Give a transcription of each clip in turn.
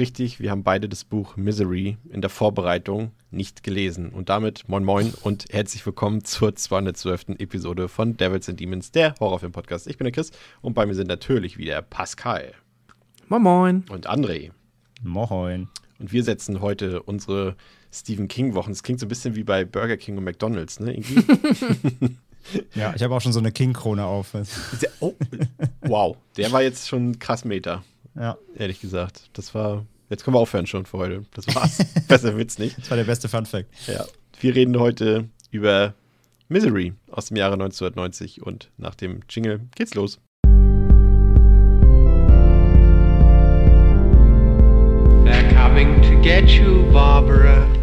Richtig, wir haben beide das Buch Misery in der Vorbereitung nicht gelesen. Und damit moin moin und herzlich willkommen zur 212. Episode von Devils and Demons, der Horrorfilm-Podcast. Ich bin der Chris und bei mir sind natürlich wieder Pascal. Moin moin. Und André. Moin. Und wir setzen heute unsere Stephen King-Wochen. Es klingt so ein bisschen wie bei Burger King und McDonalds, ne? Irgendwie. Ja, ich habe auch schon so eine King-Krone auf. oh, wow, der war jetzt schon krass Meter. Ja. Ehrlich gesagt. Das war. Jetzt können wir aufhören schon für heute. Das war's. Besser wird's nicht. Das war der beste Fun-Fact. Ja. Wir reden heute über Misery aus dem Jahre 1990 und nach dem Jingle geht's los. They're coming to get you, Barbara.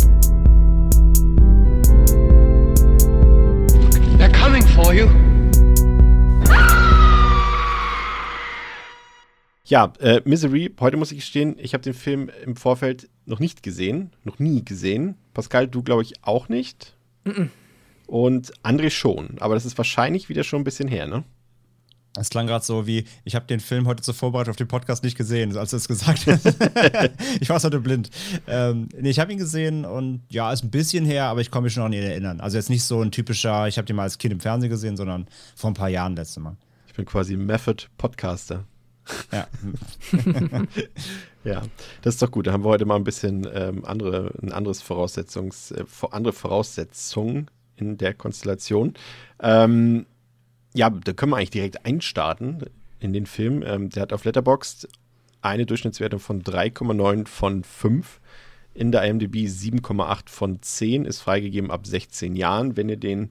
Ja, äh, Misery, heute muss ich gestehen, ich habe den Film im Vorfeld noch nicht gesehen, noch nie gesehen. Pascal, du glaube ich auch nicht. Und André schon, aber das ist wahrscheinlich wieder schon ein bisschen her, ne? Das klang gerade so wie, ich habe den Film heute zur Vorbereitung auf den Podcast nicht gesehen, als du es gesagt hast. ich war heute blind. Ähm, nee, ich habe ihn gesehen und ja, ist ein bisschen her, aber ich komme mich schon noch nicht erinnern. Also jetzt nicht so ein typischer, ich habe den mal als Kind im Fernsehen gesehen, sondern vor ein paar Jahren letzte Mal. Ich bin quasi Method-Podcaster. Ja. ja, das ist doch gut. Da haben wir heute mal ein bisschen ähm, andere, ein anderes Voraussetzungs, äh, andere Voraussetzungen in der Konstellation. Ähm, ja, da können wir eigentlich direkt einstarten in den Film. Ähm, der hat auf Letterboxd eine Durchschnittswertung von 3,9 von 5. In der IMDb 7,8 von 10. Ist freigegeben ab 16 Jahren. Wenn ihr den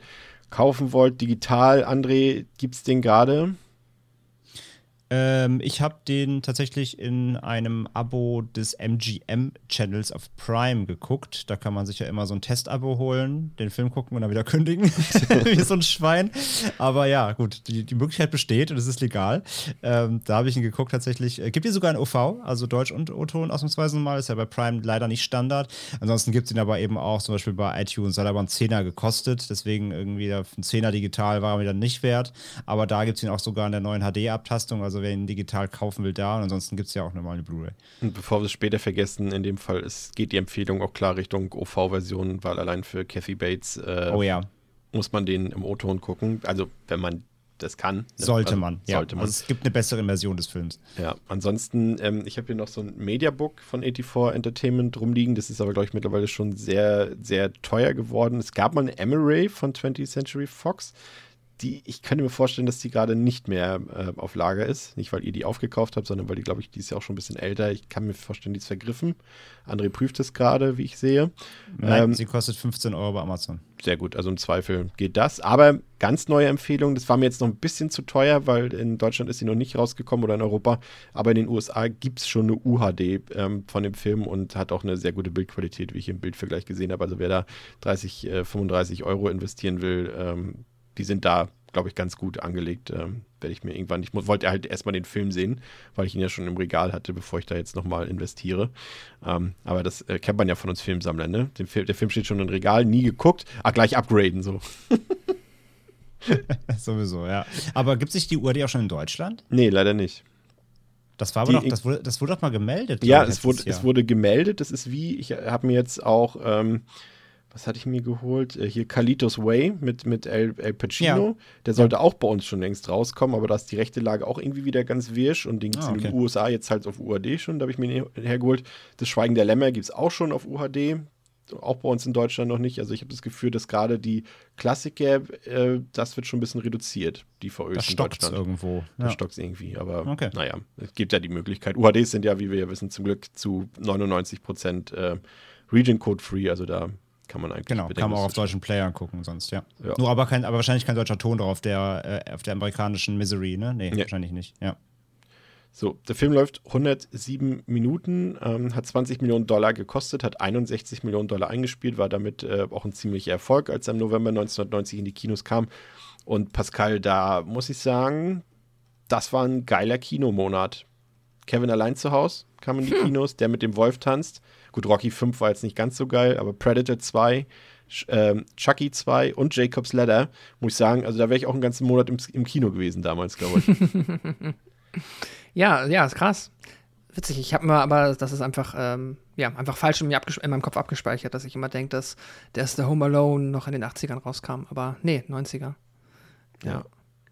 kaufen wollt, digital, André, gibt es den gerade? Ähm, ich habe den tatsächlich in einem Abo des MGM-Channels auf Prime geguckt. Da kann man sich ja immer so ein Testabo holen, den Film gucken und dann wieder kündigen. Wie so ein Schwein. Aber ja, gut, die, die Möglichkeit besteht und es ist legal. Ähm, da habe ich ihn geguckt tatsächlich. Äh, gibt hier sogar ein OV, also Deutsch und O-Ton ausnahmsweise mal. Ist ja bei Prime leider nicht Standard. Ansonsten gibt es ihn aber eben auch zum Beispiel bei iTunes. Hat aber einen Zehner gekostet. Deswegen irgendwie ein Zehner digital war er mir dann nicht wert. Aber da gibt es ihn auch sogar in der neuen HD-Abtastung. Also wer ihn digital kaufen will, da. Und ansonsten gibt es ja auch nochmal eine Blu-ray. Und bevor wir es später vergessen, in dem Fall ist, geht die Empfehlung auch klar Richtung OV-Version, weil allein für Kathy Bates äh, Oh ja. muss man den im O-Ton gucken. Also wenn man das kann. ne? Sollte also, man, ja. Sollte man. Also es gibt eine bessere Version des Films. Ja, ansonsten, ähm, ich habe hier noch so ein Mediabook von 84 Entertainment rumliegen. Das ist aber, glaube ich, mittlerweile schon sehr, sehr teuer geworden. Es gab mal eine Emery von 20th Century Fox. Die, ich könnte mir vorstellen, dass die gerade nicht mehr äh, auf Lager ist. Nicht, weil ihr die aufgekauft habt, sondern weil die, glaube ich, die ist ja auch schon ein bisschen älter. Ich kann mir vorstellen, die ist vergriffen. André prüft es gerade, wie ich sehe. Nein, Ähm, sie kostet 15 Euro bei Amazon. sehr gut, also im Zweifel geht das. Aber ganz neue Empfehlung, das war mir jetzt noch ein bisschen zu teuer, weil in Deutschland ist sie noch nicht rausgekommen oder in Europa. Aber in den USA gibt es schon eine UHD ähm, von dem Film und hat auch eine sehr gute Bildqualität, wie ich im Bildvergleich gesehen habe. Also wer da 30, äh, 35 Euro investieren will, ähm, die sind da, glaube ich, ganz gut angelegt. Ähm, Werde ich mir irgendwann, ich wollte halt erstmal den Film sehen, weil ich ihn ja schon im Regal hatte, bevor ich da jetzt nochmal investiere. Ähm, aber das äh, kennt man ja von uns Filmsammlern, ne? Film, der Film steht schon im Regal, nie geguckt, ah, gleich upgraden, so. Sowieso, ja. Aber gibt es nicht die URD auch schon in Deutschland? Nee, leider nicht. Das war aber Die- doch, das wurde, das wurde doch mal gemeldet. Ja, es wurde, es wurde gemeldet. Das ist wie, ich habe mir jetzt auch, ähm, was hatte ich mir geholt? Äh, hier Kalitos Way mit, mit El, El Pacino. Ja. Der sollte auch bei uns schon längst rauskommen, aber da ist die rechte Lage auch irgendwie wieder ganz wirsch und den gibt es Ah, in den okay. USA jetzt halt auf UHD schon. Da habe ich mir hergeholt. Das Schweigen der Lämmer gibt es auch schon auf UHD. Auch bei uns in Deutschland noch nicht. Also ich habe das Gefühl, dass gerade die Klassiker, äh, das wird schon ein bisschen reduziert, die VÖs Da in stockt Deutschland. irgendwo. Da Ja. stockt irgendwie, aber Okay. naja, es gibt ja die Möglichkeit. UHDs sind ja, wie wir ja wissen, zum Glück zu 99 Prozent äh, Region Code Free, also da kann man eigentlich Genau, kann man auch auf deutschen Playern gucken, sonst, ja. Ja. Nur aber, kein, aber wahrscheinlich kein deutscher Ton drauf, der, äh, auf der amerikanischen Misery, ne? Nee, Nee. wahrscheinlich nicht, ja. So, der Film läuft 107 Minuten, ähm, hat 20 Millionen Dollar gekostet, hat 61 Millionen Dollar eingespielt, war damit äh, auch ein ziemlicher Erfolg, als er im November 1990 in die Kinos kam. Und Pascal, da muss ich sagen, das war ein geiler Kinomonat. Kevin allein zu Hause kam in die hm. Kinos, der mit dem Wolf tanzt. Gut, Rocky 5 war jetzt nicht ganz so geil, aber Predator 2, äh, Chucky 2 und Jacob's Ladder, muss ich sagen, also da wäre ich auch einen ganzen Monat im, im Kino gewesen damals, glaube ich. Ja, ja, ist krass. Witzig, ich habe mir aber, das ist einfach, ähm, ja, einfach falsch in, mir in meinem Kopf abgespeichert, dass ich immer denke, dass der erste Home Alone noch in den 80ern rauskam. Aber nee, 90er. Ja, ja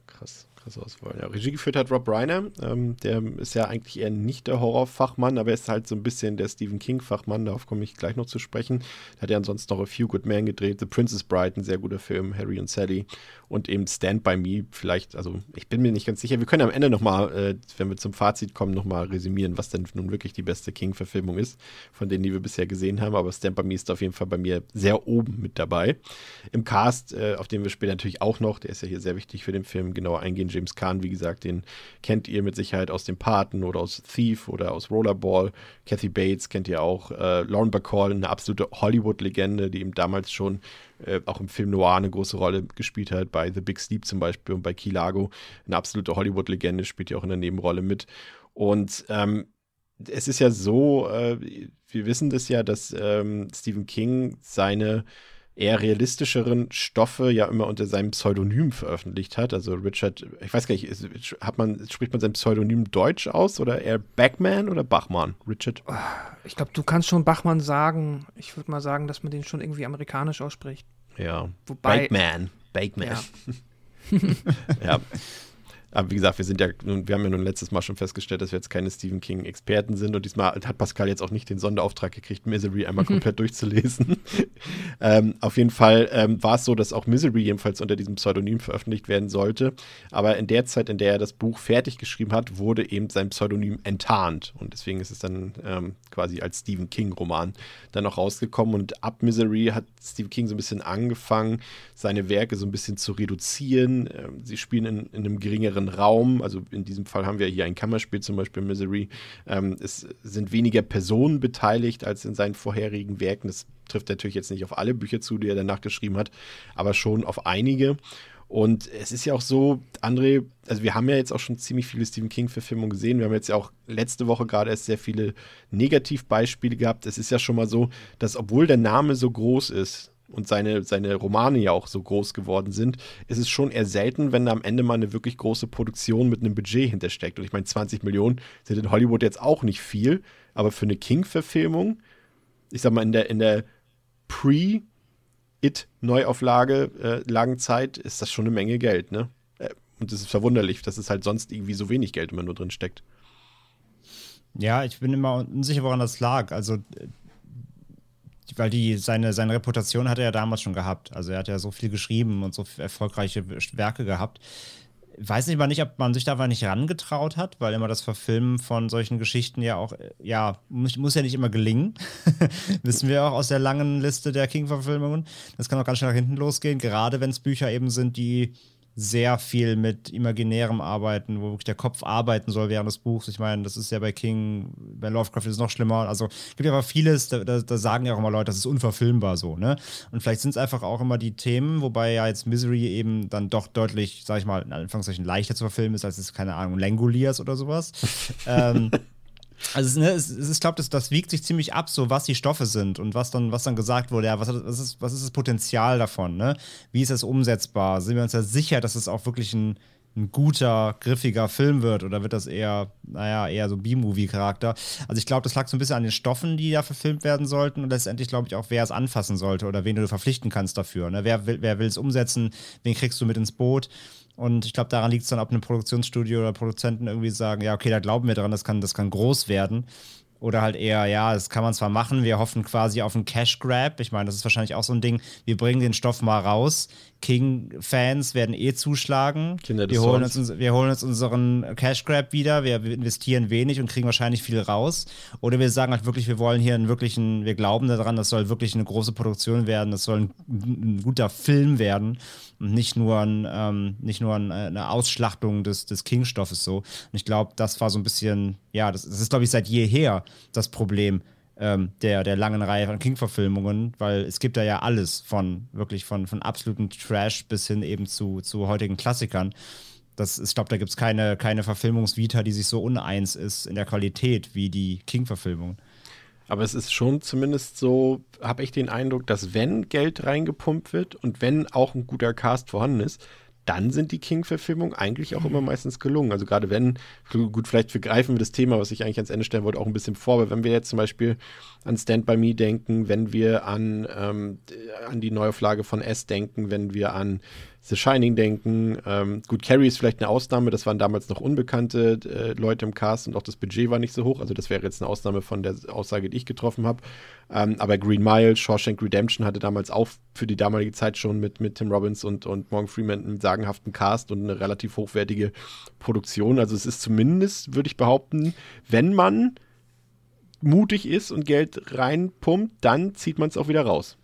krass krasse Auswahl. Ja, Regie geführt hat Rob Reiner. Ähm, der ist ja eigentlich eher nicht der Horrorfachmann, aber er ist halt so ein bisschen der Stephen King-Fachmann. Darauf komme ich gleich noch zu sprechen. Hat er ansonsten noch A Few Good Men gedreht. The Princess Bride, ein sehr guter Film. Harry und Sally. Und eben Stand By Me. Vielleicht, also ich bin mir nicht ganz sicher. Wir können am Ende nochmal, äh, wenn wir zum Fazit kommen, nochmal resümieren, was denn nun wirklich die beste King-Verfilmung ist, von denen, die wir bisher gesehen haben. Aber Stand By Me ist auf jeden Fall bei mir sehr oben mit dabei. Im Cast, äh, auf den wir später natürlich auch noch, der ist ja hier sehr wichtig für den Film, genauer eingehen. James Caan, wie gesagt, den kennt ihr mit Sicherheit aus dem Paten oder aus Thief oder aus Rollerball. Kathy Bates kennt ihr auch. Äh, Lauren Bacall, eine absolute Hollywood-Legende, die ihm damals schon äh, auch im Film Noir eine große Rolle gespielt hat, bei The Big Sleep zum Beispiel und bei Key Largo. Eine absolute Hollywood-Legende, spielt ja auch in der Nebenrolle mit. Und ähm, es ist ja so, äh, wir wissen das ja, dass ähm, Stephen King seine eher realistischeren Stoffe ja immer unter seinem Pseudonym veröffentlicht hat. Also Richard, ich weiß gar nicht, ist, hat man, spricht man sein Pseudonym Deutsch aus oder eher Backman oder Bachmann? Richard? Ich glaube, du kannst schon Bachmann sagen. Ich würde mal sagen, dass man den schon irgendwie amerikanisch ausspricht. Ja. Wobei. Backman. Backman. Ja. ja. Aber wie gesagt, wir sind ja wir haben ja nun letztes Mal schon festgestellt, dass wir jetzt keine Stephen King-Experten sind und diesmal hat Pascal jetzt auch nicht den Sonderauftrag gekriegt, Misery einmal komplett durchzulesen. ähm, auf jeden Fall ähm, war es so, dass auch Misery jedenfalls unter diesem Pseudonym veröffentlicht werden sollte. Aber in der Zeit, in der er das Buch fertig geschrieben hat, wurde eben sein Pseudonym enttarnt. Und deswegen ist es dann ähm, quasi als Stephen King-Roman dann noch rausgekommen. Und ab Misery hat Stephen King so ein bisschen angefangen, seine Werke so ein bisschen zu reduzieren. Ähm, sie spielen in, in einem geringeren anderen Raum. Also in diesem Fall haben wir hier ein Kammerspiel, zum Beispiel Misery. Ähm, es sind weniger Personen beteiligt als in seinen vorherigen Werken. Das trifft natürlich jetzt nicht auf alle Bücher zu, die er danach geschrieben hat, aber schon auf einige. Und es ist ja auch so, André, also wir haben ja jetzt auch schon ziemlich viele Stephen King-Verfilmungen gesehen. Wir haben jetzt ja auch letzte Woche gerade erst sehr viele Negativbeispiele gehabt. Es ist ja schon mal so, dass obwohl der Name so groß ist, und seine, seine Romane ja auch so groß geworden sind, ist es schon eher selten, wenn da am Ende mal eine wirklich große Produktion mit einem Budget hintersteckt. Und ich meine, 20 Millionen sind in Hollywood jetzt auch nicht viel, aber für eine King-Verfilmung, ich sag mal, in der, in der Pre-It-Neuauflage, äh, Lagenzeit, ist das schon eine Menge Geld, ne? Äh, und es ist verwunderlich, dass es halt sonst irgendwie so wenig Geld immer nur drin steckt. Ja, ich bin immer unsicher, woran das lag. Also weil die, seine, seine Reputation hat er ja damals schon gehabt. Also er hat ja so viel geschrieben und so erfolgreiche Werke gehabt. Weiß nicht mal nicht, ob man sich da aber nicht rangetraut hat, weil immer das Verfilmen von solchen Geschichten ja auch, ja, muss, muss ja nicht immer gelingen. Wissen wir auch aus der langen Liste der King-Verfilmungen. Das kann auch ganz schnell nach hinten losgehen, gerade wenn es Bücher eben sind, die sehr viel mit imaginärem Arbeiten, wo wirklich der Kopf arbeiten soll während des Buchs. Ich meine, das ist ja bei King, bei Lovecraft ist es noch schlimmer. Also es gibt ja aber vieles, da, da, da, sagen ja auch immer Leute, das ist unverfilmbar so, ne? Und vielleicht sind es einfach auch immer die Themen, wobei ja jetzt Misery eben dann doch deutlich, sag ich mal, in Anführungszeichen leichter zu verfilmen ist, als es, keine Ahnung, Langoliers oder sowas. ähm, also ne, es, es, ich glaube, das, das wiegt sich ziemlich ab, so was die Stoffe sind und was dann, was dann gesagt wurde, ja, was, was, ist, was ist das Potenzial davon, ne? Wie ist das umsetzbar? Sind wir uns ja sicher, dass es auch wirklich ein, ein guter, griffiger Film wird oder wird das eher, naja, eher so B-Movie-Charakter? Also ich glaube, das lag so ein bisschen an den Stoffen, die da verfilmt werden sollten und letztendlich glaube ich auch, wer es anfassen sollte oder wen du verpflichten kannst dafür. Ne? Wer, wer will es umsetzen? Wen kriegst du mit ins Boot? Und ich glaube, daran liegt es dann, ob ein Produktionsstudio oder Produzenten irgendwie sagen, ja, okay, da glauben wir dran, das kann, das kann groß werden. Oder halt eher, ja, das kann man zwar machen, wir hoffen quasi auf einen Cash Grab. Ich meine, das ist wahrscheinlich auch so ein Ding, wir bringen den Stoff mal raus. King-Fans werden eh zuschlagen. Kinder des wir, holen uns, wir holen uns unseren Cash Grab wieder, wir investieren wenig und kriegen wahrscheinlich viel raus. Oder wir sagen halt wirklich, wir wollen hier einen wirklichen, wir glauben daran, das soll wirklich eine große Produktion werden, das soll ein, ein guter Film werden und nicht nur, ein, ähm, nicht nur ein, eine Ausschlachtung des, des King-Stoffes so. Und ich glaube, das war so ein bisschen, ja, das, das ist, glaube ich, seit jeher das Problem ähm, der, der langen Reihe von King-Verfilmungen, weil es gibt da ja alles von wirklich von, von absoluten Trash bis hin eben zu, zu heutigen Klassikern. Das, ist- ich glaube, da gibt es keine, keine Verfilmungsvita, die sich so uneins ist in der Qualität wie die King-Verfilmungen. Aber es ist schon zumindest so, habe ich den Eindruck, dass wenn Geld reingepumpt wird und wenn auch ein guter Cast vorhanden ist, dann sind die King-Verfilmungen eigentlich auch immer meistens gelungen. Also gerade wenn, gut, vielleicht wir greifen wir das Thema, was ich eigentlich ans Ende stellen wollte, auch ein bisschen vor, aber wenn wir jetzt zum Beispiel an Stand By Me denken, wenn wir an, ähm, an die Neuauflage von S denken, wenn wir an The Shining denken. Ähm, gut, Carrie ist vielleicht eine Ausnahme, das waren damals noch unbekannte äh, Leute im Cast und auch das Budget war nicht so hoch. Also das wäre jetzt eine Ausnahme von der Aussage, die ich getroffen habe. Ähm, aber Green Mile, Shawshank Redemption hatte damals auch für die damalige Zeit schon mit, mit Tim Robbins und, und Morgan Freeman einen sagenhaften Cast und eine relativ hochwertige Produktion. Also es ist zumindest, würde ich behaupten, wenn man mutig ist und Geld reinpumpt, dann zieht man es auch wieder raus.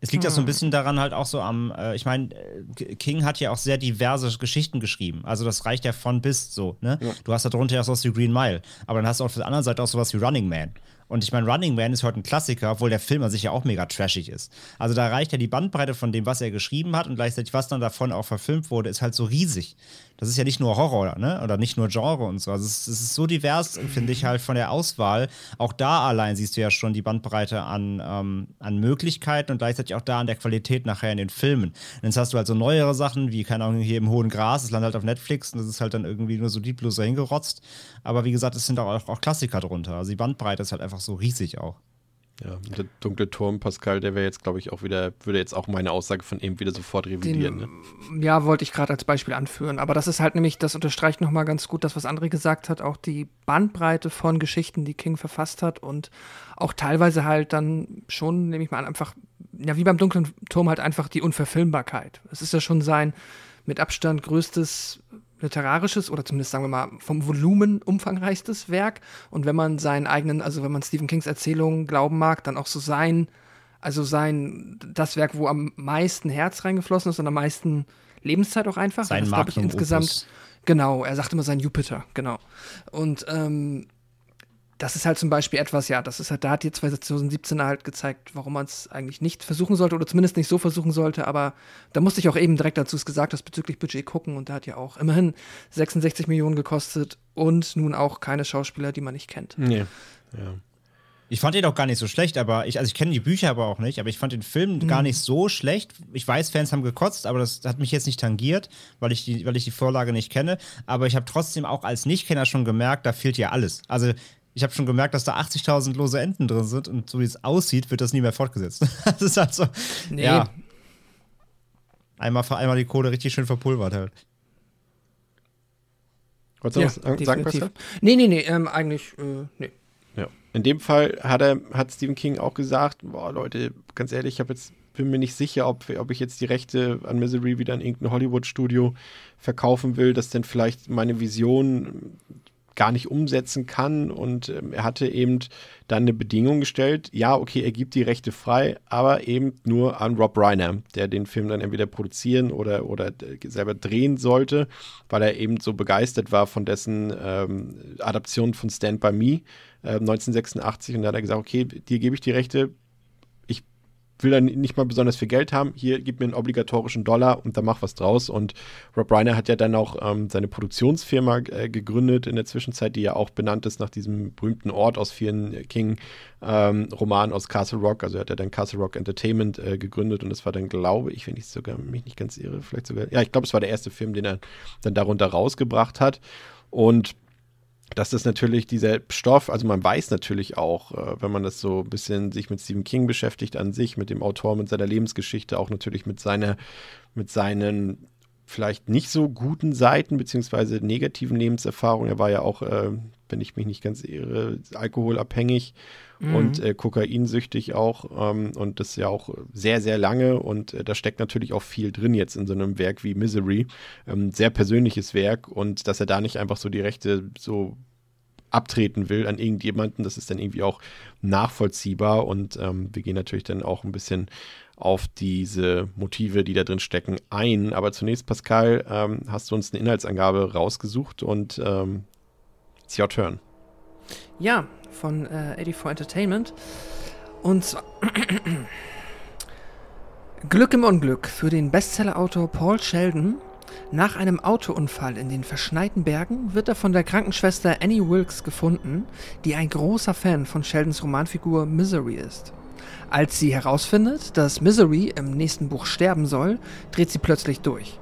Es liegt ja so ein bisschen daran halt auch so am, äh, ich meine, äh, King hat ja auch sehr diverse Geschichten geschrieben. Also das reicht ja von bis so, ne? Du hast da drunter ja sowas wie Green Mile, aber dann hast du auf der anderen Seite auch sowas wie Running Man. Und ich meine, Running Man ist heute ein Klassiker, obwohl der Film an sich ja auch mega trashig ist. Also da reicht ja die Bandbreite von dem, was er geschrieben hat und gleichzeitig, was dann davon auch verfilmt wurde, ist halt so riesig. Das ist ja nicht nur Horror, ne? Oder nicht nur Genre und so. Also es, es ist so divers, finde ich, halt von der Auswahl. Auch da allein siehst du ja schon die Bandbreite an, ähm, an Möglichkeiten und gleichzeitig auch da an der Qualität nachher in den Filmen. Und jetzt hast du halt so neuere Sachen, wie, keine Ahnung, hier im Hohen Gras, das landet halt auf Netflix und das ist halt dann irgendwie nur so lieblos dahingerotzt. Aber wie gesagt, es sind auch, auch Klassiker drunter. Also die Bandbreite ist halt einfach so riesig auch. Ja, der dunkle Turm, Pascal, der wäre jetzt, glaube ich, auch wieder, würde jetzt auch meine Aussage von eben wieder sofort revidieren. Den, ne? Ja, wollte ich gerade als Beispiel anführen. Aber das ist halt nämlich, das unterstreicht nochmal ganz gut das, was André gesagt hat, auch die Bandbreite von Geschichten, die King verfasst hat und auch teilweise halt dann schon, nehme ich mal an, einfach, ja, wie beim dunklen Turm halt einfach die Unverfilmbarkeit. Es ist ja schon sein mit Abstand größtes literarisches oder zumindest sagen wir mal vom Volumen umfangreichstes Werk. Und wenn man seinen eigenen, also wenn man Stephen Kings Erzählungen glauben mag, dann auch so sein, also sein, das Werk, wo am meisten Herz reingeflossen ist und am meisten Lebenszeit auch einfach. Sein das, glaub ich, Magnum insgesamt. Opus. Genau, er sagt immer sein Jupiter, genau. Und ähm, das ist halt zum Beispiel etwas, ja, das ist halt, da hat die 2017 halt gezeigt, warum man es eigentlich nicht versuchen sollte oder zumindest nicht so versuchen sollte, aber da musste ich auch eben direkt dazu es gesagt hast, bezüglich Budget gucken und der hat ja auch immerhin 66 Millionen gekostet und nun auch keine Schauspieler, die man nicht kennt. Nee. Ja. Ich fand ihn auch gar nicht so schlecht, aber ich, also ich kenne die Bücher aber auch nicht, aber ich fand den Film gar nicht so schlecht. Ich weiß, Fans haben gekotzt, aber das hat mich jetzt nicht tangiert, weil ich die, weil ich die Vorlage nicht kenne. Aber ich habe trotzdem auch als Nichtkenner schon gemerkt, da fehlt ja alles. Also ich habe schon gemerkt, dass da 80.000 lose Enden drin sind und so wie es aussieht, wird das nie mehr fortgesetzt. das ist halt so, Nee. ja. Einmal, einmal die Kohle richtig schön verpulvert halt. Wolltest du Ja, was sagen. Pascal? Nee, nee, nee, ähm, eigentlich, äh, nee. Ja. In dem Fall hat er, hat Stephen King auch gesagt, boah, Leute, ganz ehrlich, ich habe jetzt bin mir nicht sicher, ob, ob ich jetzt die Rechte an Misery wieder an irgendein Hollywood-Studio verkaufen will, das denn vielleicht meine Vision gar nicht umsetzen kann. Und ähm, er hatte eben dann eine Bedingung gestellt, ja, okay, er gibt die Rechte frei, aber eben nur an Rob Reiner, der den Film dann entweder produzieren oder, oder äh, selber drehen sollte, weil er eben so begeistert war von dessen ähm, Adaption von Stand By Me äh, 1986. Und da hat er gesagt, okay, dir gebe ich die Rechte, will dann nicht mal besonders viel Geld haben. Hier, gib mir einen obligatorischen Dollar und dann mach was draus. Und Rob Reiner hat ja dann auch ähm, seine Produktionsfirma äh, gegründet in der Zwischenzeit, die ja auch benannt ist nach diesem berühmten Ort aus vielen King-Romanen aus Castle Rock. Also er hat ja dann Castle Rock Entertainment äh, gegründet und das war dann, glaube ich, wenn ich sogar mich nicht ganz irre, vielleicht sogar, ja, ich glaube, es war der erste Film, den er dann darunter rausgebracht hat. Und dass das natürlich dieser Stoff, also man weiß natürlich auch, äh, wenn man das so ein bisschen sich mit Stephen King beschäftigt an sich, mit dem Autor, mit seiner Lebensgeschichte, auch natürlich mit seiner, mit seinen vielleicht nicht so guten Seiten beziehungsweise negativen Lebenserfahrungen. Er war ja auch äh, wenn ich mich nicht ganz irre, alkoholabhängig mhm. und äh, kokainsüchtig auch. Ähm, und das ja auch sehr, sehr lange. Und äh, da steckt natürlich auch viel drin jetzt in so einem Werk wie Misery. Ähm, sehr persönliches Werk. Und dass er da nicht einfach so die Rechte so abtreten will an irgendjemanden, das ist dann irgendwie auch nachvollziehbar. Und ähm, wir gehen natürlich dann auch ein bisschen auf diese Motive, die da drin stecken, ein. Aber zunächst, Pascal, ähm, hast du uns eine Inhaltsangabe rausgesucht und ähm, it's your turn. Ja, von äh, 84 Entertainment. Und zwar Glück im Unglück für den Bestsellerautor Paul Sheldon. Nach einem Autounfall in den verschneiten Bergen wird er von der Krankenschwester Annie Wilkes gefunden, die ein großer Fan von Sheldons Romanfigur Misery ist. Als sie herausfindet, dass Misery im nächsten Buch sterben soll, dreht sie plötzlich durch.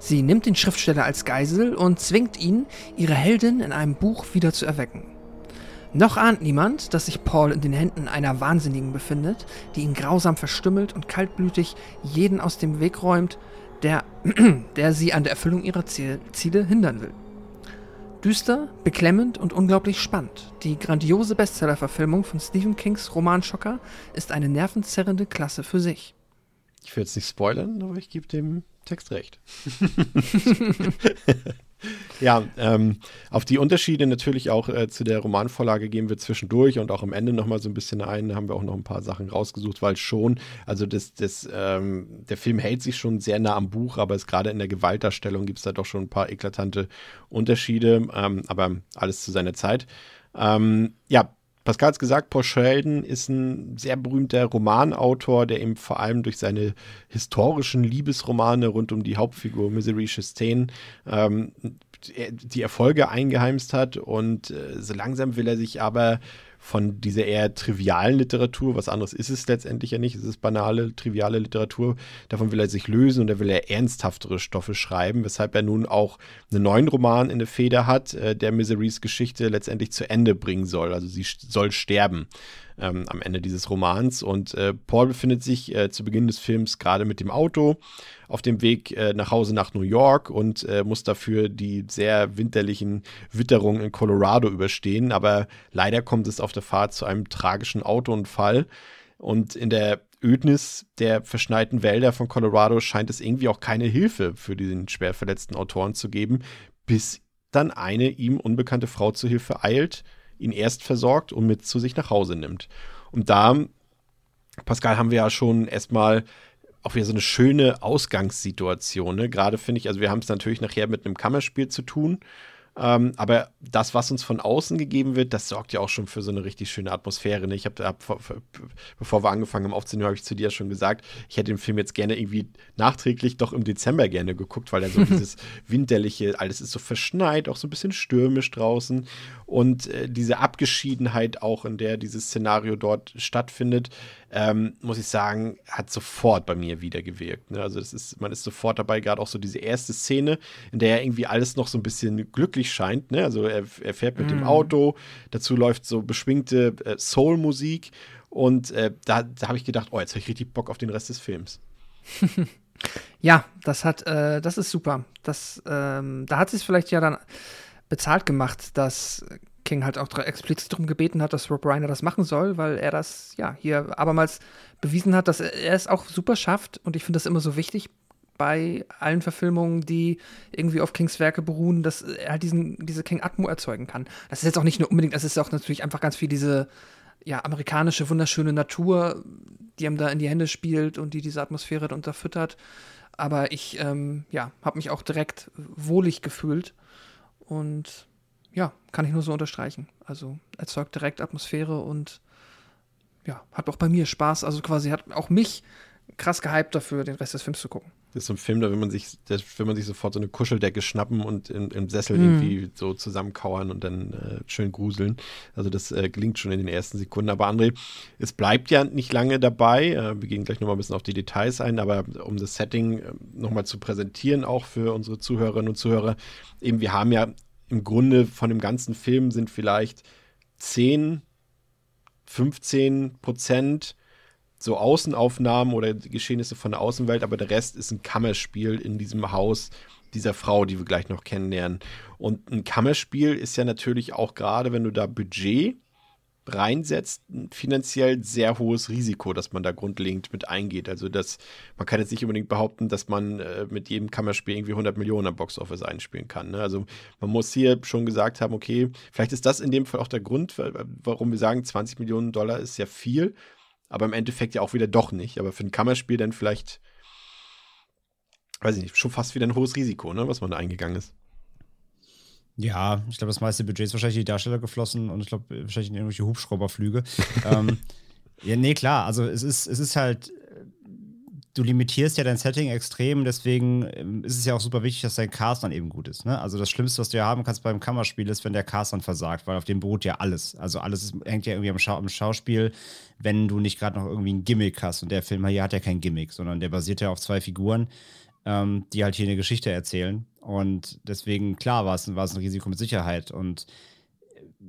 Sie nimmt den Schriftsteller als Geisel und zwingt ihn, ihre Heldin in einem Buch wieder zu erwecken. Noch ahnt niemand, dass sich Paul in den Händen einer Wahnsinnigen befindet, die ihn grausam verstümmelt und kaltblütig jeden aus dem Weg räumt, der, der sie an der Erfüllung ihrer Ziel, Ziele hindern will. Düster, beklemmend und unglaublich spannend. Die grandiose Bestseller-Verfilmung von Stephen Kings Romanschocker ist eine nervenzerrende Klasse für sich. Ich will jetzt nicht spoilern, aber ich gebe dem Text recht. ja, ähm, auf die Unterschiede natürlich auch äh, zu der Romanvorlage gehen wir zwischendurch und auch am Ende nochmal so ein bisschen ein. Da haben wir auch noch ein paar Sachen rausgesucht, weil schon, also das, das, ähm, der Film hält sich schon sehr nah am Buch, aber es gerade in der Gewaltdarstellung gibt es da doch schon ein paar eklatante Unterschiede, ähm, aber alles zu seiner Zeit. Ähm, ja, Pascal hat gesagt, Paul Sheldon ist ein sehr berühmter Romanautor, der eben vor allem durch seine historischen Liebesromane rund um die Hauptfigur Misery Chastain ähm, die Erfolge eingeheimst hat. Und äh, so langsam will er sich aber von dieser eher trivialen Literatur, was anderes ist es letztendlich ja nicht, es ist banale, triviale Literatur, davon will er sich lösen und er will er ernsthaftere Stoffe schreiben, weshalb er nun auch einen neuen Roman in der Feder hat, äh, der Miserys Geschichte letztendlich zu Ende bringen soll. Also sie soll sterben ähm, am Ende dieses Romans. Und äh, Paul befindet sich äh, zu Beginn des Films gerade mit dem Auto auf dem Weg äh, nach Hause nach New York und äh, muss dafür die sehr winterlichen Witterungen in Colorado überstehen. Aber leider kommt es auf der Fahrt zu einem tragischen Autounfall. Und in der Ödnis der verschneiten Wälder von Colorado scheint es irgendwie auch keine Hilfe für diesen schwer verletzten Autoren zu geben, bis dann eine ihm unbekannte Frau zu Hilfe eilt, ihn erst versorgt und mit zu sich nach Hause nimmt. Und da, Pascal, haben wir ja schon erstmal auch wieder so eine schöne Ausgangssituation. Ne? Gerade finde ich, also wir haben es natürlich nachher mit einem Kammerspiel zu tun. Ähm, aber das, was uns von außen gegeben wird, das sorgt ja auch schon für so eine richtig schöne Atmosphäre. Ne? Ich habe, hab, bevor wir angefangen haben aufzunehmen, habe ich zu dir schon gesagt, ich hätte den Film jetzt gerne irgendwie nachträglich doch im Dezember gerne geguckt, weil er so dieses winterliche, alles ist so verschneit, auch so ein bisschen stürmisch draußen und äh, diese Abgeschiedenheit auch, in der dieses Szenario dort stattfindet, ähm, muss ich sagen, hat sofort bei mir wieder gewirkt. Ne? Also das ist, man ist sofort dabei, gerade auch so diese erste Szene, in der irgendwie alles noch so ein bisschen glücklich scheint. Ne? Also er, er fährt mit mm. dem mhm. Auto, dazu läuft so beschwingte äh, Soul-Musik und äh, da, da habe ich gedacht, oh, jetzt habe ich richtig Bock auf den Rest des Films. ja, das hat, äh, das ist super. Das, ähm, da hat es vielleicht ja dann bezahlt gemacht, dass King halt auch explizit darum gebeten hat, dass Rob Reiner das machen soll, weil er das ja hier abermals bewiesen hat, dass er es auch super schafft. Und ich finde das immer so wichtig bei allen Verfilmungen, die irgendwie auf Kings Werke beruhen, dass er halt diesen, diese King Atmo erzeugen kann. Das ist jetzt auch nicht nur unbedingt, das ist auch natürlich einfach ganz viel diese ja, amerikanische, wunderschöne Natur, die ihm da in die Hände spielt und die diese Atmosphäre unterfüttert. Aber ich, ähm, ja, habe mich auch direkt wohlig gefühlt. Und ja, kann ich nur so unterstreichen. Also erzeugt direkt Atmosphäre und ja, hat auch bei mir Spaß. Also quasi hat auch mich krass gehypt dafür, den Rest des Films zu gucken. Das ist so ein Film, da will man sich, da will man sich sofort so eine Kuscheldecke schnappen und im, im Sessel mm. irgendwie so zusammenkauern und dann äh, schön gruseln. Also das äh, gelingt schon in den ersten Sekunden. Aber André, es bleibt ja nicht lange dabei. Äh, wir gehen gleich nochmal ein bisschen auf die Details ein, aber um das Setting äh, nochmal zu präsentieren, auch für unsere Zuhörerinnen und Zuhörer, eben wir haben ja im Grunde von dem ganzen Film sind vielleicht 10, 15 Prozent so Außenaufnahmen oder Geschehnisse von der Außenwelt, aber der Rest ist ein Kammerspiel in diesem Haus dieser Frau, die wir gleich noch kennenlernen. Und ein Kammerspiel ist ja natürlich auch gerade, wenn du da Budget reinsetzt, ein finanziell sehr hohes Risiko, dass man da grundlegend mit eingeht. Also das, man kann jetzt nicht unbedingt behaupten, dass man äh, mit jedem Kammerspiel irgendwie 100 Millionen am Boxoffice einspielen kann. Ne? Also man muss hier schon gesagt haben, okay, vielleicht ist das in dem Fall auch der Grund, warum wir sagen, 20 Millionen Dollar ist ja viel, aber im Endeffekt ja auch wieder doch nicht. Aber für ein Kammerspiel dann vielleicht, weiß ich nicht, schon fast wieder ein hohes Risiko, ne, was man da eingegangen ist. Ja, ich glaube, das meiste Budget ist wahrscheinlich in die Darsteller geflossen und ich glaube, wahrscheinlich in irgendwelche Hubschrauberflüge. ähm, ja, nee, klar, also es ist, es ist halt, du limitierst ja dein Setting extrem, deswegen ähm, ist es ja auch super wichtig, dass dein Cast dann eben gut ist. Ne? Also das Schlimmste, was du ja haben kannst beim Kammerspiel, ist, wenn der Cast dann versagt, weil auf dem beruht ja alles. Also alles ist, hängt ja irgendwie am, Schau am Schauspiel, wenn du nicht gerade noch irgendwie ein Gimmick hast. Und der Film hier hat ja kein Gimmick, sondern der basiert ja auf zwei Figuren, ähm, die halt hier eine Geschichte erzählen. Und deswegen, klar, war es, war es ein Risiko mit Sicherheit. Und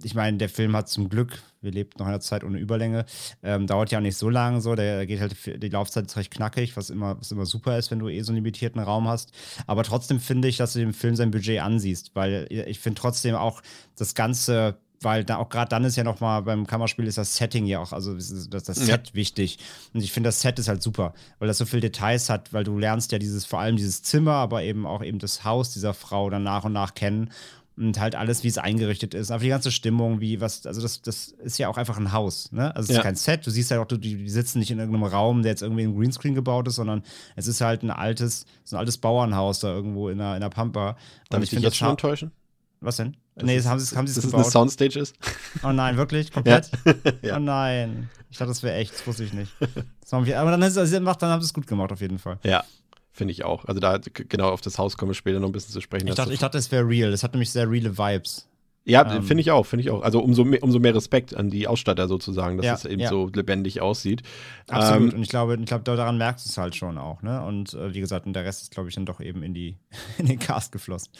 ich meine, der Film hat zum Glück, wir leben noch in einer Zeit ohne Überlänge, ähm, dauert ja auch nicht so lange so, der geht halt, die Laufzeit ist recht knackig, was immer, was immer super ist, wenn du eh so einen limitierten Raum hast. Aber trotzdem finde ich, dass du dem Film sein Budget ansiehst, weil ich finde trotzdem auch das Ganze weil da auch gerade dann ist ja noch mal beim Kammerspiel ist das Setting ja auch, also das, das Set ja. wichtig. Und ich finde, das Set ist halt super, weil das so viele Details hat, weil du lernst ja dieses, vor allem dieses Zimmer, aber eben auch eben das Haus dieser Frau dann nach und nach kennen und halt alles, wie es eingerichtet ist. Einfach die ganze Stimmung, wie was, also das, das ist ja auch einfach ein Haus, ne? Also es ja. ist kein Set, du siehst ja halt auch, die, die sitzen nicht in irgendeinem Raum, der jetzt irgendwie in Greenscreen gebaut ist, sondern es ist halt ein altes, so ein altes Bauernhaus da irgendwo in der, in der Pampa. Darf ich dich jetzt schon enttäuschen? Was denn? Das nee, ist, haben sie haben es gebaut. Dass es eine Soundstage ist? Oh nein, wirklich? Komplett? ja. Oh nein. Ich dachte, das wäre echt, das wusste ich nicht. aber dann, ist, also, dann haben sie es gut gemacht, auf jeden Fall. Ja, finde ich auch. Also da genau auf das Haus kommen wir später noch ein bisschen zu sprechen. Ich dachte, ich dachte, es wäre real. Es hat nämlich sehr reale Vibes. Ja, ähm, finde ich auch, finde ich auch. Also umso mehr, umso mehr Respekt an die Ausstatter sozusagen, dass ja, es eben ja. so lebendig aussieht. Absolut. Ähm, und ich glaube, ich glaube, daran merkst du es halt schon auch, ne? Und äh, wie gesagt, und der Rest ist, glaube ich, dann doch eben in die in den Cast geflossen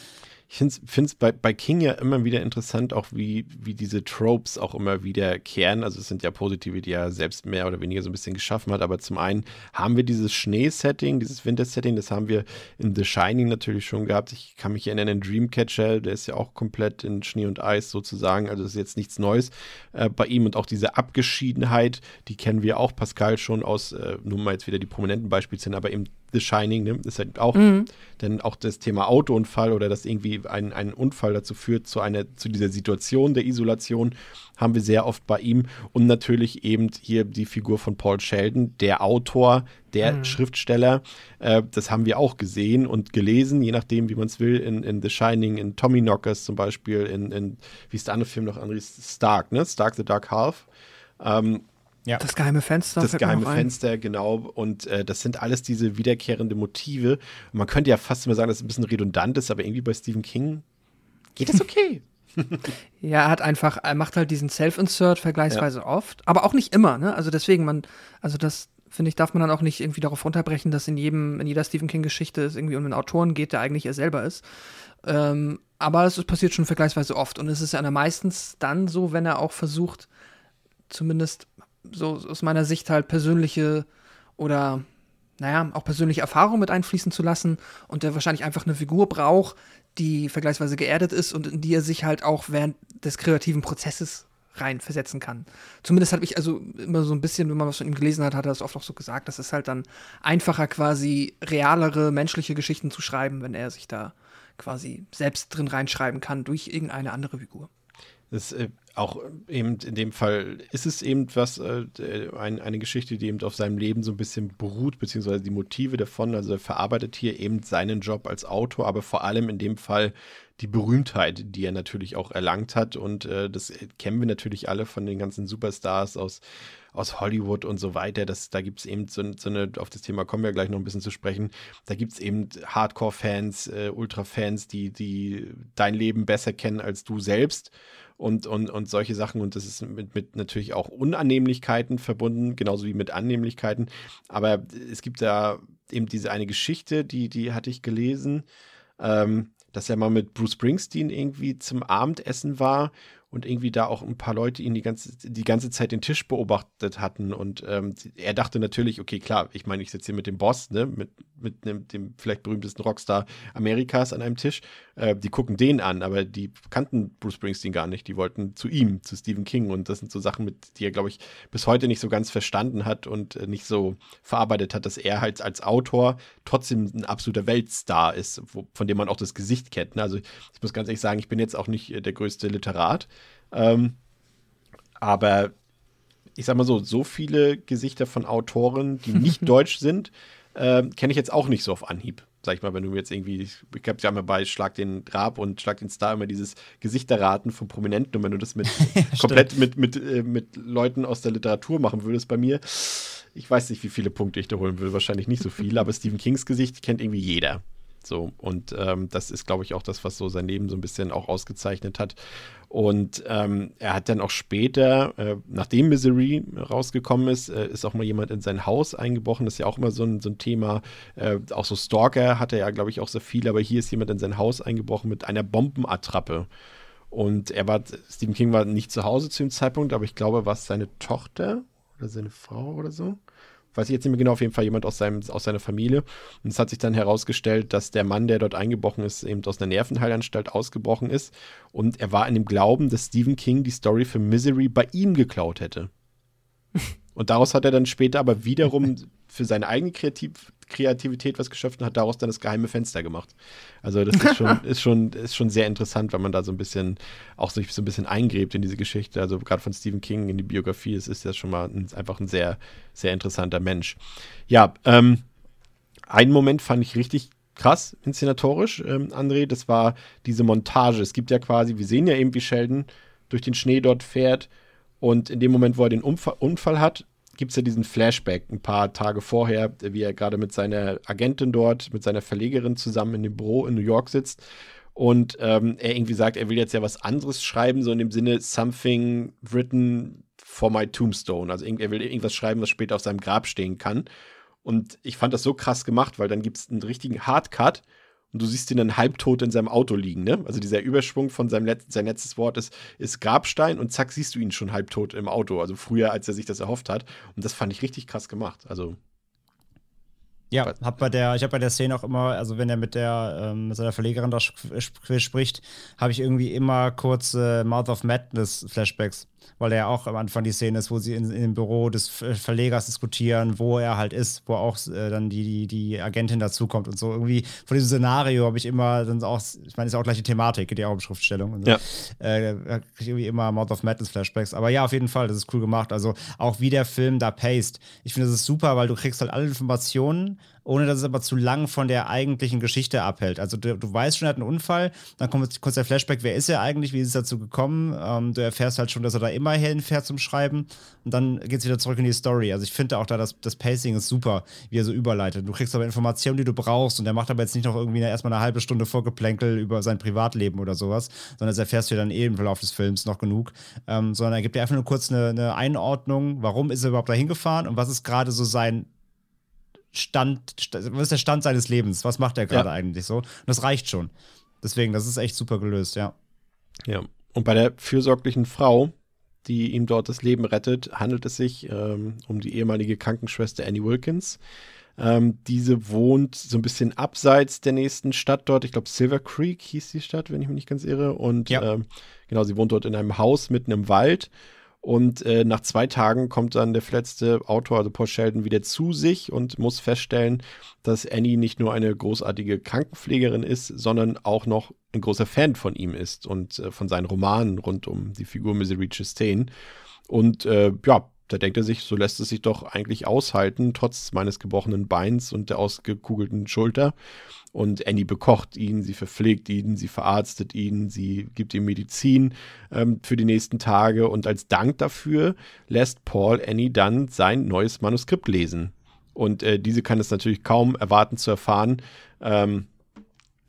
ich finde es bei, bei King ja immer wieder interessant, auch wie, wie diese Tropes auch immer wieder kehren. Also es sind ja positive, die er selbst mehr oder weniger so ein bisschen geschaffen hat. Aber zum einen haben wir dieses Schneesetting, dieses Wintersetting, das haben wir in The Shining natürlich schon gehabt. Ich kann mich erinnern an Dreamcatcher, der ist ja auch komplett in Schnee und Eis sozusagen. Also das ist jetzt nichts Neues äh, bei ihm. Und auch diese Abgeschiedenheit, die kennen wir auch, Pascal, schon aus, äh, nur mal jetzt wieder die prominenten Beispiele, aber eben The Shining, ne? ist halt auch, mhm. denn auch das Thema Autounfall oder dass irgendwie ein, ein Unfall dazu führt, zu einer, zu dieser Situation der Isolation, haben wir sehr oft bei ihm. Und natürlich eben hier die Figur von Paul Sheldon, der Autor, der mhm. Schriftsteller. Äh, das haben wir auch gesehen und gelesen, je nachdem, wie man es will, in, in The Shining, in Tommy Knockers zum Beispiel, in, in wie ist der andere Film noch, André Stark, ne? Stark the Dark Half. Ähm, ja. Das geheime Fenster. Das geheime Fenster, genau. Und äh, das sind alles diese wiederkehrende Motive. Und man könnte ja fast immer sagen, dass es ein bisschen redundant ist, aber irgendwie bei Stephen King geht das okay. ja, er hat einfach, er macht halt diesen Self-Insert vergleichsweise ja. oft, aber auch nicht immer, ne? Also deswegen, man, also das, finde ich, darf man dann auch nicht irgendwie darauf runterbrechen, dass in jedem, in jeder Stephen King-Geschichte es irgendwie um einen Autoren geht, der eigentlich er selber ist. Ähm, aber es passiert schon vergleichsweise oft. Und es ist ja meistens dann so, wenn er auch versucht, zumindest so aus meiner Sicht halt persönliche oder naja, auch persönliche Erfahrungen mit einfließen zu lassen und der wahrscheinlich einfach eine Figur braucht, die vergleichsweise geerdet ist und in die er sich halt auch während des kreativen Prozesses reinversetzen kann. Zumindest habe ich also immer so ein bisschen, wenn man was von ihm gelesen hat, hat er das oft auch so gesagt, dass es halt dann einfacher quasi realere menschliche Geschichten zu schreiben, wenn er sich da quasi selbst drin reinschreiben kann durch irgendeine andere Figur. Das äh, auch eben in dem Fall ist es eben was, äh, ein, eine Geschichte, die eben auf seinem Leben so ein bisschen beruht, beziehungsweise die Motive davon. Also er verarbeitet hier eben seinen Job als Autor, aber vor allem in dem Fall die Berühmtheit, die er natürlich auch erlangt hat. Und äh, das kennen wir natürlich alle von den ganzen Superstars aus, aus Hollywood und so weiter. Das, da gibt es eben so, so, eine, auf das Thema kommen wir gleich noch ein bisschen zu sprechen. Da gibt es eben Hardcore-Fans, äh, Ultra-Fans, die, die dein Leben besser kennen als du selbst und, und, und solche Sachen. Und das ist mit, mit natürlich auch Unannehmlichkeiten verbunden, genauso wie mit Annehmlichkeiten. Aber es gibt da eben diese eine Geschichte, die, die hatte ich gelesen, ähm, dass er mal mit Bruce Springsteen irgendwie zum Abendessen war und irgendwie da auch ein paar Leute ihn die ganze, die ganze Zeit den Tisch beobachtet hatten. Und ähm, er dachte natürlich, okay, klar, ich meine, ich sitze hier mit dem Boss, ne, mit, mit dem, dem vielleicht berühmtesten Rockstar Amerikas an einem Tisch. Äh, die gucken den an, aber die kannten Bruce Springsteen gar nicht. Die wollten zu ihm, zu Stephen King. Und das sind so Sachen, mit die er, glaube ich, bis heute nicht so ganz verstanden hat und äh, nicht so verarbeitet hat, dass er halt als Autor trotzdem ein absoluter Weltstar ist, wo, von dem man auch das Gesicht kennt. Ne? Also ich muss ganz ehrlich sagen, ich bin jetzt auch nicht äh, der größte Literat. Ähm, aber ich sag mal so, so viele Gesichter von Autoren, die nicht deutsch sind, äh, kenne ich jetzt auch nicht so auf Anhieb. Sag ich mal, wenn du jetzt irgendwie, ich habe ja mal bei Schlag den Rab und Schlag den Star immer dieses Gesichterraten von Prominenten und wenn du das mit komplett mit, mit, äh, mit Leuten aus der Literatur machen würdest bei mir, ich weiß nicht, wie viele Punkte ich da holen will, wahrscheinlich nicht so viele, aber Stephen Kings Gesicht kennt irgendwie jeder. So, und ähm, das ist, glaube ich, auch das, was so sein Leben so ein bisschen auch ausgezeichnet hat. Und ähm, er hat dann auch später, äh, nachdem Misery rausgekommen ist, äh, ist auch mal jemand in sein Haus eingebrochen. Das ist ja auch immer so ein, so ein Thema. Äh, auch so Stalker hatte er ja, glaube ich, auch sehr viel, aber hier ist jemand in sein Haus eingebrochen mit einer Bombenattrappe. Und er war, Stephen King war nicht zu Hause zu dem Zeitpunkt, aber ich glaube, war es seine Tochter oder seine Frau oder so weiß ich jetzt nicht mehr genau, auf jeden Fall jemand aus, seinem, aus seiner Familie. Und es hat sich dann herausgestellt, dass der Mann, der dort eingebrochen ist, eben aus einer Nervenheilanstalt ausgebrochen ist. Und er war in dem Glauben, dass Stephen King die Story für Misery bei ihm geklaut hätte. Und daraus hat er dann später aber wiederum für seine eigene Kreativ Kreativität was geschöpft und hat daraus dann das geheime Fenster gemacht. Also das ist schon, ist schon, ist schon sehr interessant, wenn man da so ein bisschen auch sich so ein bisschen eingräbt in diese Geschichte. Also gerade von Stephen King in die Biografie, es ist ja schon mal ein, einfach ein sehr, sehr interessanter Mensch. Ja, ähm, einen Moment fand ich richtig krass inszenatorisch, ähm, André, das war diese Montage. Es gibt ja quasi, wir sehen ja eben, wie Sheldon durch den Schnee dort fährt und in dem Moment, wo er den Unfall, Unfall hat, gibt es ja diesen Flashback ein paar Tage vorher, wie er gerade mit seiner Agentin dort, mit seiner Verlegerin zusammen in dem Büro in New York sitzt. Und ähm, er irgendwie sagt, er will jetzt ja was anderes schreiben, so in dem Sinne, something written for my tombstone. Also er will irgendwas schreiben, was später auf seinem Grab stehen kann. Und ich fand das so krass gemacht, weil dann gibt es einen richtigen Hardcut und du siehst ihn dann halbtot in seinem Auto liegen, ne? Also dieser Überschwung von seinem Let sein letztes Wort ist, ist Grabstein und zack, siehst du ihn schon halbtot im Auto. Also früher, als er sich das erhofft hat. Und das fand ich richtig krass gemacht. Also. Ja, hab bei der, ich habe bei der Szene auch immer, also wenn er mit der ähm, mit seiner Verlegerin da spricht, habe ich irgendwie immer kurze Mouth of Madness Flashbacks weil er auch am Anfang die Szene ist, wo sie in, in dem Büro des Verlegers diskutieren, wo er halt ist, wo auch äh, dann die, die, die Agentin dazukommt und so. Irgendwie von diesem Szenario habe ich immer dann auch, ich meine, ist auch gleich die Thematik, geht ja auch um Schriftstellung. Und so. Ja. Äh, kriege ich irgendwie immer Mouth of Madness Flashbacks. Aber ja, auf jeden Fall, das ist cool gemacht. Also auch wie der Film da paced. Ich finde, das ist super, weil du kriegst halt alle Informationen ohne dass es aber zu lang von der eigentlichen Geschichte abhält. Also du, du weißt schon, er hat einen Unfall, dann kommt kurz der Flashback, wer ist er eigentlich, wie ist es dazu gekommen? Ähm, du erfährst halt schon, dass er da immer hinfährt zum Schreiben und dann geht es wieder zurück in die Story. Also ich finde auch da, das, das Pacing ist super, wie er so überleitet. Du kriegst aber Informationen, die du brauchst und der macht aber jetzt nicht noch irgendwie erstmal eine halbe Stunde Vorgeplänkel über sein Privatleben oder sowas, sondern das erfährst du dann eh im Verlauf des Films noch genug, ähm, sondern er gibt dir einfach nur kurz eine, eine Einordnung, warum ist er überhaupt dahin gefahren und was ist gerade so sein Stand, was ist der Stand seines Lebens? Was macht er gerade ja. eigentlich so? Und das reicht schon. Deswegen, das ist echt super gelöst, ja. Ja. Und bei der fürsorglichen Frau, die ihm dort das Leben rettet, handelt es sich ähm, um die ehemalige Krankenschwester Annie Wilkins. Ähm, diese wohnt so ein bisschen abseits der nächsten Stadt dort. Ich glaube, Silver Creek hieß die Stadt, wenn ich mich nicht ganz irre. Und ja. ähm, genau, sie wohnt dort in einem Haus mitten im Wald. Und äh, nach zwei Tagen kommt dann der verletzte Autor, also Paul Sheldon, wieder zu sich und muss feststellen, dass Annie nicht nur eine großartige Krankenpflegerin ist, sondern auch noch ein großer Fan von ihm ist und äh, von seinen Romanen rund um die Figur Misery Chastain. Und äh, ja, da denkt er sich, so lässt es sich doch eigentlich aushalten, trotz meines gebrochenen Beins und der ausgekugelten Schulter. Und Annie bekocht ihn, sie verpflegt ihn, sie verarztet ihn, sie gibt ihm Medizin ähm, für die nächsten Tage. Und als Dank dafür lässt Paul Annie dann sein neues Manuskript lesen. Und äh, diese kann es natürlich kaum erwarten zu erfahren, ähm,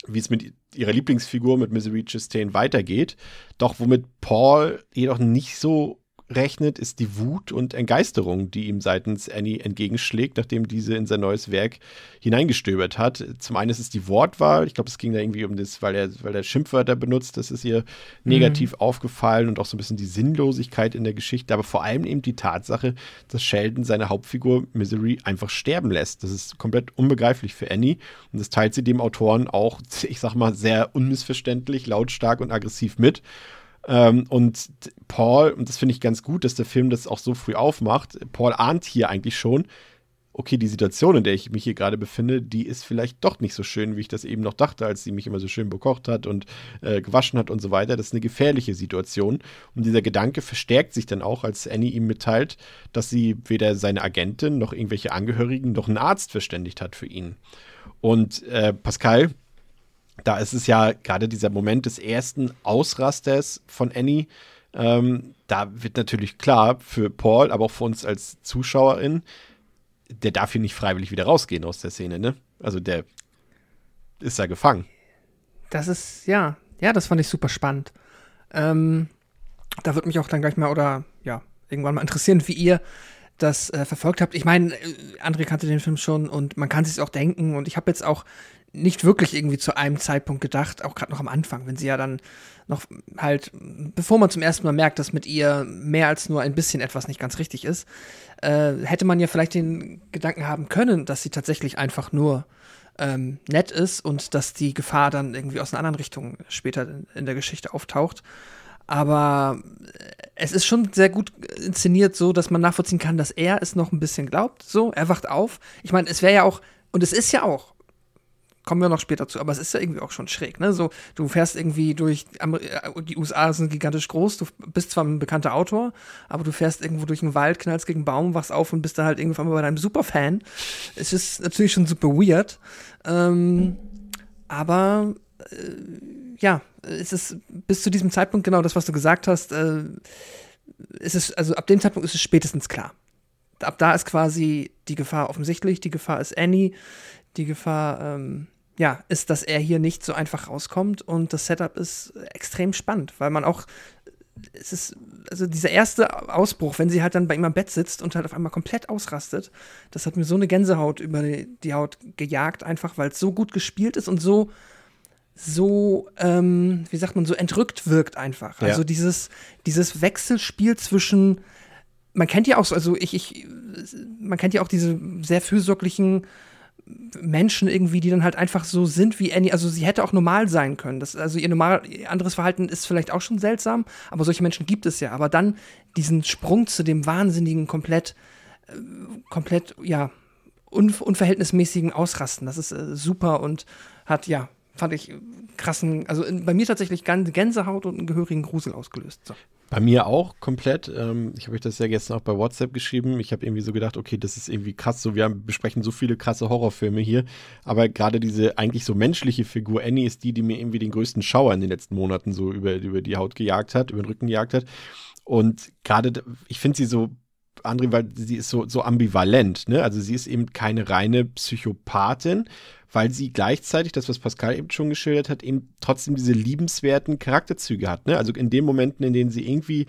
wie es mit ihrer Lieblingsfigur, mit Misery Chastain, weitergeht. Doch womit Paul jedoch nicht so rechnet, ist die Wut und Entgeisterung, die ihm seitens Annie entgegenschlägt, nachdem diese in sein neues Werk hineingestöbert hat. Zum einen ist es die Wortwahl, ich glaube, es ging da irgendwie um das, weil er, weil er Schimpfwörter benutzt, das ist ihr negativ mhm. aufgefallen und auch so ein bisschen die Sinnlosigkeit in der Geschichte, aber vor allem eben die Tatsache, dass Sheldon seine Hauptfigur Misery einfach sterben lässt. Das ist komplett unbegreiflich für Annie und das teilt sie dem Autoren auch, ich sag mal, sehr unmissverständlich, lautstark und aggressiv mit. Ähm, und Paul, und das finde ich ganz gut, dass der Film das auch so früh aufmacht, Paul ahnt hier eigentlich schon, okay, die Situation, in der ich mich hier gerade befinde, die ist vielleicht doch nicht so schön, wie ich das eben noch dachte, als sie mich immer so schön bekocht hat und äh, gewaschen hat und so weiter. Das ist eine gefährliche Situation. Und dieser Gedanke verstärkt sich dann auch, als Annie ihm mitteilt, dass sie weder seine Agentin noch irgendwelche Angehörigen noch einen Arzt verständigt hat für ihn. Und äh, Pascal, da ist es ja gerade dieser Moment des ersten Ausrasters von Annie. Ähm, da wird natürlich klar für Paul, aber auch für uns als Zuschauerin, der darf hier nicht freiwillig wieder rausgehen aus der Szene, ne? Also der ist da gefangen. Das ist, ja, ja, das fand ich super spannend. Ähm, da würde mich auch dann gleich mal oder ja, irgendwann mal interessieren, wie ihr das äh, verfolgt habt. Ich meine, äh, André kannte den Film schon und man kann sich auch denken und ich habe jetzt auch nicht wirklich irgendwie zu einem Zeitpunkt gedacht, auch gerade noch am Anfang, wenn sie ja dann noch halt, bevor man zum ersten Mal merkt, dass mit ihr mehr als nur ein bisschen etwas nicht ganz richtig ist, äh, hätte man ja vielleicht den Gedanken haben können, dass sie tatsächlich einfach nur ähm, nett ist und dass die Gefahr dann irgendwie aus einer anderen Richtung später in der Geschichte auftaucht. Aber es ist schon sehr gut inszeniert, so dass man nachvollziehen kann, dass er es noch ein bisschen glaubt. So, er wacht auf. Ich meine, es wäre ja auch, und es ist ja auch kommen wir noch später zu, aber es ist ja irgendwie auch schon schräg, ne? So, du fährst irgendwie durch, äh, die USA sind gigantisch groß, du bist zwar ein bekannter Autor, aber du fährst irgendwo durch den Wald, knallst gegen einen Baum, wachst auf und bist da halt irgendwann mal bei deinem Superfan. Es ist natürlich schon super weird, ähm, aber äh, ja, es ist bis zu diesem Zeitpunkt genau das, was du gesagt hast, äh, ist es, also ab dem Zeitpunkt ist es spätestens klar. Ab da ist quasi die Gefahr offensichtlich, die Gefahr ist Annie, die Gefahr, ähm, ja, ist, dass er hier nicht so einfach rauskommt und das Setup ist extrem spannend, weil man auch, es ist, also dieser erste Ausbruch, wenn sie halt dann bei ihm am Bett sitzt und halt auf einmal komplett ausrastet, das hat mir so eine Gänsehaut über die, die Haut gejagt, einfach weil es so gut gespielt ist und so, so, ähm, wie sagt man, so entrückt wirkt einfach. Ja. Also dieses, dieses Wechselspiel zwischen, man kennt ja auch so, also ich, ich, man kennt ja auch diese sehr fürsorglichen Menschen irgendwie, die dann halt einfach so sind wie Annie. Also sie hätte auch normal sein können. Das, also ihr normal, ihr anderes Verhalten ist vielleicht auch schon seltsam, aber solche Menschen gibt es ja. Aber dann diesen Sprung zu dem wahnsinnigen, komplett, äh, komplett, ja, un unverhältnismäßigen Ausrasten, das ist äh, super und hat, ja, fand ich krassen, also in, bei mir tatsächlich Gänsehaut und einen gehörigen Grusel ausgelöst. So. Bei mir auch komplett. Ähm, ich habe euch das ja gestern auch bei WhatsApp geschrieben. Ich habe irgendwie so gedacht, okay, das ist irgendwie krass. So, wir besprechen so viele krasse Horrorfilme hier. Aber gerade diese eigentlich so menschliche Figur Annie ist die, die mir irgendwie den größten Schauer in den letzten Monaten so über, über die Haut gejagt hat, über den Rücken gejagt hat. Und gerade, ich finde sie so André, weil sie ist so, so ambivalent, ne? Also sie ist eben keine reine Psychopathin, weil sie gleichzeitig, das, was Pascal eben schon geschildert hat, eben trotzdem diese liebenswerten Charakterzüge hat, ne? Also in den Momenten, in denen sie irgendwie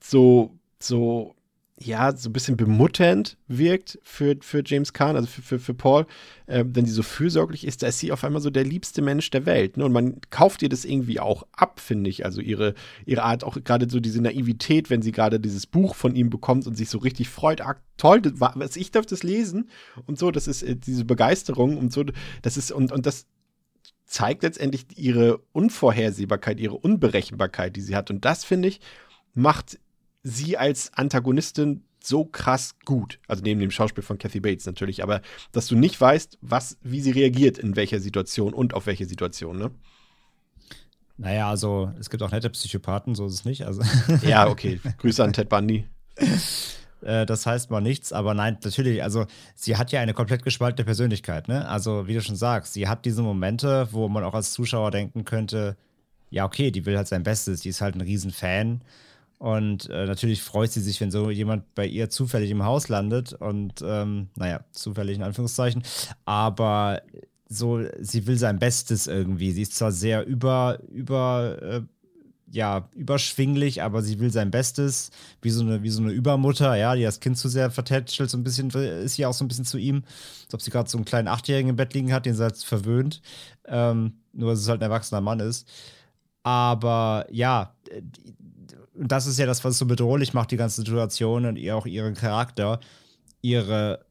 so, so ja, so ein bisschen bemutternd wirkt für, für James Kahn, also für, für, für Paul, äh, wenn sie so fürsorglich ist, da ist sie auf einmal so der liebste Mensch der Welt. Ne? Und man kauft ihr das irgendwie auch ab, finde ich. Also ihre, ihre Art, auch gerade so diese Naivität, wenn sie gerade dieses Buch von ihm bekommt und sich so richtig freut, ah, toll, das, was, ich darf das lesen und so, das ist äh, diese Begeisterung und so, das ist, und, und das zeigt letztendlich ihre Unvorhersehbarkeit, ihre Unberechenbarkeit, die sie hat. Und das, finde ich, macht sie als Antagonistin so krass gut. Also neben dem Schauspiel von Kathy Bates natürlich, aber dass du nicht weißt, was, wie sie reagiert in welcher Situation und auf welche Situation, ne? Naja, also es gibt auch nette Psychopathen, so ist es nicht. Also ja, okay. Grüße an Ted Bundy. Äh, das heißt mal nichts, aber nein, natürlich, also sie hat ja eine komplett gespaltene Persönlichkeit, ne? Also, wie du schon sagst, sie hat diese Momente, wo man auch als Zuschauer denken könnte, ja, okay, die will halt sein Bestes, die ist halt ein Riesenfan. Fan und äh, natürlich freut sie sich, wenn so jemand bei ihr zufällig im Haus landet. Und ähm, naja, zufällig in Anführungszeichen. Aber so, sie will sein Bestes irgendwie. Sie ist zwar sehr über, über, äh, ja, überschwinglich, aber sie will sein Bestes, wie so eine, wie so eine Übermutter, ja, die das Kind zu sehr vertätschelt, so ein bisschen, ist sie auch so ein bisschen zu ihm, als ob sie gerade so einen kleinen Achtjährigen im Bett liegen hat, den sie halt verwöhnt, ähm, nur dass es halt ein erwachsener Mann ist. Aber ja, das ist ja das, was so bedrohlich macht, die ganze Situation und ihr auch ihren Charakter, ihre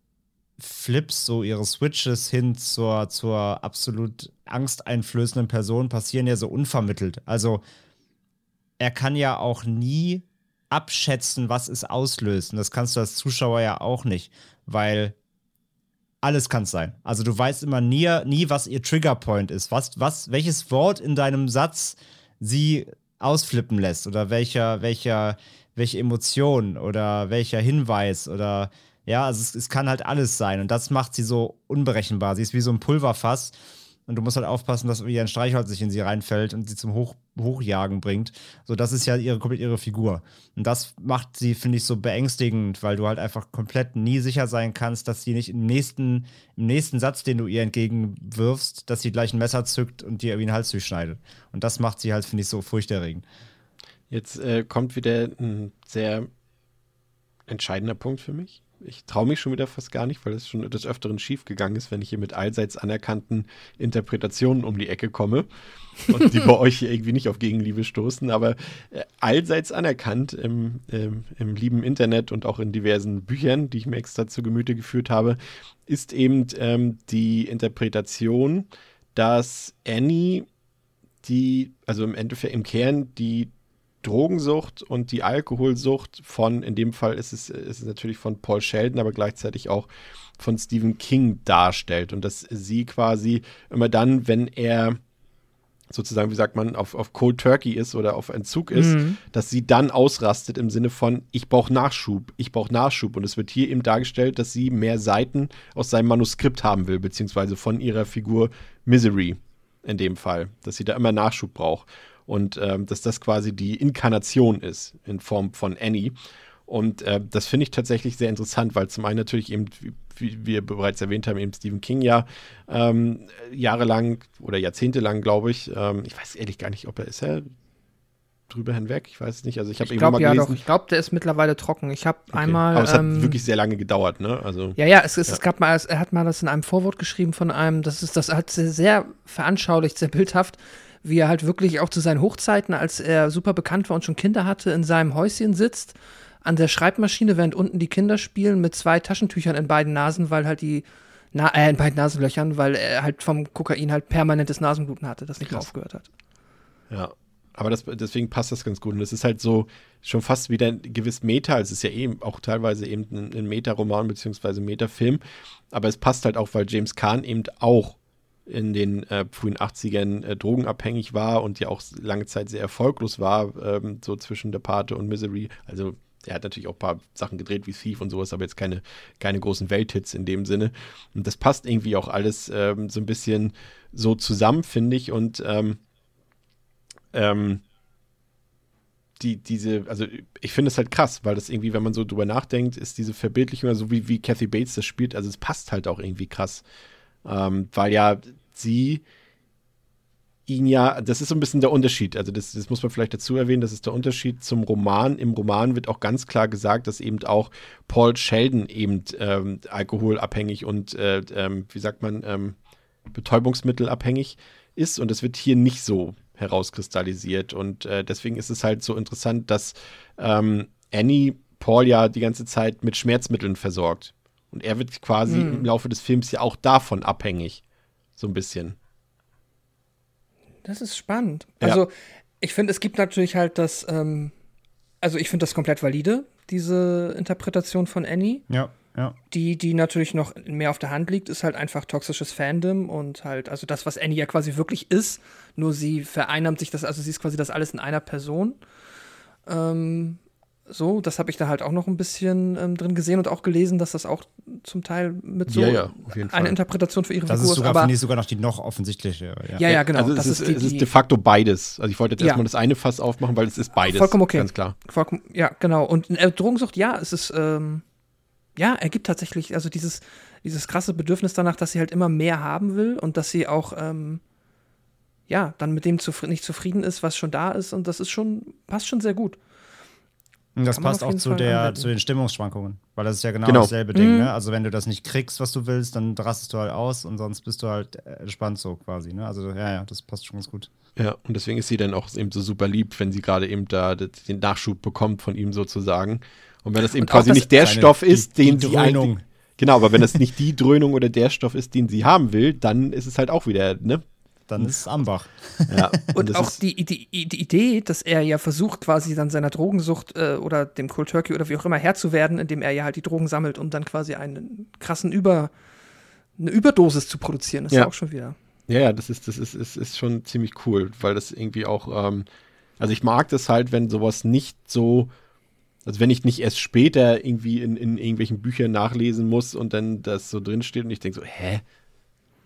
Flips, so ihre Switches hin zur, zur absolut angsteinflößenden Person passieren ja so unvermittelt. Also er kann ja auch nie abschätzen, was es auslöst. Und das kannst du als Zuschauer ja auch nicht, weil alles kann es sein. Also du weißt immer nie, nie, was ihr Triggerpoint ist, was, was, welches Wort in deinem Satz sie ausflippen lässt oder welcher, welcher, welche Emotion oder welcher Hinweis oder ja, also es, es kann halt alles sein und das macht sie so unberechenbar. Sie ist wie so ein Pulverfass und du musst halt aufpassen, dass wie ein Streichholz sich in sie reinfällt und sie zum Hoch, Hochjagen bringt. So, das ist ja ihre, komplett ihre Figur. Und das macht sie, finde ich, so beängstigend, weil du halt einfach komplett nie sicher sein kannst, dass sie nicht im nächsten, im nächsten Satz, den du ihr entgegenwirfst, dass sie gleich ein Messer zückt und dir irgendwie den Hals durchschneidet. Und das macht sie halt, finde ich, so furchterregend. Jetzt äh, kommt wieder ein sehr entscheidender Punkt für mich ich traue mich schon wieder fast gar nicht, weil es schon des Öfteren schief gegangen ist, wenn ich hier mit allseits anerkannten Interpretationen um die Ecke komme und die bei euch hier irgendwie nicht auf Gegenliebe stoßen. Aber äh, allseits anerkannt im, ähm, im lieben Internet und auch in diversen Büchern, die ich mir extra zu Gemüte geführt habe, ist eben ähm, die Interpretation, dass Annie die, also im Endeffekt im Kern die Drogensucht und die Alkoholsucht von, in dem Fall ist es, ist es natürlich von Paul Sheldon, aber gleichzeitig auch von Stephen King darstellt. Und dass sie quasi immer dann, wenn er sozusagen, wie sagt man, auf, auf Cold Turkey ist oder auf Entzug ist, mhm. dass sie dann ausrastet im Sinne von, ich brauche Nachschub, ich brauche Nachschub. Und es wird hier eben dargestellt, dass sie mehr Seiten aus seinem Manuskript haben will, beziehungsweise von ihrer Figur Misery in dem Fall, dass sie da immer Nachschub braucht und ähm, dass das quasi die Inkarnation ist in Form von Annie. Und äh, das finde ich tatsächlich sehr interessant, weil zum einen natürlich eben, wie, wir bereits erwähnt haben, eben Stephen King ja ähm, jahrelang oder jahrzehntelang, glaube ich, ähm, ich weiß ehrlich gar nicht, ob er ist er drüber hinweg, ich weiß es nicht. Also ich habe irgendwann mal ja, gelesen. Doch. Ich glaube, der ist mittlerweile trocken. Ich habe okay. einmal. Aber es hat ähm, wirklich sehr lange gedauert, ne? Also. Ja, ja, es, es, ja. es gab mal, er hat mal das in einem Vorwort geschrieben von einem, das ist, das hat sehr, sehr veranschaulicht, sehr bildhaft wie er halt wirklich auch zu seinen Hochzeiten, als er super bekannt war und schon Kinder hatte, in seinem Häuschen sitzt, an der Schreibmaschine, während unten die Kinder spielen, mit zwei Taschentüchern in beiden Nasen, weil halt die, Na äh, in beiden Nasenlöchern, weil er halt vom Kokain halt permanentes Nasenbluten hatte, das nicht mehr aufgehört hat. Ja. Aber das, deswegen passt das ganz gut. Und es ist halt so schon fast wieder ein gewiss Meta. Es ist ja eben auch teilweise eben ein, ein Meta-Roman beziehungsweise Meta-Film. Aber es passt halt auch, weil James Kahn eben auch in den äh, frühen 80ern äh, drogenabhängig war und ja auch lange Zeit sehr erfolglos war, ähm, so zwischen Der Pate und Misery. Also er hat natürlich auch ein paar Sachen gedreht wie Thief und sowas, aber jetzt keine, keine großen Welthits in dem Sinne. Und das passt irgendwie auch alles ähm, so ein bisschen so zusammen, finde ich. Und ähm, ähm, die, diese, also ich finde es halt krass, weil das irgendwie, wenn man so drüber nachdenkt, ist diese Verbildlichung, also wie, wie Kathy Bates das spielt, also es passt halt auch irgendwie krass. Ähm, weil ja sie ihn ja, das ist so ein bisschen der Unterschied. Also, das, das, muss man vielleicht dazu erwähnen, das ist der Unterschied zum Roman. Im Roman wird auch ganz klar gesagt, dass eben auch Paul Sheldon eben ähm, alkoholabhängig und, äh, ähm, wie sagt man, ähm, betäubungsmittelabhängig ist. Und das wird hier nicht so herauskristallisiert. Und äh, deswegen ist es halt so interessant, dass ähm, Annie Paul ja die ganze Zeit mit Schmerzmitteln versorgt. Und er wird quasi mhm. im Laufe des Films ja auch davon abhängig. So ein bisschen. Das ist spannend. Ja. Also, ich finde, es gibt natürlich halt das, ähm, also ich finde das komplett valide, diese Interpretation von Annie. Ja, ja. Die, die natürlich noch mehr auf der Hand liegt, ist halt einfach toxisches Fandom und halt, also das, was Annie ja quasi wirklich ist, nur sie vereinnahmt sich das, also sie ist quasi das alles in einer Person. Ähm, so, das habe ich da halt auch noch ein bisschen ähm, drin gesehen und auch gelesen, dass das auch zum Teil mit so ja, ja, eine Interpretation für ihre das Figur ist. Sogar, finde ich sogar noch die noch offensichtlichere. Ja, ja, ja genau. Also es ist, ist, die, es ist de facto beides. Also ich wollte jetzt erstmal das eine Fass aufmachen, weil es ist beides. Vollkommen okay. Ganz klar. Vollkommen, ja, genau. Und äh, Drogensucht, ja, es ist, ähm, ja, er gibt tatsächlich, also dieses, dieses krasse Bedürfnis danach, dass sie halt immer mehr haben will und dass sie auch, ähm, ja, dann mit dem zufri nicht zufrieden ist, was schon da ist. Und das ist schon, passt schon sehr gut. Und das passt auch zu, Fall der, anwenden. zu den Stimmungsschwankungen. Weil das ist ja genau, Genau. dasselbe Ding. Mhm. Ne? Also, wenn du das nicht kriegst, was du willst, dann rastest du halt aus und sonst bist du halt entspannt so quasi. Ne? Also, ja, ja, das passt schon ganz gut. Ja, und deswegen ist sie dann auch eben so super lieb, wenn sie gerade eben da den Nachschub bekommt von ihm sozusagen. Und wenn das eben Und quasi das- nicht der Stoff ist, die- den die sie Dröhnung. Genau, aber wenn das nicht die Dröhnung oder der Stoff ist, den sie haben will, dann ist es halt auch wieder, ne? Dann ist es Ambach. Ja. Und das auch die, die, die Idee, dass er ja versucht, quasi dann seiner Drogensucht äh, oder dem Cold Turkey oder wie auch immer Herr zu werden, indem er ja halt die Drogen sammelt, um dann quasi einen krassen Über, eine Überdosis zu produzieren, ist Ja. ja auch schon wieder. Ja, ja, das ist, das ist, ist, ist schon ziemlich cool, weil das irgendwie auch, ähm, also ich mag das halt, wenn sowas nicht so, also wenn ich nicht erst später irgendwie in, in irgendwelchen Büchern nachlesen muss und dann das so drinsteht und ich denke so, hä?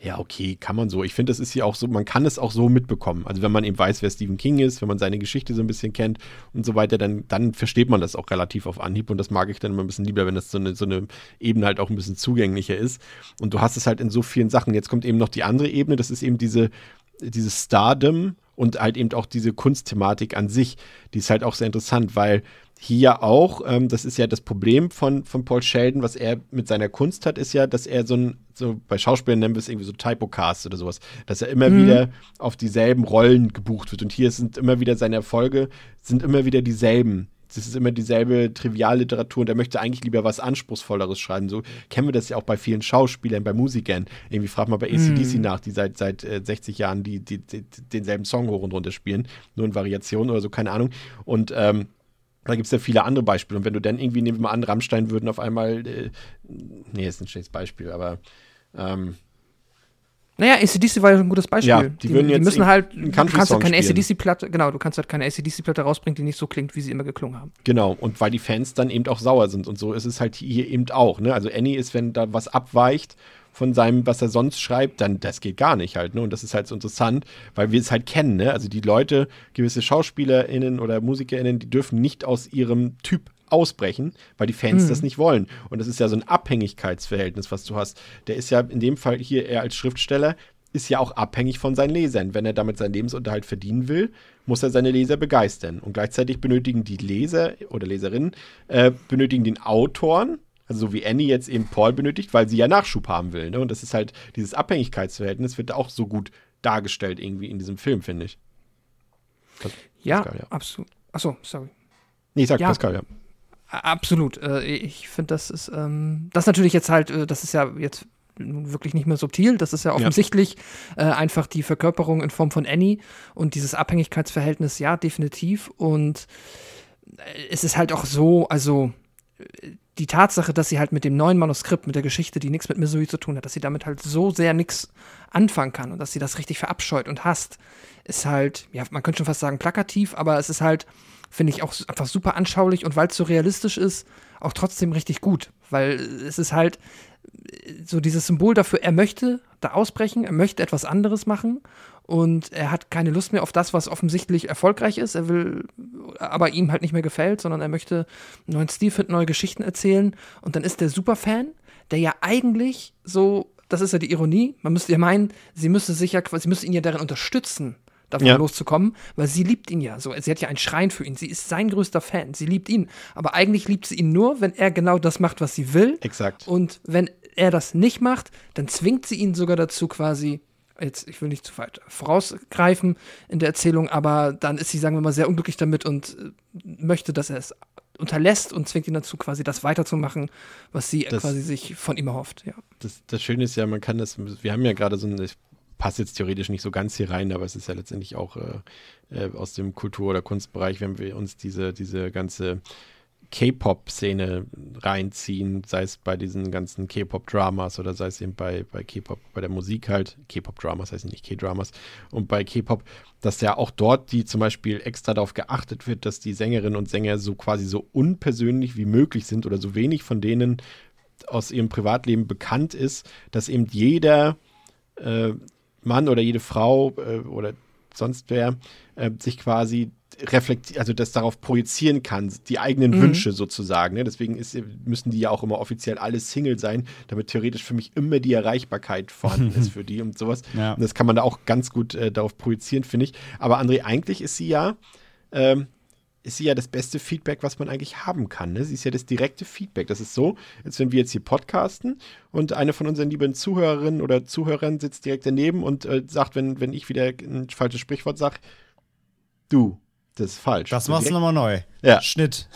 Ja, okay, kann man so. Ich finde, das ist hier auch so, man kann es auch so mitbekommen. Also wenn man eben weiß, wer Stephen King ist, wenn man seine Geschichte so ein bisschen kennt und so weiter, dann, dann versteht man das auch relativ auf Anhieb und das mag ich dann immer ein bisschen lieber, wenn das so eine, so eine Ebene halt auch ein bisschen zugänglicher ist. Und du hast es halt in so vielen Sachen. Jetzt kommt eben noch die andere Ebene, das ist eben diese, dieses Stardom und halt eben auch diese Kunstthematik an sich. Die ist halt auch sehr interessant, weil hier auch, ähm, das ist ja das Problem von, von Paul Sheldon, was er mit seiner Kunst hat, ist ja, dass er so ein, so bei Schauspielern nennen wir es irgendwie so Typocast oder sowas, dass er immer wieder auf dieselben Rollen gebucht wird. Und hier sind immer wieder seine Erfolge, sind immer wieder dieselben. Es ist immer dieselbe Trivialliteratur und er möchte eigentlich lieber was Anspruchsvolleres schreiben. So kennen wir das ja auch bei vielen Schauspielern, bei Musikern. Irgendwie fragt man bei ACDC nach, die seit, seit äh, 60 Jahren die, die, die, denselben Song hoch und runter spielen, nur in Variationen oder so, keine Ahnung. Und ähm, da gibt es ja viele andere Beispiele. Und wenn du dann irgendwie, nehmen wir mal an, Rammstein würden auf einmal, äh, nee, ist ein schlechtes Beispiel, aber ähm, Naja, ACDC war ja ein gutes Beispiel. Ja, die würden jetzt müssen in- halt, du kannst halt keine. ACDC-Platte, genau, du kannst halt keine ACDC-Platte rausbringen, die nicht so klingt, wie sie immer geklungen haben. Genau, und weil die Fans dann eben auch sauer sind und so ist es halt hier eben auch. Ne? Also Annie ist, wenn da was abweicht von seinem, was er sonst schreibt, dann das geht gar nicht halt. Ne? Und das ist halt so interessant, weil wir es halt kennen. Ne? Also die Leute, gewisse SchauspielerInnen oder MusikerInnen, die dürfen nicht aus ihrem Typ ausbrechen, weil die Fans das nicht wollen. Und das ist ja so ein Abhängigkeitsverhältnis, was du hast. Der ist ja in dem Fall hier eher als Schriftsteller ist ja auch abhängig von seinen Lesern. Wenn er damit seinen Lebensunterhalt verdienen will, muss er seine Leser begeistern. Und gleichzeitig benötigen die Leser oder Leserinnen, äh, benötigen den Autoren, also so wie Annie jetzt eben Paul benötigt, weil sie ja Nachschub haben will. Ne? Und das ist halt, dieses Abhängigkeitsverhältnis wird auch so gut dargestellt irgendwie in diesem Film, finde ich. Das- Ja, Pascal, ja. absolut. Achso, sorry. Nee, ich sag Ja. Pascal, ja. Absolut. Äh, Ich finde, das ist, ähm, das ist natürlich jetzt halt, äh, das ist ja jetzt wirklich nicht mehr subtil. Das ist ja offensichtlich äh, einfach die Verkörperung in Form von Annie und dieses Abhängigkeitsverhältnis, ja, definitiv. Und es ist halt auch so, also die Tatsache, dass sie halt mit dem neuen Manuskript, mit der Geschichte, die nichts mit Missouri zu tun hat, dass sie damit halt so sehr nichts anfangen kann und dass sie das richtig verabscheut und hasst, ist halt, ja, man könnte schon fast sagen plakativ, aber es ist halt, finde ich auch einfach super anschaulich und weil es so realistisch ist, auch trotzdem richtig gut, weil es ist halt äh, so dieses Symbol dafür, er möchte da ausbrechen, er möchte etwas anderes machen und er hat keine Lust mehr auf das, was offensichtlich erfolgreich ist. Er will, aber ihm halt nicht mehr gefällt, sondern er möchte einen neuen Stil finden, neue Geschichten erzählen. Und dann ist der Superfan, der ja eigentlich so, das ist ja die Ironie, man müsste ja meinen, sie müsste sich ja sie müsste ihn ja darin unterstützen, davon Ja. loszukommen, weil sie liebt ihn ja so. Sie hat ja einen Schrein für ihn. Sie ist sein größter Fan. Sie liebt ihn. Aber eigentlich liebt sie ihn nur, wenn er genau das macht, was sie will. Exakt. Und wenn er das nicht macht, dann zwingt sie ihn sogar dazu quasi, jetzt, ich will nicht zu weit vorausgreifen in der Erzählung, aber dann ist sie, sagen wir mal, sehr unglücklich damit und äh, möchte, dass er es unterlässt und zwingt ihn dazu, quasi das weiterzumachen, was sie Das- quasi sich von ihm erhofft. Ja. das, das Schöne ist ja, man kann das, wir haben ja gerade so ein, ich passe jetzt theoretisch nicht so ganz hier rein, aber es ist ja letztendlich auch äh, äh, aus dem Kultur- oder Kunstbereich, wenn wir uns diese, diese ganze K-Pop-Szene reinziehen, sei es bei diesen ganzen K-Pop-Dramas oder sei es eben bei, bei K-Pop, bei der Musik halt, K-Pop-Dramas heißt nicht K-Dramas, und bei K-Pop, dass ja auch dort die zum Beispiel extra darauf geachtet wird, dass die Sängerinnen und Sänger so quasi so unpersönlich wie möglich sind oder so wenig von denen aus ihrem Privatleben bekannt ist, dass eben jeder äh, Mann oder jede Frau äh, oder sonst wer, äh, sich quasi reflektieren, also das darauf projizieren kann, die eigenen mhm. Wünsche sozusagen. Ne? Deswegen ist, müssen die ja auch immer offiziell alle Single sein, damit theoretisch für mich immer die Erreichbarkeit vorhanden ist für die und sowas. Ja. Und das kann man da auch ganz gut äh, darauf projizieren, finde ich. Aber André, eigentlich ist sie ja, ähm, ist sie ja das beste Feedback, was man eigentlich haben kann. Ne? Sie ist ja das direkte Feedback. Das ist so, als wenn wir jetzt hier podcasten und eine von unseren lieben Zuhörerinnen oder Zuhörern sitzt direkt daneben und äh, sagt, wenn, wenn ich wieder ein falsches Sprichwort sage, du, das ist falsch. Das machst du nochmal neu. Ja. Schnitt.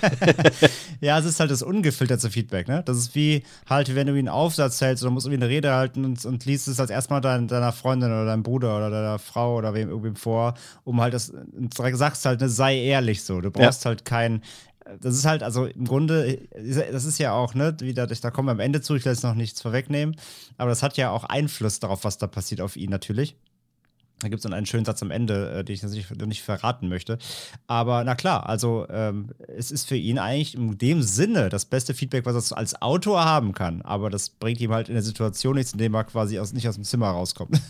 ja, es ist halt das ungefilterte Feedback, ne? Das ist wie halt, wenn du einen Aufsatz hältst oder musst irgendwie eine Rede halten und, und liest es als erstmal dein, deiner Freundin oder deinem Bruder oder deiner Frau oder wem irgendwem vor, um halt das, sagst halt, ne, sei ehrlich so. Du brauchst ja. halt kein, das ist halt, also im Grunde, das ist ja auch, ne, wieder, da kommen wir am Ende zu, ich will jetzt noch nichts vorwegnehmen, aber das hat ja auch Einfluss darauf, was da passiert auf ihn natürlich. Da gibt es dann einen schönen Satz am Ende, äh, den ich nicht, nicht verraten möchte. Aber na klar, also ähm, es ist für ihn eigentlich in dem Sinne das beste Feedback, was er als Autor haben kann. Aber das bringt ihm halt in der Situation nichts, in dem er quasi aus, nicht aus dem Zimmer rauskommt.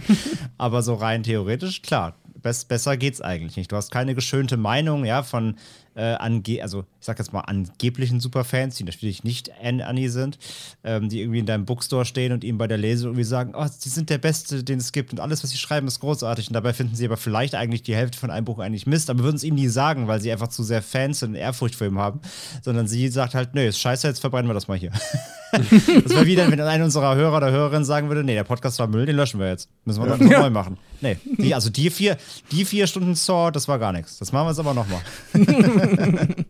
Aber so rein theoretisch, klar, best, besser geht's eigentlich nicht. Du hast keine geschönte Meinung, ja, von äh, ange also ich sag jetzt mal angeblichen Superfans, die natürlich nicht Annie sind, ähm, die irgendwie in deinem Bookstore stehen und ihm bei der Lesung irgendwie sagen, oh, sie sind der Beste, den es gibt und alles, was sie schreiben, ist großartig. Und dabei finden sie aber vielleicht eigentlich die Hälfte von einem Buch eigentlich Mist, aber würden es ihm nie sagen, weil sie einfach zu sehr Fans und Ehrfurcht vor ihm haben, sondern sie sagt halt, nö, ist scheiße, jetzt verbrennen wir das mal hier. das wäre wie dann, wenn einer unserer Hörer oder Hörerinnen sagen würde, nee, der Podcast war Müll, den löschen wir jetzt. Müssen wir dann ja. neu machen. Nee, die, also die vier, die vier Stunden Saw, das war gar nichts. Das machen wir jetzt aber nochmal.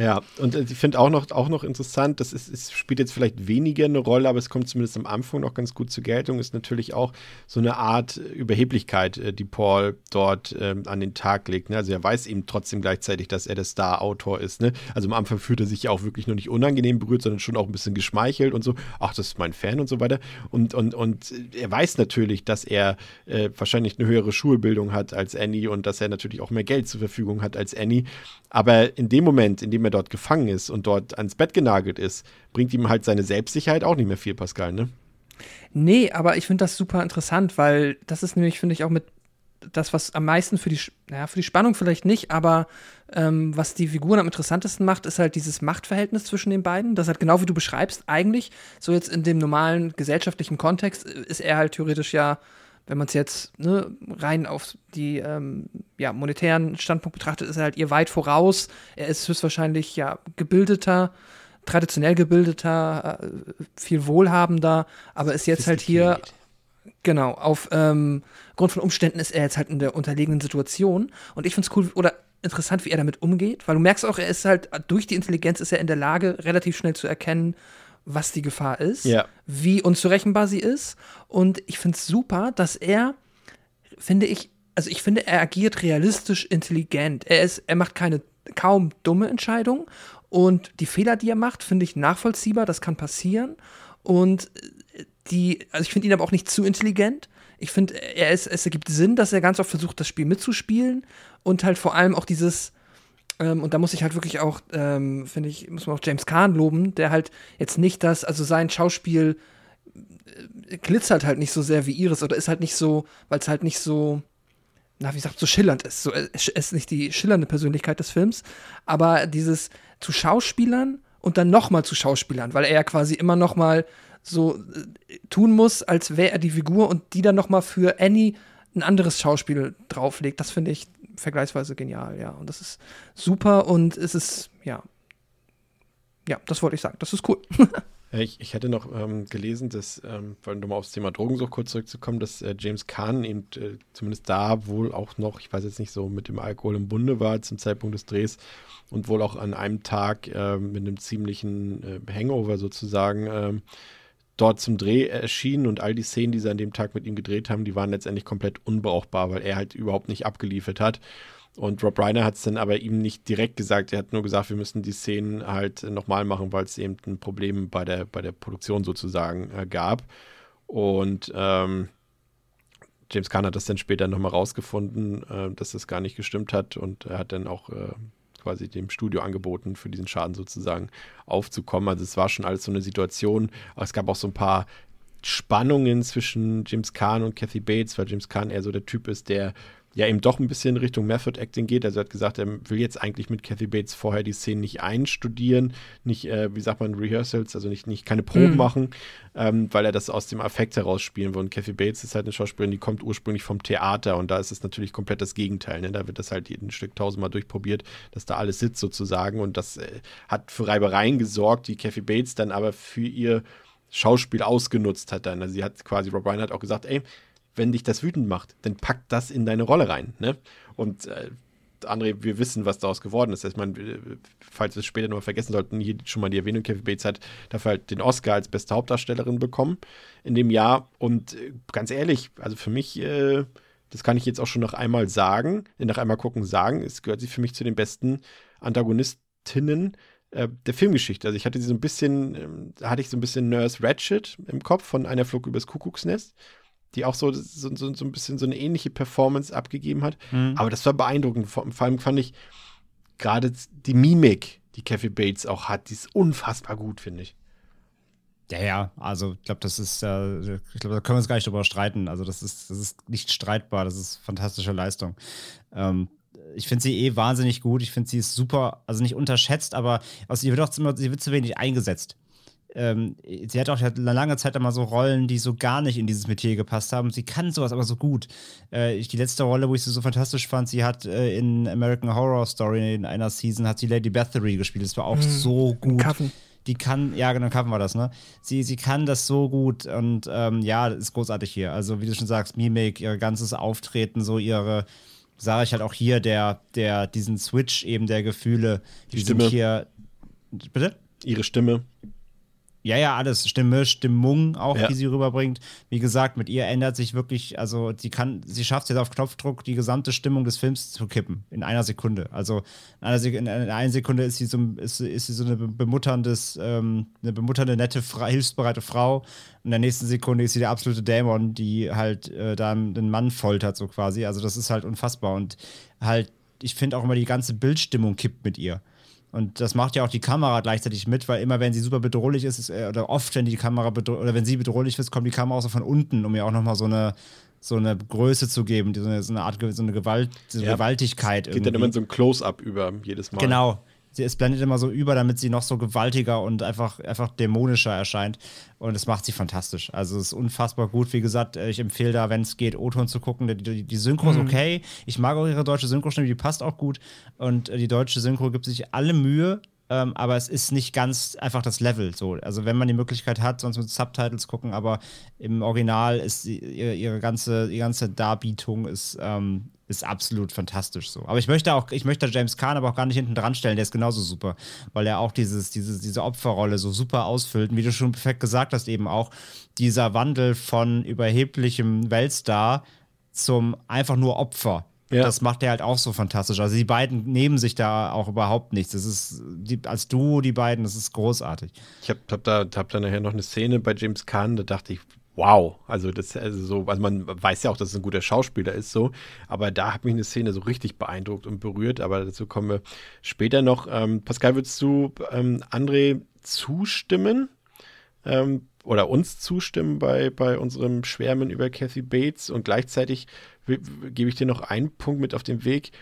Ja, und äh, ich finde auch noch, auch noch interessant, das ist, es spielt jetzt vielleicht weniger eine Rolle, aber es kommt zumindest am Anfang noch ganz gut zur Geltung, ist natürlich auch so eine Art Überheblichkeit, äh, die Paul dort ähm, an den Tag legt. Ne? Also er weiß eben trotzdem gleichzeitig, dass er der Star-Autor ist. Ne? Also am Anfang fühlt er sich ja auch wirklich nur nicht unangenehm berührt, sondern schon auch ein bisschen geschmeichelt und so, ach, das ist mein Fan und so weiter. Und, und, und er weiß natürlich, dass er äh, wahrscheinlich eine höhere Schulbildung hat als Annie und dass er natürlich auch mehr Geld zur Verfügung hat als Annie. Aber in dem Moment, in dem er dort gefangen ist und dort ans Bett genagelt ist, bringt ihm halt seine Selbstsicherheit auch nicht mehr viel, Pascal, ne? Nee, aber ich finde das super interessant, weil das ist nämlich, finde ich, auch mit das, was am meisten für die, naja, für die Spannung vielleicht nicht, aber ähm, was die Figuren am interessantesten macht, ist halt dieses Machtverhältnis zwischen den beiden. Das halt genau wie du beschreibst, eigentlich, so jetzt in dem normalen gesellschaftlichen Kontext, äh, ist er halt theoretisch ja wenn man es jetzt ne, rein auf die ähm, ja, monetären Standpunkt betrachtet, ist er halt ihr weit voraus. Er ist höchstwahrscheinlich ja gebildeter, traditionell gebildeter, äh, viel wohlhabender, aber ist jetzt halt hier genau auf ähm, Grund von Umständen ist er jetzt halt in der unterlegenen Situation und ich finde es cool oder interessant, wie er damit umgeht, weil du merkst auch, er ist halt durch die Intelligenz ist er in der Lage, relativ schnell zu erkennen, was die Gefahr ist, ja. wie unzurechenbar sie ist. Und ich finde es super, dass er, finde ich, also ich finde, er agiert realistisch intelligent. Er ist, er macht keine kaum dumme Entscheidungen. Und die Fehler, die er macht, finde ich nachvollziehbar, das kann passieren. Und die, also ich finde ihn aber auch nicht zu intelligent. Ich finde, er ist, es ergibt Sinn, dass er ganz oft versucht, das Spiel mitzuspielen und halt vor allem auch dieses, ähm, und da muss ich halt wirklich auch, ähm, finde ich, muss man auch James Kahn loben, der halt jetzt nicht das, also sein Schauspiel äh, glitzert halt nicht so sehr wie Iris oder ist halt nicht so, weil es halt nicht so, na, wie gesagt, so schillernd ist. So, es ist nicht die schillernde Persönlichkeit des Films, aber dieses zu Schauspielern und dann nochmal zu Schauspielern, weil er ja quasi immer nochmal so äh, tun muss, als wäre er die Figur und die dann nochmal für Annie ein anderes Schauspiel drauflegt. Das finde ich vergleichsweise genial, ja. Und das ist super und es ist, ja. Ja, das wollte ich sagen. Das ist cool. Ich, ich hätte noch ähm, gelesen, dass, ähm, um mal aufs Thema Drogensucht kurz zurückzukommen, dass äh, James Kahn eben äh, zumindest da wohl auch noch, ich weiß jetzt nicht so, mit dem Alkohol im Bunde war zum Zeitpunkt des Drehs und wohl auch an einem Tag äh, mit einem ziemlichen äh, Hangover sozusagen ähm, dort zum Dreh erschienen und all die Szenen, die sie an dem Tag mit ihm gedreht haben, die waren letztendlich komplett unbrauchbar, weil er halt überhaupt nicht abgeliefert hat. Und Rob Reiner hat es dann aber ihm nicht direkt gesagt. Er hat nur gesagt, wir müssen die Szenen halt nochmal machen, weil es eben ein Problem bei der, bei der Produktion sozusagen äh, gab. Und ähm, James Kahn hat das dann später nochmal rausgefunden, äh, dass das gar nicht gestimmt hat. Und er hat dann auch äh, quasi dem Studio angeboten, für diesen Schaden sozusagen aufzukommen. Also es war schon alles so eine Situation. Aber es gab auch so ein paar Spannungen zwischen James Caan und Kathy Bates, weil James Caan eher so der Typ ist, der ja eben doch ein bisschen Richtung Method Acting geht. Also er hat gesagt, er will jetzt eigentlich mit Kathy Bates vorher die Szenen nicht einstudieren, nicht, äh, wie sagt man, Rehearsals, also nicht, nicht keine Proben mhm. machen, ähm, weil er das aus dem Affekt heraus spielen will. Und Kathy Bates ist halt eine Schauspielerin, die kommt ursprünglich vom Theater und da ist es natürlich komplett das Gegenteil. Ne? Da wird das halt ein Stück tausendmal durchprobiert, dass da alles sitzt sozusagen und das äh, hat für Reibereien gesorgt, die Kathy Bates dann aber für ihr Schauspiel ausgenutzt hat dann. Also sie hat quasi, Rob Ryan hat auch gesagt, ey, wenn dich das wütend macht, dann pack das in deine Rolle rein. Ne? Und äh, André, wir wissen, was daraus geworden ist. Ich meine, falls wir es später noch vergessen sollten, hier schon mal die Erwähnung, Kevin Bates hat dafür halt den Oscar als beste Hauptdarstellerin bekommen in dem Jahr. Und äh, ganz ehrlich, also für mich, äh, das kann ich jetzt auch schon noch einmal sagen, nach einmal gucken sagen, es gehört sie für mich zu den besten Antagonistinnen äh, der Filmgeschichte. Also ich hatte sie so ein bisschen, da hatte ich so ein bisschen Nurse Ratchet im Kopf von einer Flug übers Kuckucksnest die auch so, so, so, so ein bisschen so eine ähnliche Performance abgegeben hat. Mhm. Aber das war beeindruckend. Vor, vor allem fand ich gerade die Mimik, die Kathy Bates auch hat, die ist unfassbar gut, finde ich. Ja, ja, also ich glaube, das ist, äh, ich glaube, da können wir uns gar nicht drüber streiten. Also das ist, das ist nicht streitbar, das ist fantastische Leistung. Ähm, ich finde sie eh wahnsinnig gut. Ich finde sie ist super, also nicht unterschätzt, aber also sie wird auch sie wird zu wenig eingesetzt ähm, sie hat auch eine lange Zeit immer so Rollen, die so gar nicht in dieses Metier gepasst haben. Sie kann sowas aber so gut. Äh, die letzte Rolle, wo ich sie so fantastisch fand, sie hat äh, in American Horror Story in einer Season hat sie Lady Bathory gespielt. Das war auch mhm. so gut. Die kann, ja, genau, Kaffen war das, ne? Sie, sie kann das so gut und ähm, ja, ist großartig hier. Also, wie du schon sagst, Mimik, ihr ganzes Auftreten, so ihre, sage ich halt auch hier, der, der, diesen Switch eben der Gefühle, die, die Stimme. hier. Bitte? Ihre Stimme. Ja, ja, alles. Stimme, Stimmung auch, ja. die sie rüberbringt. Wie gesagt, mit ihr ändert sich wirklich, also sie kann, sie schafft es jetzt auf Knopfdruck, die gesamte Stimmung des Films zu kippen. In einer Sekunde. Also in einer, Sek in einer Sekunde ist sie so, ist, ist sie so eine bemutterndes, ähm, eine bemutternde, nette, hilfsbereite Frau. In der nächsten Sekunde ist sie der absolute Dämon, die halt äh, dann den Mann foltert, so quasi. Also das ist halt unfassbar. Und halt, ich finde auch immer die ganze Bildstimmung kippt mit ihr. Und das macht ja auch die Kamera gleichzeitig mit, weil immer wenn sie super bedrohlich ist, ist äh, oder oft, wenn die Kamera oder wenn sie bedrohlich ist, kommt die Kamera auch so von unten, um ihr auch nochmal so eine, so eine Größe zu geben, so eine, so eine Art, so eine Gewalt, so eine ja, Gewaltigkeit. Geht irgendwie. dann immer in so ein Close-up über jedes Mal. Genau, sie, es blendet immer so über, damit sie noch so gewaltiger und einfach, einfach dämonischer erscheint. Und es macht sie fantastisch. Also es ist unfassbar gut. Wie gesagt, ich empfehle da, wenn es geht, O-Ton zu gucken. Die, die, die Synchro ist mhm. okay. Ich mag auch ihre deutsche Synchro-Stimme, die passt auch gut. Und äh, die deutsche Synchro gibt sich alle Mühe, ähm, aber es ist nicht ganz einfach das Level so. Also wenn man die Möglichkeit hat, sonst mit Subtitles gucken, aber im Original ist ihre, ihre ganze, die ganze Darbietung ist, ähm, ist absolut fantastisch so. Aber ich möchte auch, ich möchte James Kahn aber auch gar nicht hinten dran stellen, der ist genauso super, weil er auch dieses, dieses, diese Opferrolle so super ausfüllt. Und wie du schon perfekt gesagt hast, eben auch dieser Wandel von überheblichem Weltstar zum einfach nur Opfer. Ja. Das macht er halt auch so fantastisch. Also die beiden nehmen sich da auch überhaupt nichts. Das ist die, als Duo, die beiden, das ist großartig. Ich habe hab da, hab da nachher noch eine Szene bei James Kahn, da dachte ich, wow. Also das also so, also man weiß ja auch, dass es ein guter Schauspieler ist, so, aber da hat mich eine Szene so richtig beeindruckt und berührt, aber dazu kommen wir später noch. Ähm, Pascal, würdest du ähm, André zustimmen? Ähm, oder uns zustimmen bei, bei unserem Schwärmen über Kathy Bates und gleichzeitig gebe ich dir noch einen Punkt mit auf den Weg,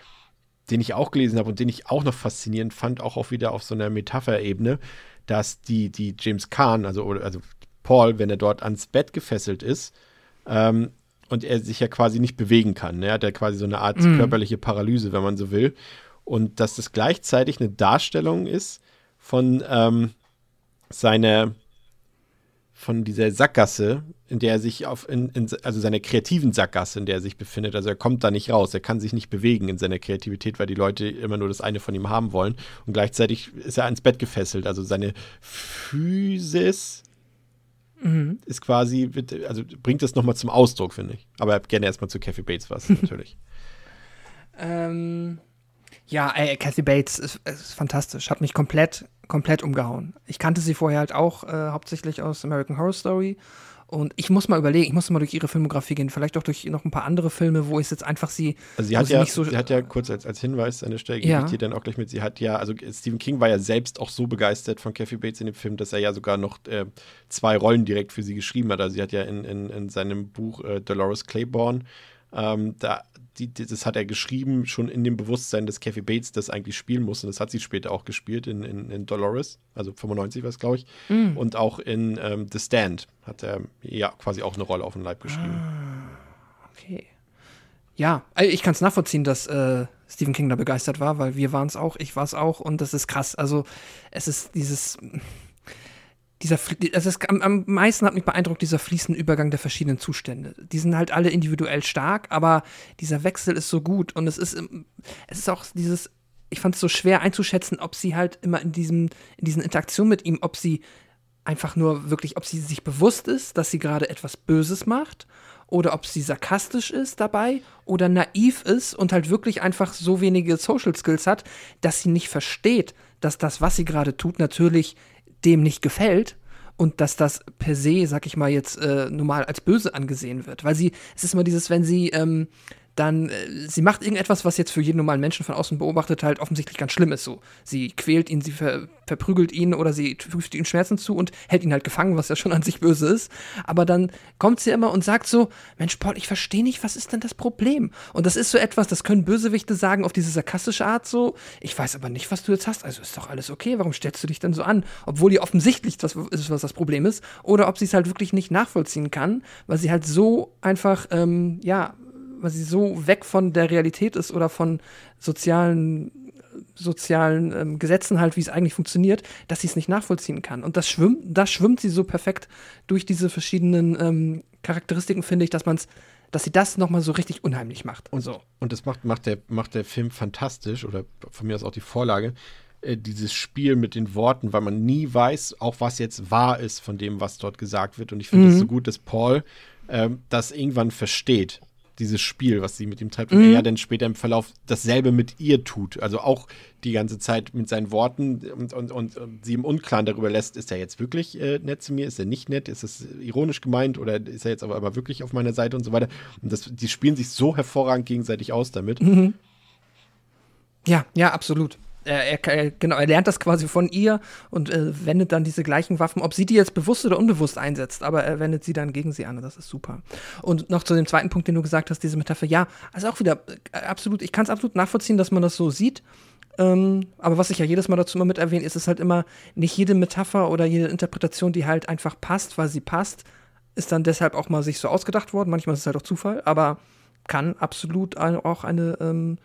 den ich auch gelesen habe und den ich auch noch faszinierend fand, auch, auch wieder auf so einer Metapherebene, dass die, die James Kahn, also, also Paul, wenn er dort ans Bett gefesselt ist ähm, und er sich ja quasi nicht bewegen kann. Ne? Er hat ja quasi so eine Art mm. körperliche Paralyse, wenn man so will. Und dass das gleichzeitig eine Darstellung ist von ähm, seiner von dieser Sackgasse, in der er sich auf, in, in, also seiner kreativen Sackgasse, in der er sich befindet. Also er kommt da nicht raus, er kann sich nicht bewegen in seiner Kreativität, weil die Leute immer nur das eine von ihm haben wollen. Und gleichzeitig ist er ans Bett gefesselt. Also seine Physis Mhm. Ist quasi, also bringt das nochmal zum Ausdruck, finde ich. Aber gerne erstmal zu Kathy Bates was, natürlich. ähm, ja, ey, Kathy Bates ist, ist, fantastisch. Hat mich komplett, komplett umgehauen. Ich kannte sie vorher halt auch äh, hauptsächlich aus American Horror Story Und ich muss mal überlegen, ich muss mal durch ihre Filmografie gehen, vielleicht auch durch noch ein paar andere Filme, wo ich jetzt einfach sie. Also sie hat, ja, sie, so, sie hat ja kurz als, als Hinweis an der Stelle, gebe ja. ich dir dann auch gleich mit, sie hat ja, also Stephen King war ja selbst auch so begeistert von Kathy Bates in dem Film, dass er ja sogar noch äh, zwei Rollen direkt für sie geschrieben hat. Also sie hat ja in, in, in seinem Buch äh, Dolores Claiborne ähm, da, die, das hat er geschrieben, schon in dem Bewusstsein, dass Kathy Bates das eigentlich spielen muss. Und das hat sie später auch gespielt in, in, in Dolores, also 95 war es, glaube ich. Mm. Und auch in ähm, The Stand hat er ja quasi auch eine Rolle auf den Leib geschrieben. Ah, okay. Ja, also ich kann es nachvollziehen, dass äh, Stephen King da begeistert war, weil wir waren es auch, ich war es auch und das ist krass. Also es ist dieses dieser, also es, am, am meisten hat mich beeindruckt dieser fließende Übergang der verschiedenen Zustände. Die sind halt alle individuell stark, aber dieser Wechsel ist so gut und es ist, es ist auch dieses, ich fand es so schwer einzuschätzen, ob sie halt immer in diesem, in diesen Interaktionen mit ihm, ob sie einfach nur wirklich, ob sie sich bewusst ist, dass sie gerade etwas Böses macht oder ob sie sarkastisch ist dabei oder naiv ist und halt wirklich einfach so wenige Social Skills hat, dass sie nicht versteht, dass das, was sie gerade tut, natürlich dem nicht gefällt und dass das per se, sag ich mal jetzt, äh, normal als böse angesehen wird. Weil sie, es ist immer dieses, wenn sie ähm, dann, äh, sie macht irgendetwas, was jetzt für jeden normalen Menschen von außen beobachtet halt offensichtlich ganz schlimm ist. So, sie quält ihn, sie ver verprügelt ihn oder sie fügt ihm Schmerzen zu und hält ihn halt gefangen, was ja schon an sich böse ist. Aber dann kommt sie immer und sagt so, Mensch, Paul, ich verstehe nicht, was ist denn das Problem? Und das ist so etwas, das können Bösewichte sagen auf diese sarkastische Art so. Ich weiß aber nicht, was du jetzt hast. Also ist doch alles okay. Warum stellst du dich denn so an? Obwohl ihr offensichtlich das ist, was das Problem ist. Oder ob sie es halt wirklich nicht nachvollziehen kann, weil sie halt so einfach, ähm, ja, weil sie so weg von der Realität ist oder von sozialen sozialen ähm, Gesetzen halt, wie es eigentlich funktioniert, dass sie es nicht nachvollziehen kann. Und das schwimmt, das schwimmt sie so perfekt durch diese verschiedenen ähm, Charakteristiken, finde ich, dass man es dass sie das nochmal so richtig unheimlich macht. Und, so. und das macht, macht, der, macht der Film fantastisch, oder von mir aus auch die Vorlage, äh, dieses Spiel mit den Worten, weil man nie weiß, auch was jetzt wahr ist von dem, was dort gesagt wird. Und ich finde es mhm. so gut, dass Paul äh, das irgendwann versteht dieses Spiel, was sie mit ihm treibt, und mhm. er dann später im Verlauf dasselbe mit ihr tut. Also auch die ganze Zeit mit seinen Worten und, und, und, und sie im Unklaren darüber lässt, ist er jetzt wirklich äh, nett zu mir, ist er nicht nett, ist es ironisch gemeint oder ist er jetzt aber, aber wirklich auf meiner Seite und so weiter. Und das, die spielen sich so hervorragend gegenseitig aus damit. Mhm. Ja, ja, absolut er, er, genau, er lernt das quasi von ihr und äh, wendet dann diese gleichen Waffen, ob sie die jetzt bewusst oder unbewusst einsetzt, aber er wendet sie dann gegen sie an. Das ist super. Und noch zu dem zweiten Punkt, den du gesagt hast, diese Metapher, ja, also auch wieder äh, absolut, ich kann es absolut nachvollziehen, dass man das so sieht. Ähm, aber was ich ja jedes Mal dazu immer mit erwähne, ist es halt immer nicht jede Metapher oder jede Interpretation, die halt einfach passt, weil sie passt, ist dann deshalb auch mal sich so ausgedacht worden. Manchmal ist es halt auch Zufall, aber kann absolut auch eine ähm,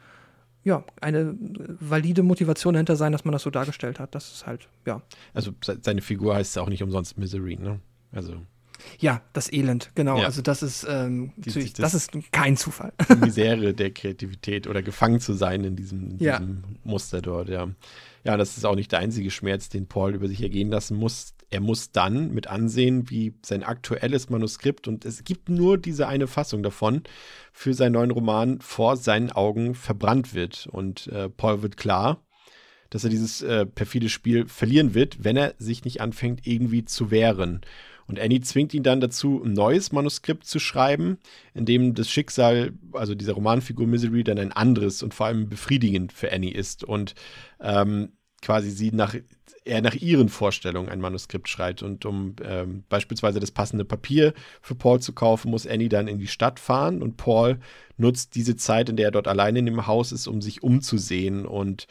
ja, eine valide Motivation dahinter sein, dass man das so dargestellt hat. Das ist halt, ja. Also seine Figur heißt ja auch nicht umsonst Misery, ne? Also. Ja, das Elend, genau. Ja. Also das ist, ähm, Die, das, das, ist kein Zufall. Die Misere der Kreativität oder gefangen zu sein in diesem, in ja. diesem Muster dort, ja. Ja, das ist auch nicht der einzige Schmerz, den Paul über sich ergehen lassen muss. Er muss dann mit ansehen, wie sein aktuelles Manuskript, und es gibt nur diese eine Fassung davon, für seinen neuen Roman vor seinen Augen verbrannt wird. Und äh, Paul wird klar, dass er dieses äh, perfide Spiel verlieren wird, wenn er sich nicht anfängt, irgendwie zu wehren. Und Annie zwingt ihn dann dazu, ein neues Manuskript zu schreiben, in dem das Schicksal, also dieser Romanfigur Misery, dann ein anderes und vor allem befriedigend für Annie ist und ähm, quasi sie nach er nach ihren Vorstellungen ein Manuskript schreibt. Und um ähm, beispielsweise das passende Papier für Paul zu kaufen, muss Annie dann in die Stadt fahren und Paul nutzt diese Zeit, in der er dort alleine in dem Haus ist, um sich umzusehen und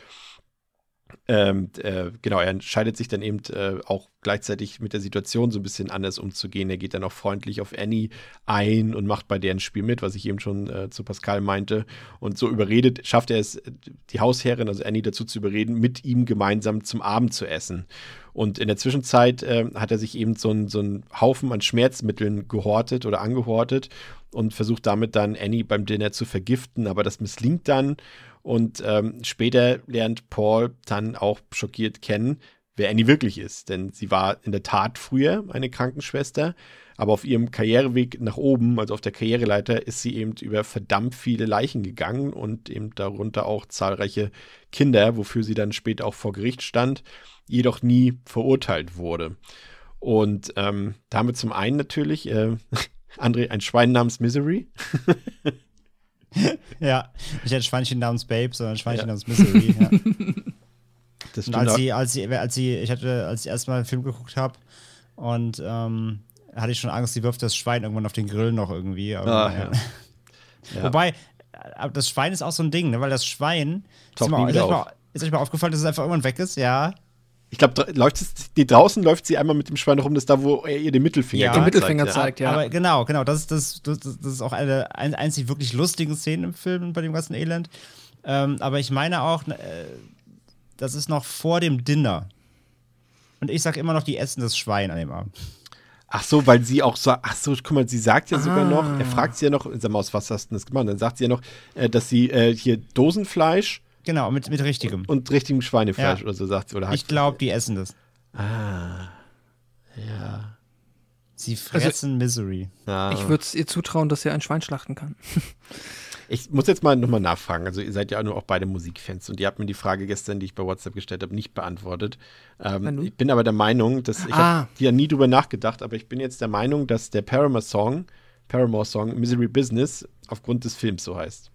ähm, äh, genau, er entscheidet sich dann eben äh, auch gleichzeitig mit der Situation so ein bisschen anders umzugehen. Er geht dann auch freundlich auf Annie ein und macht bei deren Spiel mit, was ich eben schon äh, zu Pascal meinte. Und so überredet, schafft er es, die Hausherrin, also Annie, dazu zu überreden, mit ihm gemeinsam zum Abend zu essen. Und in der Zwischenzeit äh, hat er sich eben so einen so Haufen an Schmerzmitteln gehortet oder angehortet und versucht damit dann Annie beim Dinner zu vergiften, aber das misslingt dann. Und ähm, später lernt Paul dann auch schockiert kennen, wer Annie wirklich ist. Denn sie war in der Tat früher eine Krankenschwester, aber auf ihrem Karriereweg nach oben, also auf der Karriereleiter, ist sie eben über verdammt viele Leichen gegangen und eben darunter auch zahlreiche Kinder, wofür sie dann später auch vor Gericht stand, jedoch nie verurteilt wurde. Und ähm, da haben wir zum einen natürlich, äh, André, ein Schwein namens Misery. Ja, nicht ein Schweinchen namens Babe, sondern ein Schweinchen namens Misery. Ja. Das Und als sie, als sie, als sie, ich hatte, als ich erstmal einen Film geguckt habe und ähm, hatte ich schon Angst, sie wirft das Schwein irgendwann auf den Grill noch irgendwie. Aber, Ah, ja. Ja. Wobei, äh, aber das Schwein ist auch so ein Ding, ne? weil das Schwein. Ist, mal, euch mal, ist euch mal aufgefallen, dass es einfach irgendwann weg ist? Ja. Ich glaube, läuft es, die draußen läuft sie einmal mit dem Schwein rum, das ist da, wo er ihr den Mittelfinger Ja. Den zeigt, Mittelfinger ja. zeigt, ja. Aber genau, genau, das, ist- das, das, das ist auch eine ein, einzig wirklich lustigen Szenen im Film bei dem ganzen Elend. Ähm, aber ich meine auch, äh, das ist noch vor dem Dinner. Und ich sag immer noch, die essen das Schwein an dem Abend. Ach so, weil sie auch so, ach so, guck mal, sie sagt ja sogar Ah. noch, er fragt sie ja noch, sag mal, aus was hast du denn das gemacht? Dann sagt sie ja noch, äh, dass sie äh, hier Dosenfleisch Genau, mit, mit richtigem. und richtigem Schweinefleisch Ja. oder so sagt sie. Oder Ich glaube, die essen das. Ah. Ja. Sie fressen Misery. ja. Ich würde es ihr zutrauen, dass sie ein Schwein schlachten kann. Ich muss jetzt mal nochmal nachfragen. Also, ihr seid ja nur auch beide Musikfans und ihr habt mir die Frage gestern, die ich bei WhatsApp gestellt habe, nicht beantwortet. Ähm, ich bin aber der Meinung, dass ich Ah. habe ja nie drüber nachgedacht, aber ich bin jetzt der Meinung, dass der Paramore-Song, Paramore-Song Misery Business aufgrund des Films so heißt.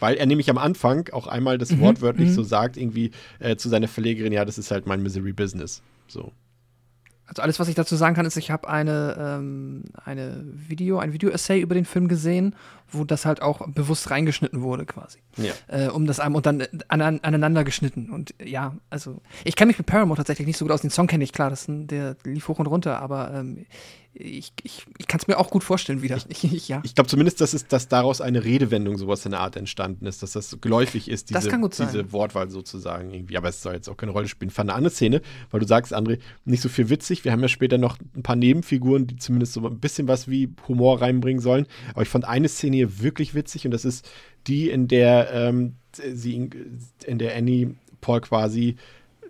Weil er nämlich am Anfang auch einmal das Mhm, wortwörtlich so sagt, irgendwie äh, zu seiner Verlegerin, ja, das ist halt mein Misery Business. So. Also alles, was ich dazu sagen kann, ist, ich habe eine, ähm, eine Video, ein Video-Essay über den Film gesehen, wo das halt auch bewusst reingeschnitten wurde, quasi. Ja. Äh, um das und dann äh, an, aneinander geschnitten. Und äh, ja, also ich kenne mich mit Paramore tatsächlich nicht so gut aus. Den Song kenne ich, klar, das ist ein, der lief hoch und runter, aber ähm, ich, ich, ich kann es mir auch gut vorstellen wieder. Ich, ich, ja. Ich glaube zumindest, dass, es, dass daraus eine Redewendung sowas in der Art entstanden ist, dass das geläufig ist, diese, diese Wortwahl sozusagen irgendwie. Aber es soll jetzt auch keine Rolle spielen. Fand eine andere Szene, weil du sagst, André, nicht so viel witzig. Wir haben ja später noch ein paar Nebenfiguren, die zumindest so ein bisschen was wie Humor reinbringen sollen. Aber ich fand eine Szene hier wirklich witzig und das ist die, in der ähm, sie in, in der Annie Paul quasi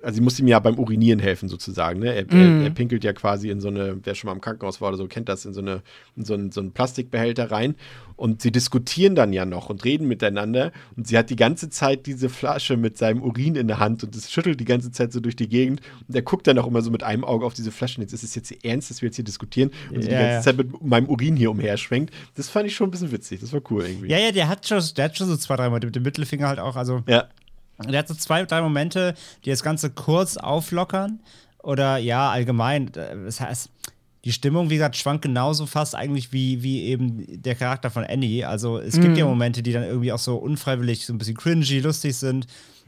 also sie muss ihm ja beim Urinieren helfen sozusagen. Ne? Er, Mhm. er, er pinkelt ja quasi in so eine, wer schon mal im Krankenhaus war oder so, kennt das, in so, eine, in so, einen, so einen Plastikbehälter rein. Und sie diskutieren dann ja noch und reden miteinander. Und sie hat die ganze Zeit diese Flasche mit seinem Urin in der Hand und das schüttelt die ganze Zeit so durch die Gegend. Und er guckt dann auch immer so mit einem Auge auf diese Flasche. Jetzt ist es jetzt ernst, dass wir jetzt hier diskutieren und sie die Ja, ganze ja. Zeit mit meinem Urin hier umherschwenkt. Das fand ich schon ein bisschen witzig. Das war cool irgendwie. Ja, ja, der hat schon, der hat schon so zwei, drei Mal mit dem Mittelfinger halt auch, also ja. Der hat so zwei, drei Momente, die das Ganze kurz auflockern. Oder ja, allgemein. äh, Das heißt, die Stimmung, wie gesagt, schwankt genauso fast eigentlich wie, wie eben der Charakter von Annie. Also es gibt ja Momente, die dann irgendwie auch so unfreiwillig so ein bisschen cringy, lustig sind.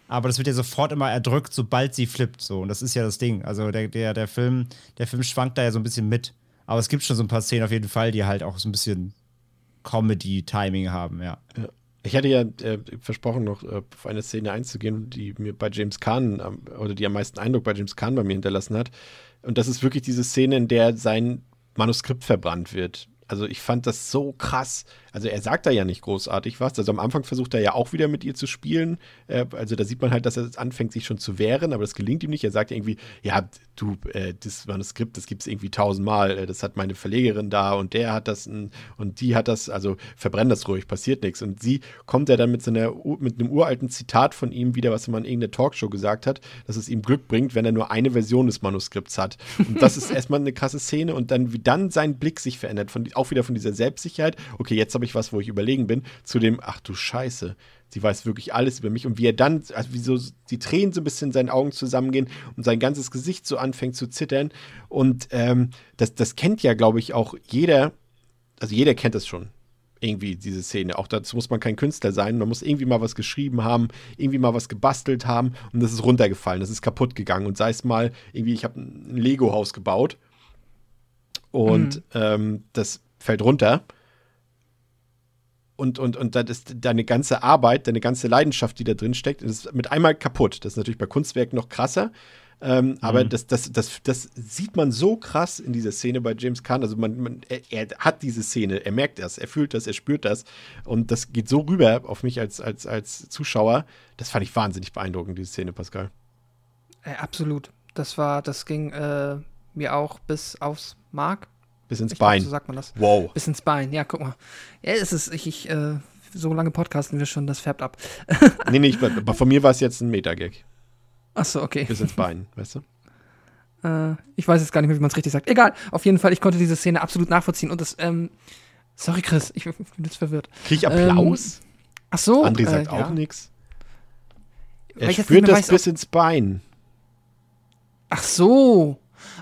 Aber das wird ja sofort immer erdrückt, sobald sie flippt. So. Und das ist ja das Ding. Also der, der, der, Film, der Film schwankt da ja so ein bisschen mit. Aber es gibt schon so ein paar Szenen auf jeden Fall, die halt auch so ein bisschen Comedy-Timing haben, ja. Ich hatte ja äh, versprochen, noch äh, auf eine Szene einzugehen, die mir bei James Caan ähm, oder die am meisten Eindruck bei James Caan bei mir hinterlassen hat. Und das ist wirklich diese Szene, in der sein Manuskript verbrannt wird. Also ich fand das so krass. Also er sagt da ja nicht großartig was. Also am Anfang versucht er ja auch wieder mit ihr zu spielen. Äh, also da sieht man halt, dass er anfängt, sich schon zu wehren, aber das gelingt ihm nicht. Er sagt irgendwie, ja, du, äh, das Manuskript, das gibt es irgendwie tausendmal. Äh, das hat meine Verlegerin da und der hat das und die hat das. Also verbrenn das ruhig, passiert nichts. Und sie kommt ja dann mit so einer, mit einem uralten Zitat von ihm wieder, was er mal in irgendeiner Talkshow gesagt hat, dass es ihm Glück bringt, wenn er nur eine Version des Manuskripts hat. Und das ist erstmal eine krasse Szene und dann, wie dann sein Blick sich verändert, von, auch wieder von dieser Selbstsicherheit, okay, jetzt habe ich was, wo ich überlegen bin, zu dem, ach du Scheiße, sie weiß wirklich alles über mich und wie er dann, also wie so die Tränen so ein bisschen in seinen Augen zusammengehen und sein ganzes Gesicht so anfängt zu zittern und ähm, das, das kennt ja, glaube ich, auch jeder, also jeder kennt das schon, irgendwie diese Szene. Auch dazu muss man kein Künstler sein. Man muss irgendwie mal was geschrieben haben, irgendwie mal was gebastelt haben und das ist runtergefallen, das ist kaputt gegangen. Und sei es mal irgendwie, ich habe ein Lego-Haus gebaut und ähm, das fällt runter. Und, und, und das ist deine ganze Arbeit, deine ganze Leidenschaft, die da drin steckt, ist mit einmal kaputt. Das ist natürlich bei Kunstwerken noch krasser. Ähm, Aber das, das, das, das sieht man so krass in dieser Szene bei James Caan. Also man, man, er, er hat diese Szene, er merkt das, er fühlt das, er spürt das. Und das geht so rüber auf mich als, als, als Zuschauer. Das fand ich wahnsinnig beeindruckend, diese Szene, Pascal. Äh, absolut. Das war, das ging äh, mir auch bis aufs Mark. Bis ins Ich glaub, Bein. so sagt man das. Wow. Bis ins Bein. Ja, guck mal. Ja, es ist, ich, ich äh, so lange podcasten wir schon, das färbt ab. Nee, nee, ich, aber von mir war es jetzt ein Meta-Gag. Achso, okay. Bis ins Bein, weißt du? Äh, ich weiß jetzt gar nicht mehr, wie man es richtig sagt. Egal, auf jeden Fall, ich konnte diese Szene absolut nachvollziehen und das, ähm, sorry Chris, ich bin jetzt verwirrt. Krieg ich Applaus? Ähm, ach so. André sagt äh, auch ja. nichts. Er spürt das weiß, bis ins Bein. Ach so.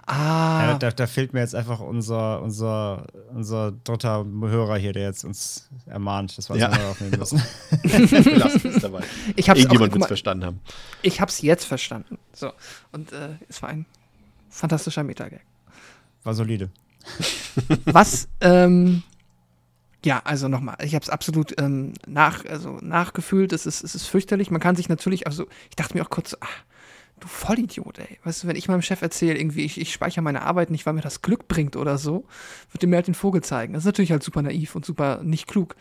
Ja, Ah. da, da fehlt mir jetzt einfach unser, unser, unser dritter Hörer hier, der jetzt uns ermahnt, dass wir uns Ja. mal aufnehmen müssen. Dabei. ich hab's Irgendjemand wird es verstanden haben. ich hab's jetzt verstanden. So. Und äh, es war ein fantastischer Metagag. War solide. Was, ähm, ja, also nochmal, ich habe es absolut ähm, nach, also nachgefühlt, es ist, es ist fürchterlich. Man kann sich natürlich, also ich dachte mir auch kurz, so, ach, du Vollidiot, ey. Weißt du, wenn ich meinem Chef erzähle, irgendwie, ich, ich speichere meine Arbeit nicht, weil mir das Glück bringt oder so, wird mir halt den Vogel zeigen. Das ist natürlich halt super naiv und super nicht klug.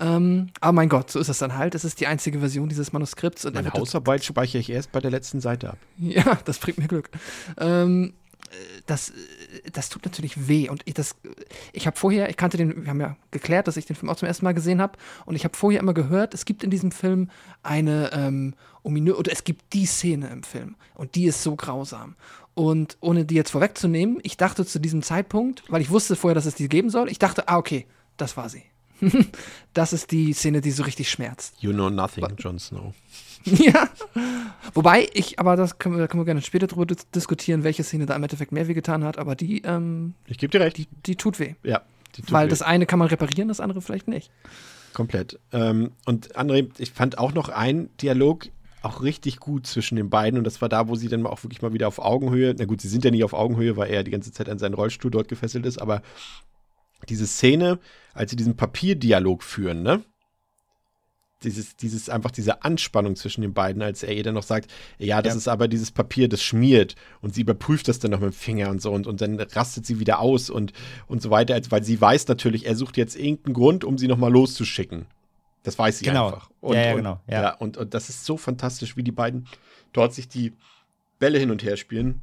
Ähm, aber mein Gott, so ist das dann halt. Es ist die einzige Version dieses Manuskripts. Und er Meine Hausarbeit speichere ich erst bei der letzten Seite ab. ja, das bringt mir Glück. Ähm, äh, das, äh, das tut natürlich weh. Und ich, ich habe vorher, ich kannte den, wir haben ja geklärt, dass ich den Film auch zum ersten Mal gesehen habe. Und ich habe vorher immer gehört, es gibt in diesem Film eine ähm, ominö oder es gibt die Szene im Film. Und die ist so grausam. Und ohne die jetzt vorwegzunehmen, ich dachte zu diesem Zeitpunkt, weil ich wusste vorher, dass es die geben soll, ich dachte, ah, okay, das war sie. das ist die Szene, die so richtig schmerzt. You know nothing, Jon Snow. Ja. Wobei ich, aber das können wir, können wir gerne später drüber dis diskutieren, welche Szene da im Endeffekt mehr weh getan hat, aber die, ähm, Ich gebe dir recht. die, die tut weh. ja, die tut Weil weh. das eine kann man reparieren, das andere vielleicht nicht. Komplett. Ähm, und André, ich fand auch noch einen Dialog auch richtig gut zwischen den beiden und das war da, wo sie dann auch wirklich mal wieder auf Augenhöhe, na gut, sie sind ja nie auf Augenhöhe, weil er die ganze Zeit an seinen Rollstuhl dort gefesselt ist, aber diese Szene, als sie diesen Papierdialog führen, ne? Dieses, dieses, einfach diese Anspannung zwischen den beiden, als er ihr dann noch sagt, ja, das Ja. ist aber dieses Papier, das schmiert und sie überprüft das dann noch mit dem Finger und so und, und dann rastet sie wieder aus und, und so weiter, als, weil sie weiß natürlich, er sucht jetzt irgendeinen Grund, um sie nochmal loszuschicken. Das weiß sie Genau. einfach. Und, Ja, ja, genau, ja. und, und das ist so fantastisch, wie die beiden dort sich die Bälle hin und her spielen.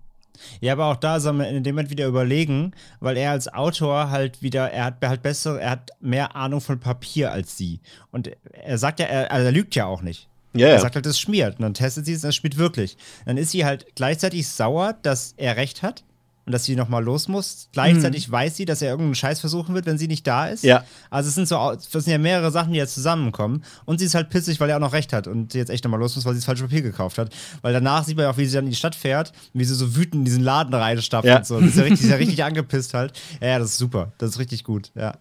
Ja, aber auch da soll man in dem Moment wieder überlegen, weil er als Autor halt wieder, er hat halt bessere, er hat mehr Ahnung von Papier als sie. Und er sagt ja, er, also er lügt ja auch nicht. Ja, Er sagt halt, es schmiert. Und dann testet sie es und es schmiert wirklich. Dann ist sie halt gleichzeitig sauer, dass er recht hat und dass sie nochmal los muss. Gleichzeitig weiß sie, dass er irgendeinen Scheiß versuchen wird, wenn sie nicht da ist. Ja. Also es sind so, das sind ja mehrere Sachen, die jetzt zusammenkommen. Und sie ist halt pissig, weil er auch noch recht hat und sie jetzt echt nochmal los muss, weil sie das falsche Papier gekauft hat. Weil danach sieht man ja auch, wie sie dann in die Stadt fährt, wie sie so wütend in diesen Laden reinstapft Ja. und so. Das ist ja richtig, ist ja richtig angepisst halt. Ja, ja, das ist super. Das ist richtig gut, ja.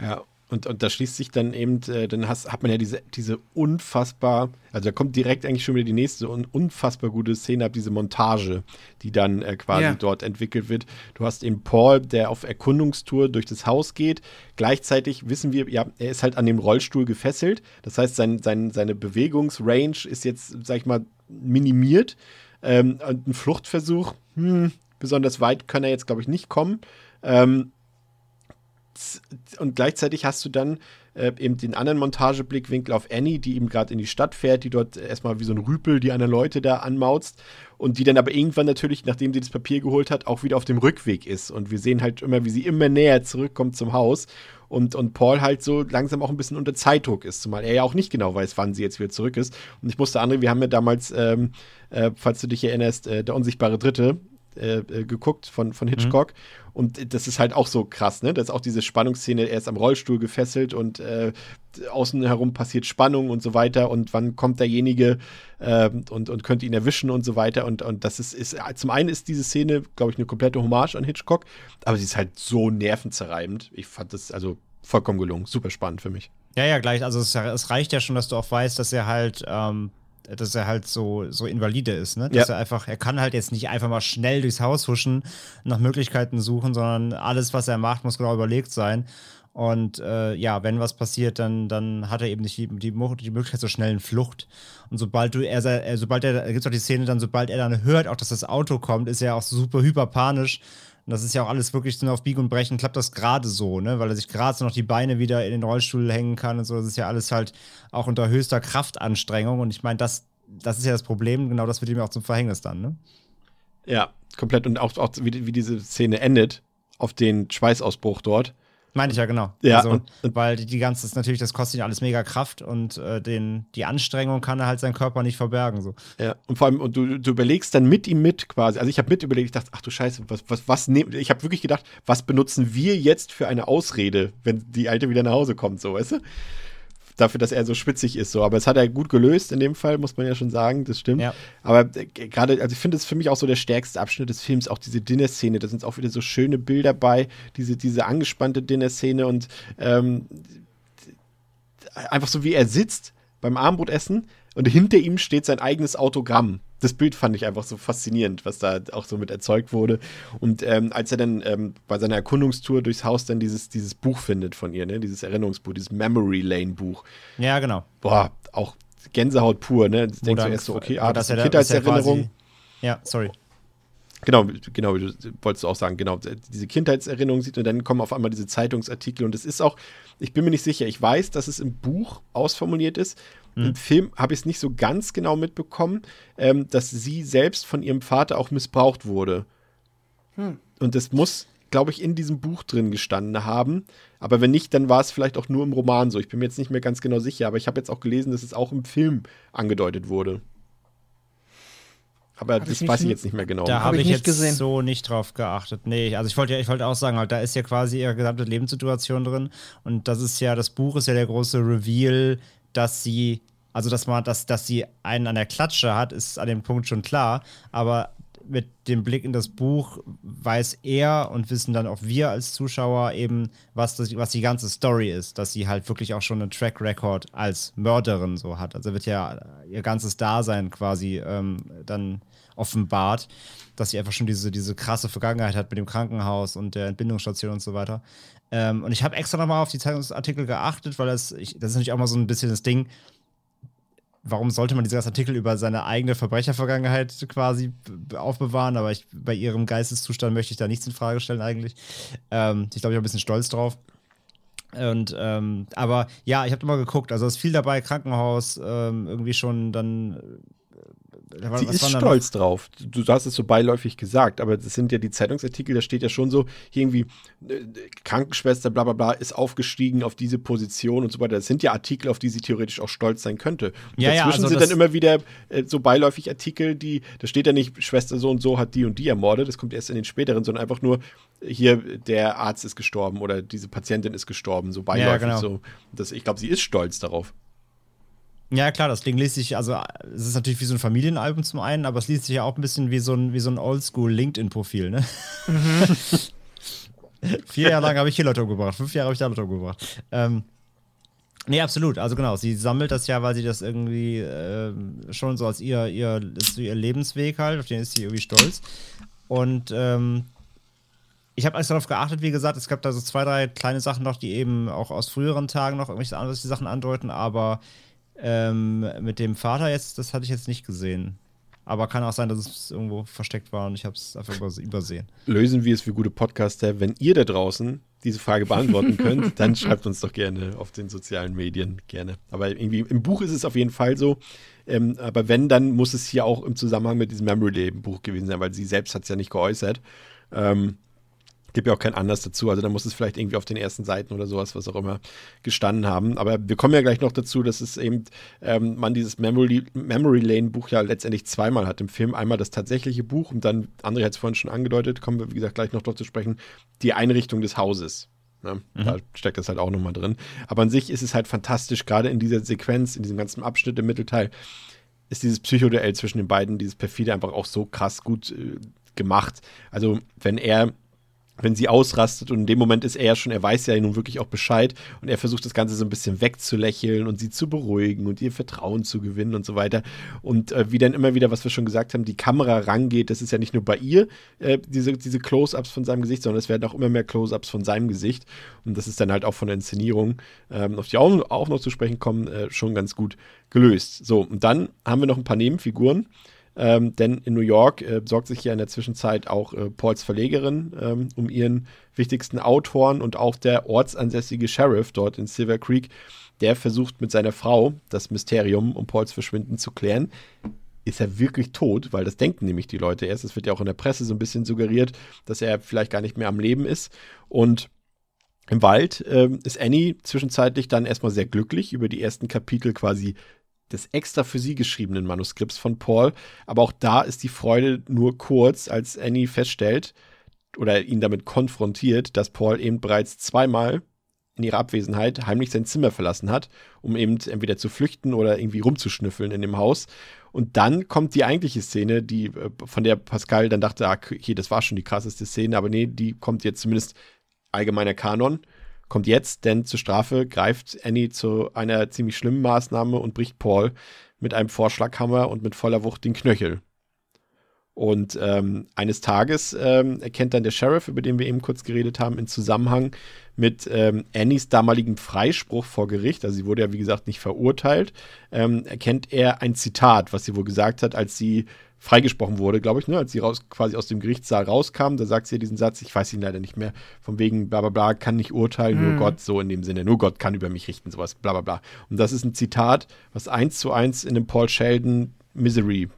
Ja, und, und da schließt sich dann eben, äh, dann hast, hat man ja diese, diese unfassbar, also da kommt direkt eigentlich schon wieder die nächste un, unfassbar gute Szene ab, diese Montage, die dann äh, quasi Ja. dort entwickelt wird. Du hast eben Paul, der auf Erkundungstour durch das Haus geht. Gleichzeitig wissen wir, ja, er ist halt an dem Rollstuhl gefesselt. Das heißt, sein, sein, seine Bewegungsrange ist jetzt, sag ich mal, minimiert. Ähm, und ein Fluchtversuch, hm, besonders weit kann er jetzt, glaube ich, nicht kommen. Ähm, und gleichzeitig hast du dann äh, eben den anderen Montageblickwinkel auf Annie, die eben gerade in die Stadt fährt, die dort erstmal wie so ein Rüpel die anderen Leute da anmauzt und die dann aber irgendwann natürlich, nachdem sie das Papier geholt hat, auch wieder auf dem Rückweg ist. Und wir sehen halt immer, wie sie immer näher zurückkommt zum Haus und, und Paul halt so langsam auch ein bisschen unter Zeitdruck ist, zumal er ja auch nicht genau weiß, wann sie jetzt wieder zurück ist. Und ich musste, André, wir haben ja damals, ähm, äh, falls du dich erinnerst, äh, der unsichtbare Dritte äh, äh, geguckt von, von Hitchcock. Und das ist halt auch so krass, ne? Da ist auch diese Spannungsszene, er ist am Rollstuhl gefesselt und äh, außen herum passiert Spannung und so weiter und wann kommt derjenige äh, und, und könnte ihn erwischen und so weiter. Und, und das ist, ist, zum einen ist diese Szene, glaube ich, eine komplette Hommage an Hitchcock, aber sie ist halt so nervenzerreibend. Ich fand das also vollkommen gelungen, super spannend für mich. Ja, ja, gleich. Also es, es reicht ja schon, dass du auch weißt, dass er halt, ähm, dass er halt so, so invalide ist, ne? Dass Ja. er einfach, er kann halt jetzt nicht einfach mal schnell durchs Haus huschen, nach Möglichkeiten suchen, sondern alles, was er macht, muss genau überlegt sein. Und äh, ja, wenn was passiert, dann, dann hat er eben nicht die, die, die Möglichkeit zur schnellen Flucht. Und sobald du, er, sobald er, da gibt es auch die Szene, dann, sobald er dann hört, auch dass das Auto kommt, ist er auch super hyperpanisch. Und das ist ja auch alles wirklich so auf Biegen und Brechen, klappt das gerade so, ne? Weil er sich gerade so noch die Beine wieder in den Rollstuhl hängen kann und so. Das ist ja alles halt auch unter höchster Kraftanstrengung. Und ich meine, das, das ist ja das Problem, genau das wird ihm auch zum Verhängnis dann, ne? Ja, komplett. Und auch, auch wie, wie diese Szene endet, auf den Schweißausbruch dort. Meine ich ja, genau. Ja, also, und- und- weil die, die ganze, das natürlich, das kostet ihn alles mega Kraft und äh, den, die Anstrengung kann er halt seinen Körper nicht verbergen. So. Ja, und vor allem, und du, du überlegst dann mit ihm mit quasi. Also ich habe mit überlegt, ich dachte, ach du Scheiße, was, was, was nehmen, ich habe wirklich gedacht, was benutzen wir jetzt für eine Ausrede, wenn die Alte wieder nach Hause kommt, so, weißt du? Dafür, dass er so spitzig ist, so. Aber es hat er gut gelöst in dem Fall, muss man ja schon sagen, das stimmt. Ja. Aber äh, gerade, also ich finde es für mich auch so der stärkste Abschnitt des Films, auch diese Dinner-Szene. Da sind auch wieder so schöne Bilder bei, diese, diese angespannte Dinner-Szene und ähm, einfach so wie er sitzt beim Abendbrotessen und hinter ihm steht sein eigenes Autogramm. Das Bild fand ich einfach so faszinierend, was da auch so mit erzeugt wurde. Und ähm, als er dann ähm, bei seiner Erkundungstour durchs Haus dann dieses, dieses Buch findet von ihr, ne? dieses Erinnerungsbuch, dieses Memory Lane Buch, Ja, genau. boah, auch Gänsehaut pur, ne? Wo denkst du erst so, okay, ah, das ist eine er Kindheitserinnerung. Ja, sorry. Genau, genau, wie du wolltest du auch sagen, genau, diese Kindheitserinnerung sieht und dann kommen auf einmal diese Zeitungsartikel und es ist auch, ich bin mir nicht sicher, ich weiß, dass es im Buch ausformuliert ist. Im Film habe ich es nicht so ganz genau mitbekommen, ähm, dass sie selbst von ihrem Vater auch missbraucht wurde. Und das muss, glaube ich, in diesem Buch drin gestanden haben. Aber wenn nicht, dann war es vielleicht auch nur im Roman so. Ich bin mir jetzt nicht mehr ganz genau sicher, aber ich habe jetzt auch gelesen, dass es auch im Film angedeutet wurde. Aber Hab ich das nicht weiß ich jetzt nicht mehr genau. Da Hab habe ich ich nicht jetzt gesehen. so nicht drauf geachtet. Nee, also ich wollte ja, ich wollte auch sagen, halt, da ist ja quasi ihre gesamte Lebenssituation drin. Und das ist ja, das Buch ist ja der große Reveal, dass sie, also dass man, dass, dass sie einen an der Klatsche hat, ist an dem Punkt schon klar. Aber mit dem Blick in das Buch weiß er und wissen dann auch wir als Zuschauer eben, was, das, was die ganze Story ist, dass sie halt wirklich auch schon einen Track Record als Mörderin so hat. Also wird ja ihr ganzes Dasein quasi ähm, dann offenbart, dass sie einfach schon diese, diese krasse Vergangenheit hat mit dem Krankenhaus und der Entbindungsstation und so weiter. Ähm, und ich habe extra nochmal auf die Zeitungsartikel geachtet, weil das, ich, das ist natürlich auch mal so ein bisschen das Ding, warum sollte man diesen ganzen Artikel über seine eigene Verbrechervergangenheit quasi aufbewahren? Aber ich, bei ihrem Geisteszustand möchte ich da nichts in Frage stellen eigentlich. Ähm, ich glaube, ich bin ein bisschen stolz drauf. Und ähm, aber ja, ich habe immer geguckt, also es ist viel dabei, Krankenhaus, ähm, irgendwie schon dann. Was Sie ist noch? stolz drauf. Du, du hast es so beiläufig gesagt, aber das sind ja die Zeitungsartikel, da steht ja schon so, hier irgendwie äh, Krankenschwester, bla bla bla, ist aufgestiegen auf diese Position und so weiter. Das sind ja Artikel, auf die sie theoretisch auch stolz sein könnte. Und Ja, ja, dazwischen also sind dann immer wieder äh, so beiläufig Artikel, die, da steht ja nicht, Schwester so und so hat die und die ermordet, das kommt erst in den späteren, sondern einfach nur, hier, der Arzt ist gestorben oder diese Patientin ist gestorben, so beiläufig genau. so. Das, ich glaube, sie ist stolz darauf. Ja, klar, das Ding liest sich, also es ist natürlich wie so ein Familienalbum zum einen, aber es liest sich ja auch ein bisschen wie so ein, wie so ein Oldschool-LinkedIn-Profil, ne? Vier Jahre lang habe ich hier Leute umgebracht, fünf Jahre habe ich da Leute umgebracht. Ähm, nee, absolut. Also genau, sie sammelt das ja, weil sie das irgendwie ähm, schon so als ihr, ihr, so ihr Lebensweg halt, auf den ist sie irgendwie stolz. Und ähm, ich habe alles darauf geachtet, wie gesagt, es gab da so zwei, drei kleine Sachen noch, die eben auch aus früheren Tagen noch irgendwelche andere Sachen andeuten, aber ähm, mit dem Vater jetzt, das hatte ich jetzt nicht gesehen. Aber kann auch sein, dass es irgendwo versteckt war und ich habe es einfach übers- übersehen. lösen wir es für gute Podcaster. Wenn ihr da draußen diese Frage beantworten könnt, dann schreibt uns doch gerne auf den sozialen Medien gerne. Aber irgendwie im Buch ist es auf jeden Fall so. Ähm, aber wenn, dann muss es hier auch im Zusammenhang mit diesem Memory Lane Buch gewesen sein, weil sie selbst hat es ja nicht geäußert. Ähm, gibt ja auch kein Anlass dazu. Also da muss es vielleicht irgendwie auf den ersten Seiten oder sowas, was auch immer, gestanden haben. Aber wir kommen ja gleich noch dazu, dass es eben ähm, man dieses Memory, Memory Lane Buch ja letztendlich zweimal hat im Film. Einmal das tatsächliche Buch und dann, André hat es vorhin schon angedeutet, kommen wir, wie gesagt, gleich noch darauf zu sprechen, die Einrichtung des Hauses. Ne? Da steckt das halt auch nochmal drin. Aber an sich ist es halt fantastisch, gerade in dieser Sequenz, in diesem ganzen Abschnitt im Mittelteil, ist dieses Psychoduell zwischen den beiden, dieses perfide einfach auch so krass gut äh, gemacht. Also, wenn er, wenn sie ausrastet und in dem Moment ist er schon, er weiß ja nun wirklich auch Bescheid und er versucht das Ganze so ein bisschen wegzulächeln und sie zu beruhigen und ihr Vertrauen zu gewinnen und so weiter. Und äh, wie dann immer wieder, was wir schon gesagt haben, die Kamera rangeht, das ist ja nicht nur bei ihr, äh, diese, diese Close-Ups von seinem Gesicht, sondern es werden auch immer mehr Close-Ups von seinem Gesicht. Und das ist dann halt auch von der Inszenierung, ähm, auf die auch, auch noch zu sprechen kommen, äh, schon ganz gut gelöst. So, und dann haben wir noch ein paar Nebenfiguren. Ähm, denn in New York äh, sorgt sich ja in der Zwischenzeit auch äh, Pauls Verlegerin ähm, um ihren wichtigsten Autoren und auch der ortsansässige Sheriff dort in Silver Creek, der versucht mit seiner Frau das Mysterium um Pauls Verschwinden zu klären. Ist er wirklich tot? Weil das denken nämlich die Leute erst. Es wird ja auch in der Presse so ein bisschen suggeriert, dass er vielleicht gar nicht mehr am Leben ist. Und Im Wald ähm, ist Annie zwischenzeitlich dann erstmal sehr glücklich über die ersten Kapitel quasi des extra für sie geschriebenen Manuskripts von Paul. Aber auch da ist die Freude nur kurz, als Annie feststellt oder ihn damit konfrontiert, dass Paul eben bereits zweimal in ihrer Abwesenheit heimlich sein Zimmer verlassen hat, um eben entweder zu flüchten oder irgendwie rumzuschnüffeln in dem Haus. Und dann kommt die eigentliche Szene, die, äh, von der Pascal dann dachte, ah, okay, das war schon die krasseste Szene, aber nee, die kommt jetzt zumindest allgemeiner Kanon, kommt jetzt, denn zur Strafe greift Annie zu einer ziemlich schlimmen Maßnahme und bricht Paul mit einem Vorschlaghammer und mit voller Wucht den Knöchel. Und ähm, eines Tages ähm, erkennt dann der Sheriff, über den wir eben kurz geredet haben, in Zusammenhang mit ähm, Annies damaligem Freispruch vor Gericht, also sie wurde ja wie gesagt nicht verurteilt, ähm, erkennt er ein Zitat, was sie wohl gesagt hat, als sie freigesprochen wurde, glaube ich, ne? als sie raus, quasi aus dem Gerichtssaal rauskam, da sagt sie ja diesen Satz, ich weiß ihn leider nicht mehr, von wegen bla bla bla, kann nicht urteilen, mhm. nur Gott, so in dem Sinne, nur Gott kann über mich richten, sowas, bla bla bla. Und das ist ein Zitat, was eins zu eins in dem Paul Sheldon Misery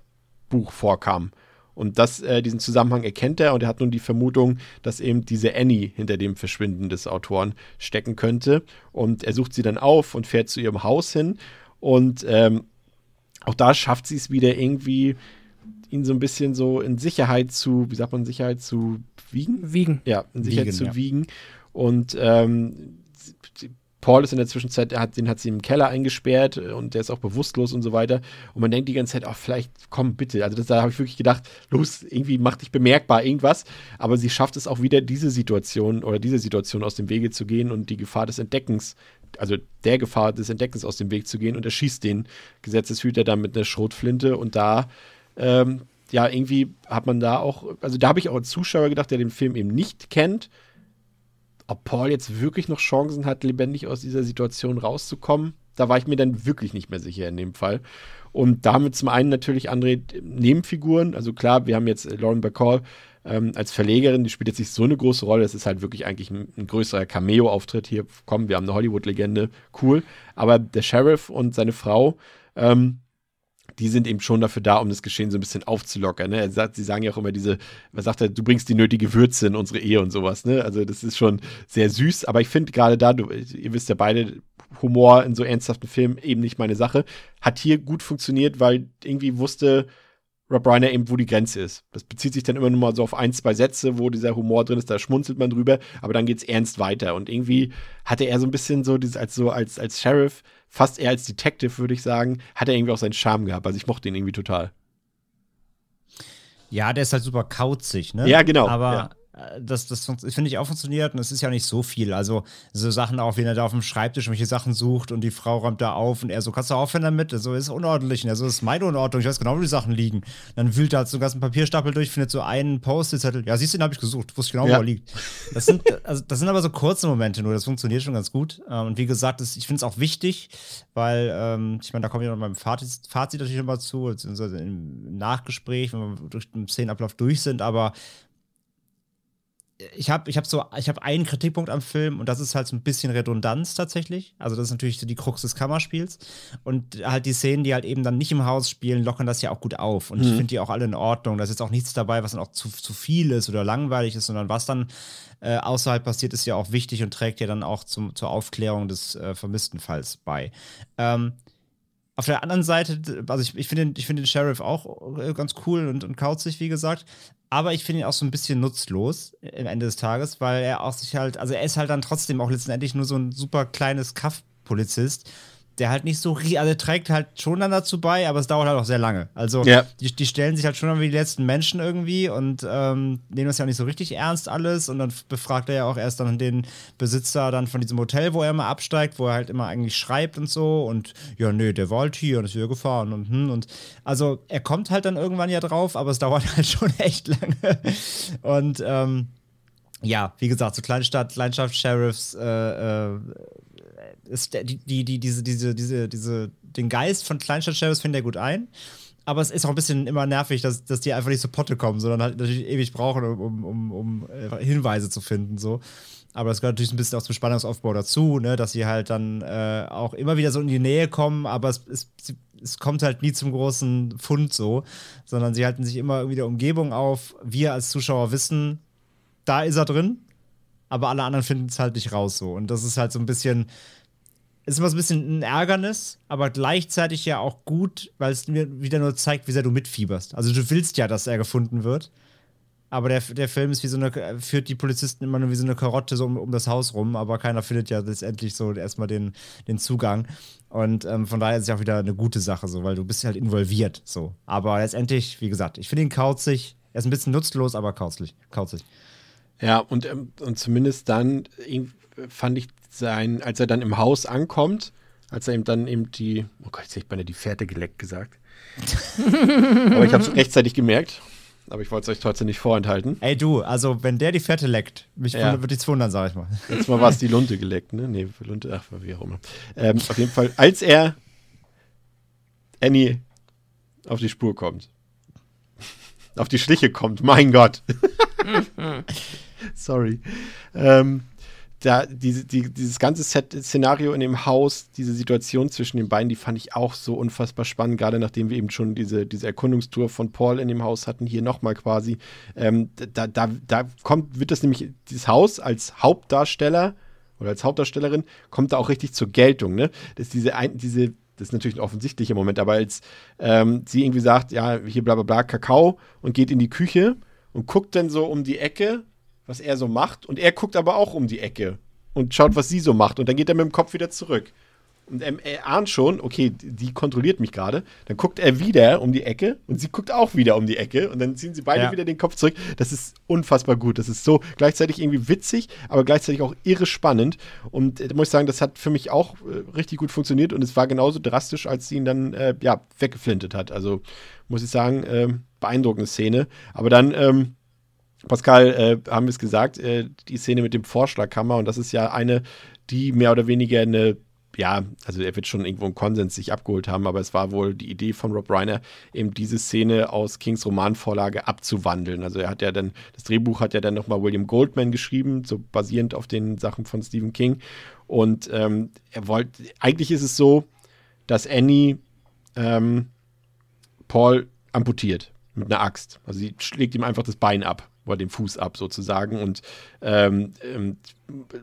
Buch vorkam. Und das, äh, diesen Zusammenhang erkennt er und er hat nun die Vermutung, dass eben diese Annie hinter dem Verschwinden des Autoren stecken könnte. Und er sucht sie dann auf und fährt zu ihrem Haus hin. Und ähm, auch da schafft sie es wieder irgendwie, ihn so ein bisschen so in Sicherheit zu, wie sagt man, Sicherheit zu wiegen? Wiegen. Ja, in Sicherheit wiegen, zu ja. wiegen. Und ähm, Paul ist in der Zwischenzeit, hat, den hat sie im Keller eingesperrt äh, und der ist auch bewusstlos und so weiter. Und man denkt die ganze Zeit, ach, vielleicht, komm bitte. Also das, da habe ich wirklich gedacht, los, irgendwie mach dich bemerkbar, irgendwas. Aber sie schafft es auch wieder, diese Situation oder diese Situation aus dem Wege zu gehen und die Gefahr des Entdeckens, also der Gefahr des Entdeckens aus dem Weg zu gehen und erschießt den Gesetzeshüter dann mit einer Schrotflinte und da ähm, ja, irgendwie hat man da auch, also da habe ich auch als Zuschauer gedacht, der den Film eben nicht kennt, ob Paul jetzt wirklich noch Chancen hat, lebendig aus dieser Situation rauszukommen, da war ich mir dann wirklich nicht mehr sicher in dem Fall. Und damit zum einen natürlich andere Nebenfiguren. Also klar, wir haben jetzt Lauren Bacall ähm, als Verlegerin, die spielt jetzt nicht so eine große Rolle. Das ist halt wirklich eigentlich ein, ein größerer Cameo-Auftritt hier. Komm, wir haben eine Hollywood-Legende, cool. Aber der Sheriff und seine Frau, ähm, die sind eben schon dafür da, um das Geschehen so ein bisschen aufzulockern. Ne? Sagt, sie sagen ja auch immer diese, was sagt er, du bringst die nötige Würze in unsere Ehe und sowas. Ne? Also das ist schon sehr süß, aber ich finde gerade da, du, ihr wisst ja beide, Humor in so ernsthaften Filmen eben nicht meine Sache. Hat hier gut funktioniert, weil irgendwie wusste Rob Reiner eben, wo die Grenze ist. Das bezieht sich dann immer nur mal so auf ein, zwei Sätze, wo dieser Humor drin ist, da schmunzelt man drüber, aber dann geht's ernst weiter. Und irgendwie hatte er so ein bisschen so dieses, als so, als, als Sheriff, fast eher als Detective, würde ich sagen, hat er irgendwie auch seinen Charme gehabt. Also ich mochte ihn irgendwie total. Ja, der ist halt super kauzig, ne? Ja, genau. Aber ja das, das finde ich auch funktioniert und es ist ja nicht so viel. Also so Sachen auch, wenn er da auf dem Schreibtisch irgendwelche Sachen sucht und die Frau räumt da auf und er so, kannst du aufhören damit? So ist unordentlich. Und er so, ist meine Unordnung, ich weiß genau, wo die Sachen liegen. Dann wühlt er halt so einen ganzen Papierstapel durch, findet so einen Post-it-Zettel. Ja, siehst du, den habe ich gesucht, wusste genau, ja. wo er liegt. Das sind, also, das sind aber so kurze Momente nur, das funktioniert schon ganz gut. Ähm, und wie gesagt, das, ich finde es auch wichtig, weil, ähm, ich meine, da komme ich noch beim Fazit, Fazit natürlich nochmal zu, beziehungsweise im Nachgespräch, wenn wir durch den Szenenablauf durch sind, aber ich habe ich hab so, ich habe einen Kritikpunkt am Film und das ist halt so ein bisschen Redundanz tatsächlich. Also das ist natürlich so die Krux des Kammerspiels und halt die Szenen, die halt eben dann nicht im Haus spielen, lockern das ja auch gut auf und mhm. ich finde die auch alle in Ordnung. Da ist jetzt auch nichts dabei, was dann auch zu, zu viel ist oder langweilig ist, sondern was dann äh, außerhalb passiert, ist ja auch wichtig und trägt ja dann auch zum, zur Aufklärung des äh, vermissten Falls bei. Ähm, auf der anderen Seite, also ich, ich finde ich find den Sheriff auch äh, ganz cool und, und kauzig, wie gesagt. Aber ich finde ihn auch so ein bisschen nutzlos am Ende des Tages, weil er auch sich halt, also er ist halt dann trotzdem auch letztendlich nur so ein super kleines Kaff-Polizist der halt nicht so, also trägt halt schon dann dazu bei, aber es dauert halt auch sehr lange. Also ja. die, die stellen sich halt schon wie die letzten Menschen irgendwie und ähm, nehmen das ja auch nicht so richtig ernst alles und dann befragt er ja auch erst dann den Besitzer dann von diesem Hotel, wo er immer absteigt, wo er halt immer eigentlich schreibt und so und ja, nee, der war halt hier und ist wieder gefahren und hm und also er kommt halt dann irgendwann ja drauf, aber es dauert halt schon echt lange und ähm, ja, wie gesagt, so Kleinstadt, Kleinstadt-Sheriffs, äh, äh, ist die, die, die, diese, diese, diese, diese, den Geist von Kleinstadt-Sheriffs findet er gut ein. Aber es ist auch ein bisschen immer nervig, dass, dass die einfach nicht zur Potte kommen, sondern halt natürlich ewig brauchen, um, um, um, äh, Hinweise zu finden. So. Aber das gehört natürlich ein bisschen auch zum Spannungsaufbau dazu, ne? dass sie halt dann äh, auch immer wieder so in die Nähe kommen, aber es, es, es kommt halt nie zum großen Fund so, sondern sie halten sich immer irgendwie der Umgebung auf. Wir als Zuschauer wissen, da ist er drin, aber alle anderen finden es halt nicht raus so. Und das ist halt so ein bisschen, ist immer so ein bisschen ein Ärgernis, aber gleichzeitig ja auch gut, weil es mir wieder nur zeigt, wie sehr du mitfieberst. Also du willst ja, dass er gefunden wird. Aber der, der Film ist wie so eine, führt die Polizisten immer nur wie so eine Karotte so um, um das Haus rum, aber keiner findet ja letztendlich so erstmal den, den Zugang. Und ähm, von daher ist es ja auch wieder eine gute Sache, so, weil du bist halt involviert. So. Aber letztendlich, wie gesagt, ich finde ihn kauzig. Er ist ein bisschen nutzlos, aber kauzig. kauzig. Ja, und, ähm, und zumindest dann fand ich sein, als er dann im Haus ankommt, als er ihm dann eben die, oh Gott, jetzt hätte ich beinahe die Fährte geleckt gesagt. aber ich habe es rechtzeitig gemerkt aber ich wollte es euch trotzdem nicht vorenthalten. Ey, du, also wenn der die Fette leckt, mich ja. würde ich wundern, sag ich mal. Letztes Mal war es die Lunte geleckt, ne? Nee, Lunte, ach, wie auch immer. Ähm, auf jeden Fall, als er Annie auf die Spur kommt, auf die Schliche kommt, mein Gott. Sorry. Ähm, da, diese, die, dieses ganze Set Szenario in dem Haus, diese Situation zwischen den beiden, die fand ich auch so unfassbar spannend, gerade nachdem wir eben schon diese, diese Erkundungstour von Paul in dem Haus hatten, hier nochmal quasi. Ähm, da, da, da kommt, wird das nämlich, dieses Haus als Hauptdarsteller oder als Hauptdarstellerin, kommt da auch richtig zur Geltung, ne? Das ist diese, ein, diese das ist natürlich ein offensichtlicher Moment, aber als ähm, sie irgendwie sagt, ja, hier bla bla bla, Kakao und geht in die Küche und guckt dann so um die Ecke was er so macht. Und er guckt aber auch um die Ecke und schaut, was sie so macht. Und dann geht er mit dem Kopf wieder zurück. Und er, er ahnt schon, okay, die kontrolliert mich gerade. Dann guckt er wieder um die Ecke und sie guckt auch wieder um die Ecke. Und dann ziehen sie beide ja. wieder den Kopf zurück. Das ist unfassbar gut. Das ist so gleichzeitig irgendwie witzig, aber gleichzeitig auch irre spannend. Und äh, da muss ich sagen, das hat für mich auch äh, richtig gut funktioniert. Und es war genauso drastisch, als sie ihn dann äh, ja, weggeflintet hat. Also muss ich sagen, äh, beeindruckende Szene. Aber dann. Ähm, Pascal, äh, haben wir es gesagt, äh, die Szene mit dem Vorschlaghammer und das ist ja eine, die mehr oder weniger eine, ja, also er wird schon irgendwo einen Konsens sich abgeholt haben, aber es war wohl die Idee von Rob Reiner, eben diese Szene aus Kings Romanvorlage abzuwandeln. Also er hat ja dann, das Drehbuch hat ja dann nochmal William Goldman geschrieben, so basierend auf den Sachen von Stephen King. Und ähm, er wollte, eigentlich ist es so, dass Annie ähm, Paul amputiert mit einer Axt. Also sie schlägt ihm einfach das Bein ab oder den Fuß ab sozusagen und ähm, ähm,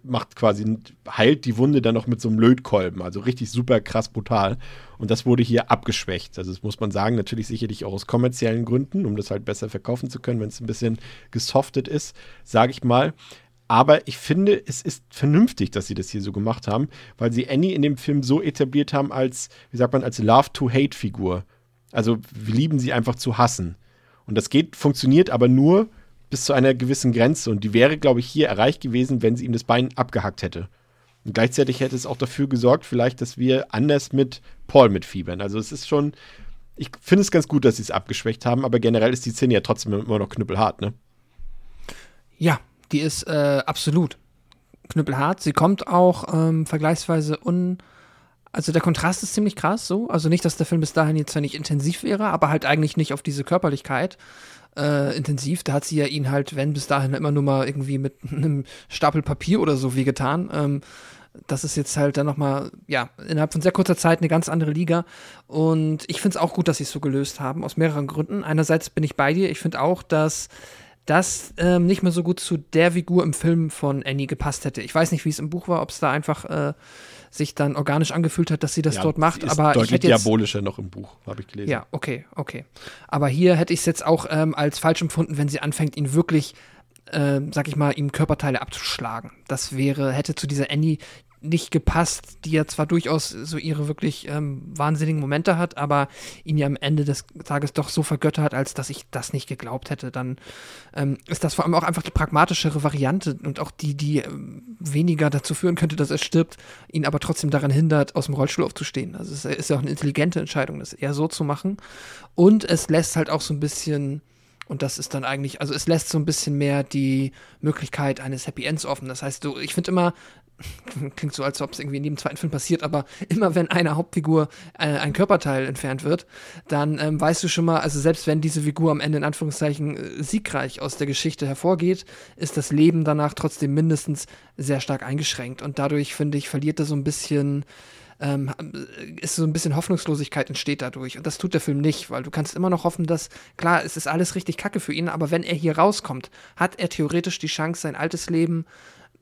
macht quasi, heilt die Wunde dann noch mit so einem Lötkolben. Also richtig super krass brutal. Und das wurde hier abgeschwächt. Also das muss man sagen, natürlich sicherlich auch aus kommerziellen Gründen, um das halt besser verkaufen zu können, wenn es ein bisschen gesoftet ist, sage ich mal. Aber ich finde, es ist vernünftig, dass sie das hier so gemacht haben, weil sie Annie in dem Film so etabliert haben als, wie sagt man, als Love-to-Hate-Figur. Also wir lieben sie einfach zu hassen. Und das geht, funktioniert aber nur, bis zu einer gewissen Grenze. Und die wäre, glaube ich, hier erreicht gewesen, wenn sie ihm das Bein abgehackt hätte. Und gleichzeitig hätte es auch dafür gesorgt, vielleicht, dass wir anders mit Paul mitfiebern. Also es ist schon, ich finde es ganz gut, dass sie es abgeschwächt haben, aber generell ist die Szene ja trotzdem immer noch knüppelhart, ne? Ja, die ist äh, absolut knüppelhart. Sie kommt auch ähm, vergleichsweise un. Also der Kontrast ist ziemlich krass so. Also nicht, dass der Film bis dahin jetzt zwar nicht intensiv wäre, aber halt eigentlich nicht auf diese Körperlichkeit äh, intensiv. Da hat sie ja ihn halt, wenn bis dahin immer nur mal irgendwie mit einem Stapel Papier oder so wie getan. Ähm, das ist jetzt halt dann nochmal, ja, innerhalb von sehr kurzer Zeit eine ganz andere Liga. Und ich finde es auch gut, dass sie es so gelöst haben, aus mehreren Gründen. Einerseits bin ich bei dir. Ich finde auch, dass das ähm, nicht mehr so gut zu der Figur im Film von Annie gepasst hätte. Ich weiß nicht, wie es im Buch war, ob es da einfach äh, sich dann organisch angefühlt hat, dass sie das ja, dort macht. Ist aber deutlich ich hätte jetzt, diabolischer noch im Buch, habe ich gelesen. Ja, okay, okay. Aber hier hätte ich es jetzt auch ähm, als falsch empfunden, wenn sie anfängt, ihn wirklich äh, sag ich mal, ihm Körperteile abzuschlagen. Das wäre, hätte zu dieser Annie nicht gepasst, die ja zwar durchaus so ihre wirklich ähm, wahnsinnigen Momente hat, aber ihn ja am Ende des Tages doch so vergöttert, als dass ich das nicht geglaubt hätte. Dann ähm, ist das vor allem auch einfach die pragmatischere Variante und auch die, die ähm, weniger dazu führen könnte, dass er stirbt, ihn aber trotzdem daran hindert, aus dem Rollstuhl aufzustehen. Also es ist ja auch eine intelligente Entscheidung, das eher so zu machen. Und es lässt halt auch so ein bisschen und das ist dann eigentlich, also es lässt so ein bisschen mehr die Möglichkeit eines Happy Ends offen. Das heißt, du, ich finde immer, klingt so, als ob es irgendwie in jedem zweiten Film passiert, aber immer wenn einer Hauptfigur äh, ein Körperteil entfernt wird, dann ähm, weißt du schon mal, also selbst wenn diese Figur am Ende in Anführungszeichen äh, siegreich aus der Geschichte hervorgeht, ist das Leben danach trotzdem mindestens sehr stark eingeschränkt. Und dadurch, finde ich, verliert er so ein bisschen ähm, ist so ein bisschen Hoffnungslosigkeit entsteht dadurch. Und das tut der Film nicht, weil du kannst immer noch hoffen, dass, klar, es ist alles richtig kacke für ihn, aber wenn er hier rauskommt, hat er theoretisch die Chance, sein altes Leben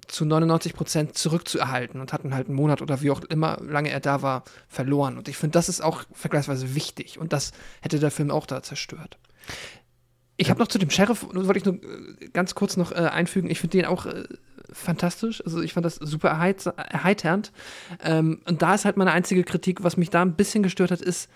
zu 99 Prozent zurückzuerhalten und hatten halt einen Monat oder wie auch immer lange er da war, verloren. Und ich finde, das ist auch vergleichsweise wichtig. Und das hätte der Film auch da zerstört. Ich habe noch zu dem Sheriff, wollte ich nur äh, ganz kurz noch äh, einfügen, ich finde den auch äh, fantastisch. Also ich fand das super erheiternd. Ähm, und da ist halt meine einzige Kritik, was mich da ein bisschen gestört hat, ist,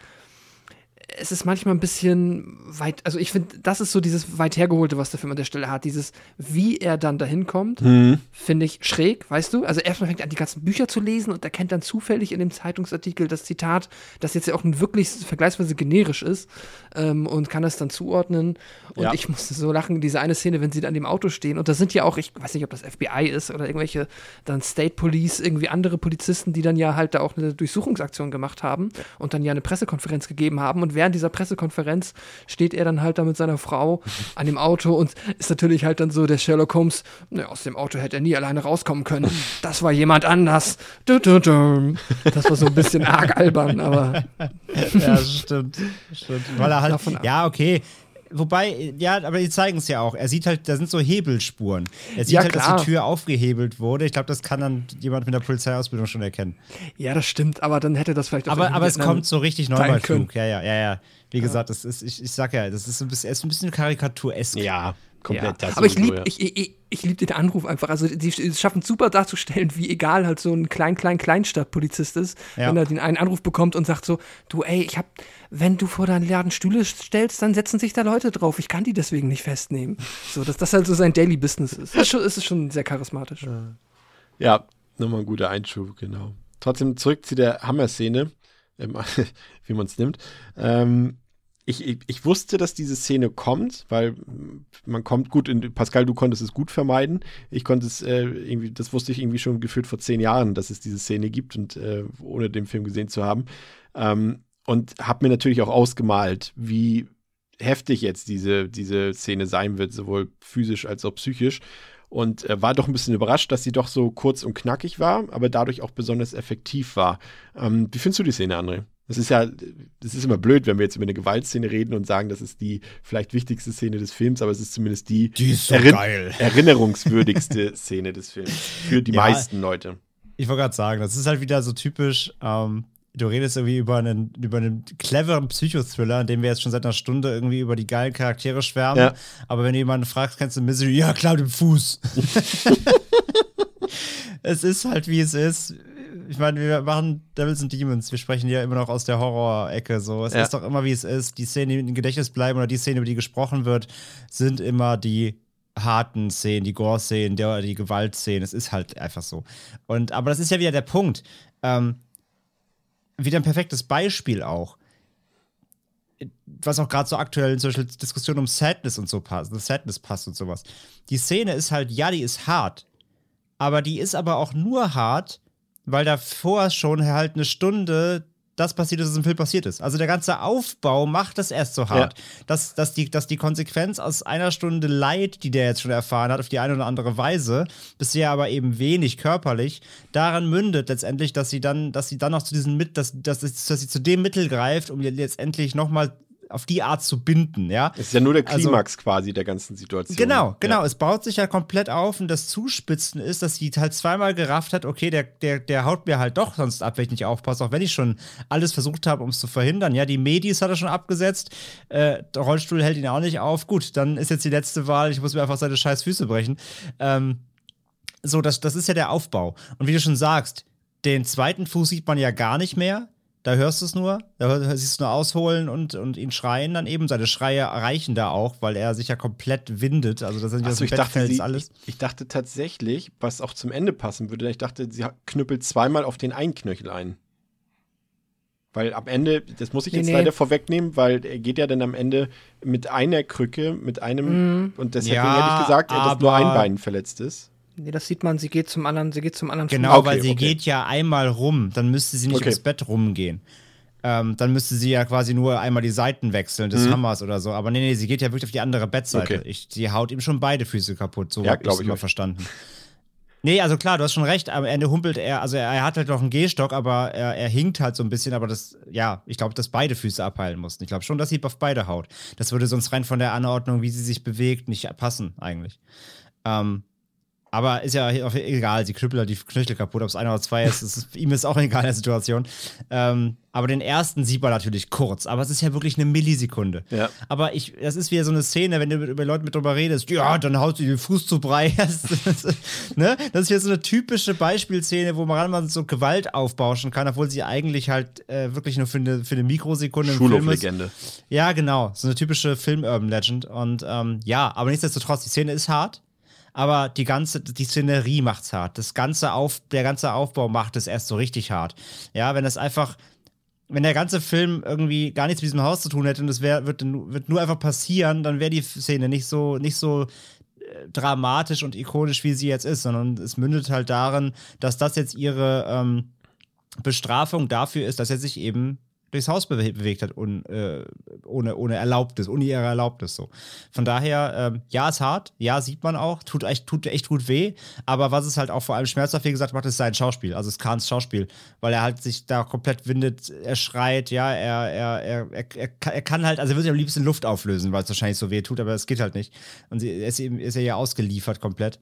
es ist manchmal ein bisschen weit, also ich finde, das ist so dieses weit hergeholte, was der Film an der Stelle hat. Dieses, wie er dann dahin kommt, mhm. finde ich schräg, weißt du? Also erstmal fängt er an, die ganzen Bücher zu lesen und erkennt dann zufällig in dem Zeitungsartikel das Zitat, das jetzt ja auch wirklich vergleichsweise generisch ist ähm, und kann das dann zuordnen. Und ja. ich musste so lachen, diese eine Szene, wenn sie dann an dem Auto stehen und da sind ja auch, ich weiß nicht, ob das FBI ist oder irgendwelche dann State Police, irgendwie andere Polizisten, die dann ja halt da auch eine Durchsuchungsaktion gemacht haben und dann ja eine Pressekonferenz gegeben haben und während dieser Pressekonferenz steht er dann halt da mit seiner Frau an dem Auto und ist natürlich halt dann so der Sherlock Holmes, ne, aus dem Auto hätte er nie alleine rauskommen können. Das war jemand anders. Das war so ein bisschen arg albern, aber. ja, stimmt. stimmt. Weil er halt, ja, okay, Wobei, ja, aber die zeigen es ja auch. Er sieht halt, da sind so Hebelspuren. Er sieht ja, halt, klar. dass die Tür aufgehebelt wurde. Ich glaube, das kann dann jemand mit der Polizeiausbildung schon erkennen. Ja, das stimmt, aber dann hätte das vielleicht auch Aber, aber es kommt so richtig neu bei Flug. Ja, ja, ja, ja. Wie ja. gesagt, das ist, ich, ich sag ja, das ist ein bisschen, ist ein bisschen karikaturesk. Ja, komplett. Ja. Aber ich liebe ich, ich, ich lieb den Anruf einfach. Also, die schaffen super darzustellen, wie egal halt so ein klein, klein, Kleinstadtpolizist ist, ja. wenn er den einen Anruf bekommt und sagt so: Du, ey, ich hab, wenn du vor deinen Laden Stühle stellst, dann setzen sich da Leute drauf. Ich kann die deswegen nicht festnehmen. So, dass das halt so sein Daily Business ist. Das ist schon, ist schon sehr charismatisch. Ja, nochmal ein guter Einschub, genau. Trotzdem zurück zu der Hammer-Szene, ähm, wie man es nimmt. Ähm, ich, ich, wusste, dass diese Szene kommt, weil man kommt gut in, Pascal, du konntest es gut vermeiden. Ich konnte es äh, irgendwie, das wusste ich irgendwie schon gefühlt vor zehn Jahren, dass es diese Szene gibt und äh, ohne den Film gesehen zu haben. Ähm, und habe mir natürlich auch ausgemalt, wie heftig jetzt diese, diese Szene sein wird, sowohl physisch als auch psychisch. Und äh, war doch ein bisschen überrascht, dass sie doch so kurz und knackig war, aber dadurch auch besonders effektiv war. Ähm, wie findest du die Szene, André? Das ist ja, das ist immer blöd, wenn wir jetzt über eine Gewaltszene reden und sagen, das ist die vielleicht wichtigste Szene des Films, aber es ist zumindest die, die so Errin erinnerungswürdigste Szene des Films für die ja, meisten Leute. Ich wollte gerade sagen, das ist halt wieder so typisch, ähm, du redest irgendwie über einen, über einen cleveren Psychothriller, in dem wir jetzt schon seit einer Stunde irgendwie über die geilen Charaktere schwärmen. Ja. Aber wenn du jemanden fragst, kennst du Misery? Ja, klar, den Fuß. es ist halt, wie es ist ich meine, wir machen Devils and Demons, wir sprechen ja immer noch aus der Horror-Ecke. So. Es ja. ist doch immer, wie es ist. Die Szenen, die im Gedächtnis bleiben oder die Szenen, über die gesprochen wird, sind immer die harten Szenen, die Gore-Szenen, die Gewalt-Szenen. Es ist halt einfach so. Und, aber das ist ja wieder der Punkt. Ähm, wieder ein perfektes Beispiel auch. Was auch gerade so aktuell in solche Diskussionen um Sadness und so passt, Sadness passt und sowas. Die Szene ist halt, ja, die ist hart. Aber die ist aber auch nur hart, weil davor schon halt eine Stunde das passiert ist, was im Film passiert ist. Also der ganze Aufbau macht das erst so hart, ja. dass, dass, die, dass die Konsequenz aus einer Stunde Leid, die der jetzt schon erfahren hat, auf die eine oder andere Weise, bisher aber eben wenig körperlich, daran mündet letztendlich, dass sie dann, dass sie dann noch zu diesem mit, dass, dass, dass sie zu dem Mittel greift, um letztendlich nochmal auf die Art zu binden, ja. Es ist ja nur der also Klimax also, quasi der ganzen Situation. Genau, genau. Ja. Es baut sich ja komplett auf und das Zuspitzen ist, dass sie halt zweimal gerafft hat, okay, der, der, der haut mir halt doch sonst ab, wenn ich nicht aufpasse, auch wenn ich schon alles versucht habe, um es zu verhindern. Ja, die Medis hat er schon abgesetzt, äh, der Rollstuhl hält ihn auch nicht auf. Gut, dann ist jetzt die letzte Wahl, ich muss mir einfach seine scheiß Füße brechen. Ähm, so, das, das ist ja der Aufbau. Und wie du schon sagst, den zweiten Fuß sieht man ja gar nicht mehr da hörst du es nur, da siehst du nur ausholen und, und ihn schreien dann eben. Seine Schreie erreichen da auch, weil er sich ja komplett windet. Also das sind ja so ich dachte, sie, alles. Ich, ich, dachte tatsächlich, was auch zum Ende passen würde, ich dachte, sie knüppelt zweimal auf den einen Knöchel ein. Weil am Ende, das muss ich jetzt nee, leider vorwegnehmen, weil er geht ja dann am Ende mit einer Krücke, mit einem, mm. und deswegen ja, hätte ich gesagt, dass nur ein Bein verletzt ist. Nee, das sieht man, sie geht zum anderen, sie geht zum anderen Genau, okay, weil sie okay. geht ja einmal rum, dann müsste sie nicht okay. ums Bett rumgehen. Ähm, dann müsste sie ja quasi nur einmal die Seiten wechseln des mhm. Hammers oder so. Aber nee, nee, sie geht ja wirklich auf die andere Bettseite. Ich, sie haut ihm schon beide Füße kaputt, so ja, habe ich immer verstanden. Nee, also klar, du hast schon recht, am Ende humpelt er, also er, hat halt noch einen Gehstock, aber er, er hinkt halt so ein bisschen, aber das, ja, ich glaube, dass beide Füße abheilen mussten. Ich glaube schon, dass sie auf beide haut. Das würde sonst rein von der Anordnung, wie sie sich bewegt, nicht passen, eigentlich. Ähm, Aber ist ja auch egal, sie knüppelt halt die Knöchel kaputt, ob es einer oder zwei ist, ist, ihm ist auch egal in der Situation. Ähm, aber den ersten sieht man natürlich kurz, aber es ist ja wirklich eine Millisekunde. Ja. Aber ich, das ist wieder so eine Szene, wenn du mit, über Leute mit drüber redest, ja, dann haust du den Fuß zu Brei. Das, das, ne? das ist wieder so eine typische Beispielszene, wo man so Gewalt aufbauschen kann, obwohl sie eigentlich halt äh, wirklich nur für eine, für eine Mikrosekunde im Film ist. Ja, genau. So eine typische Film-Urban-Legend. Und ähm, ja, aber nichtsdestotrotz, die Szene ist hart. Aber die ganze, die Szenerie macht's hart. Das ganze Auf, der ganze Aufbau macht es erst so richtig hart. Ja, wenn es einfach, wenn der ganze Film irgendwie gar nichts mit diesem Haus zu tun hätte und es wird, wird nur einfach passieren, dann wäre die Szene nicht so, nicht so äh, dramatisch und ikonisch, wie sie jetzt ist, sondern es mündet halt darin, dass das jetzt ihre ähm, Bestrafung dafür ist, dass er sich eben durchs Haus bewe bewegt hat, un, äh, ohne, ohne Erlaubnis, ohne ihre Erlaubnis so. Von daher, ähm, ja, ist hart, ja, sieht man auch, tut echt, tut echt gut weh, aber was es halt auch vor allem schmerzhaft, wie gesagt, macht, ist sein Schauspiel, also es Kahns Schauspiel, weil er halt sich da komplett windet, er schreit, ja, er, er, er, er, er kann halt, also er würde sich am liebsten Luft auflösen, weil es wahrscheinlich so weh tut, aber es geht halt nicht. Und sie, er ist, eben, ist er ja ausgeliefert komplett.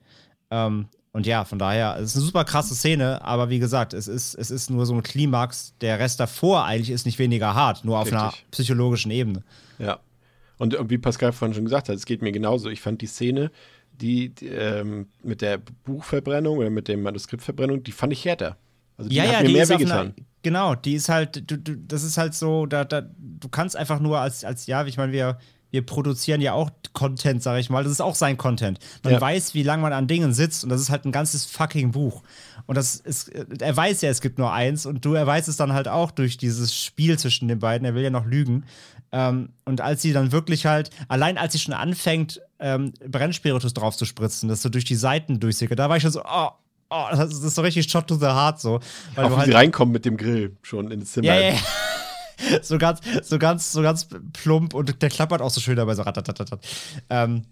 Ähm, und ja, von daher, es ist eine super krasse Szene, aber wie gesagt, es ist, es ist nur so ein Klimax. Der Rest davor eigentlich ist nicht weniger hart, nur auf Richtig. einer psychologischen Ebene. Ja. Und wie Pascal vorhin schon gesagt hat, es geht mir genauso. Ich fand die Szene, die, die ähm, mit der Buchverbrennung oder mit der Manuskriptverbrennung, die fand ich härter. Also die ja, hat ja, mir die mehr wehgetan. genau, die ist halt, du, du, das ist halt so, da, da, du kannst einfach nur als, als ja, ich meine, wir, wir produzieren ja auch Content, sage ich mal. Das ist auch sein Content. Man Ja. weiß, wie lange man an Dingen sitzt und das ist halt ein ganzes fucking Buch. Und das ist, er weiß ja, es gibt nur eins und du, er weiß es dann halt auch durch dieses Spiel zwischen den beiden. Er will ja noch lügen. Ähm, und als sie dann wirklich halt, allein als sie schon anfängt, ähm, Brennspiritus drauf zu spritzen, dass so durch die Seiten durchsickert, da war ich schon so, oh, oh, das ist so richtig Shot to the Heart so. Weil Auch du wie halt, sie reinkommen mit dem Grill schon ins Zimmer. ja, ja. so ganz, so ganz, so ganz plump und der klappert auch so schön dabei, so ratatatatat. Ähm,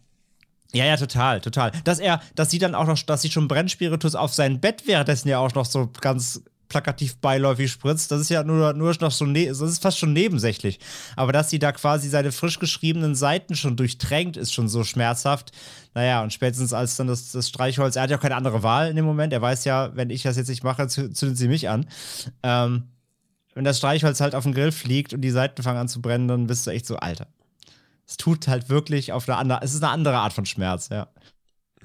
ja, ja, total, total. Dass er, dass sie dann auch noch, dass sie schon Brennspiritus auf sein Bett währenddessen ja auch noch so ganz plakativ beiläufig spritzt, das ist ja nur, nur noch so, ne das ist fast schon nebensächlich. Aber dass sie da quasi seine frisch geschriebenen Seiten schon durchtränkt, ist schon so schmerzhaft. Naja, und spätestens als dann das, das Streichholz, er hat ja auch keine andere Wahl in dem Moment, er weiß ja, wenn ich das jetzt nicht mache, zü- zündet sie mich an. Ähm, wenn das Streichholz halt auf den Grill fliegt und die Seiten fangen an zu brennen, dann bist du echt so, Alter. Es tut halt wirklich auf eine andere, es ist eine andere Art von Schmerz, ja.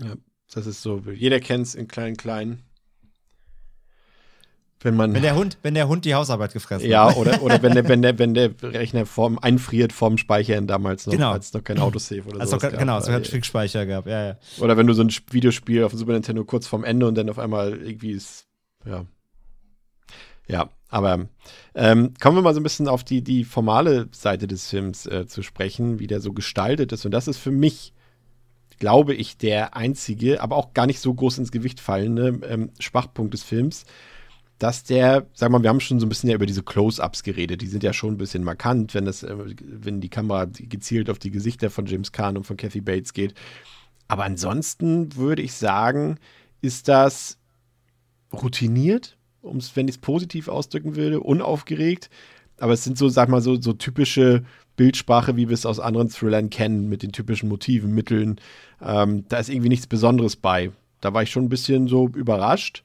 Ja, das ist so. Jeder kennt es in klein, klein. Wenn man. Wenn der Hund, wenn der Hund die Hausarbeit gefressen ja, hat. oder, oder wenn, der, wenn, der, wenn der Rechner vorm, einfriert vorm Speichern damals noch, Genau. als es noch kein Autosave oder Also, so. genau, es hat Quickspeicher gehabt, ja, ja. Oder wenn du so ein Sp- Videospiel auf dem Super Nintendo kurz vorm Ende und dann auf einmal irgendwie ist. Ja. Ja, aber ähm, kommen wir mal so ein bisschen auf die, die formale Seite des Films äh, zu sprechen, wie der so gestaltet ist. Und das ist für mich, glaube ich, der einzige, aber auch gar nicht so groß ins Gewicht fallende ähm, Schwachpunkt des Films, dass der, sag mal, wir haben schon so ein bisschen ja über diese Close-Ups geredet, die sind ja schon ein bisschen markant, wenn das, äh, wenn die Kamera gezielt auf die Gesichter von James Caan und von Kathy Bates geht. Aber ansonsten würde ich sagen, ist das routiniert, um's, wenn ich es positiv ausdrücken würde, unaufgeregt. Aber es sind so, sag mal, so, so typische Bildsprache, wie wir es aus anderen Thrillern kennen, mit den typischen Motiven, Mitteln. Ähm, da ist irgendwie nichts Besonderes bei. Da war ich schon ein bisschen so überrascht,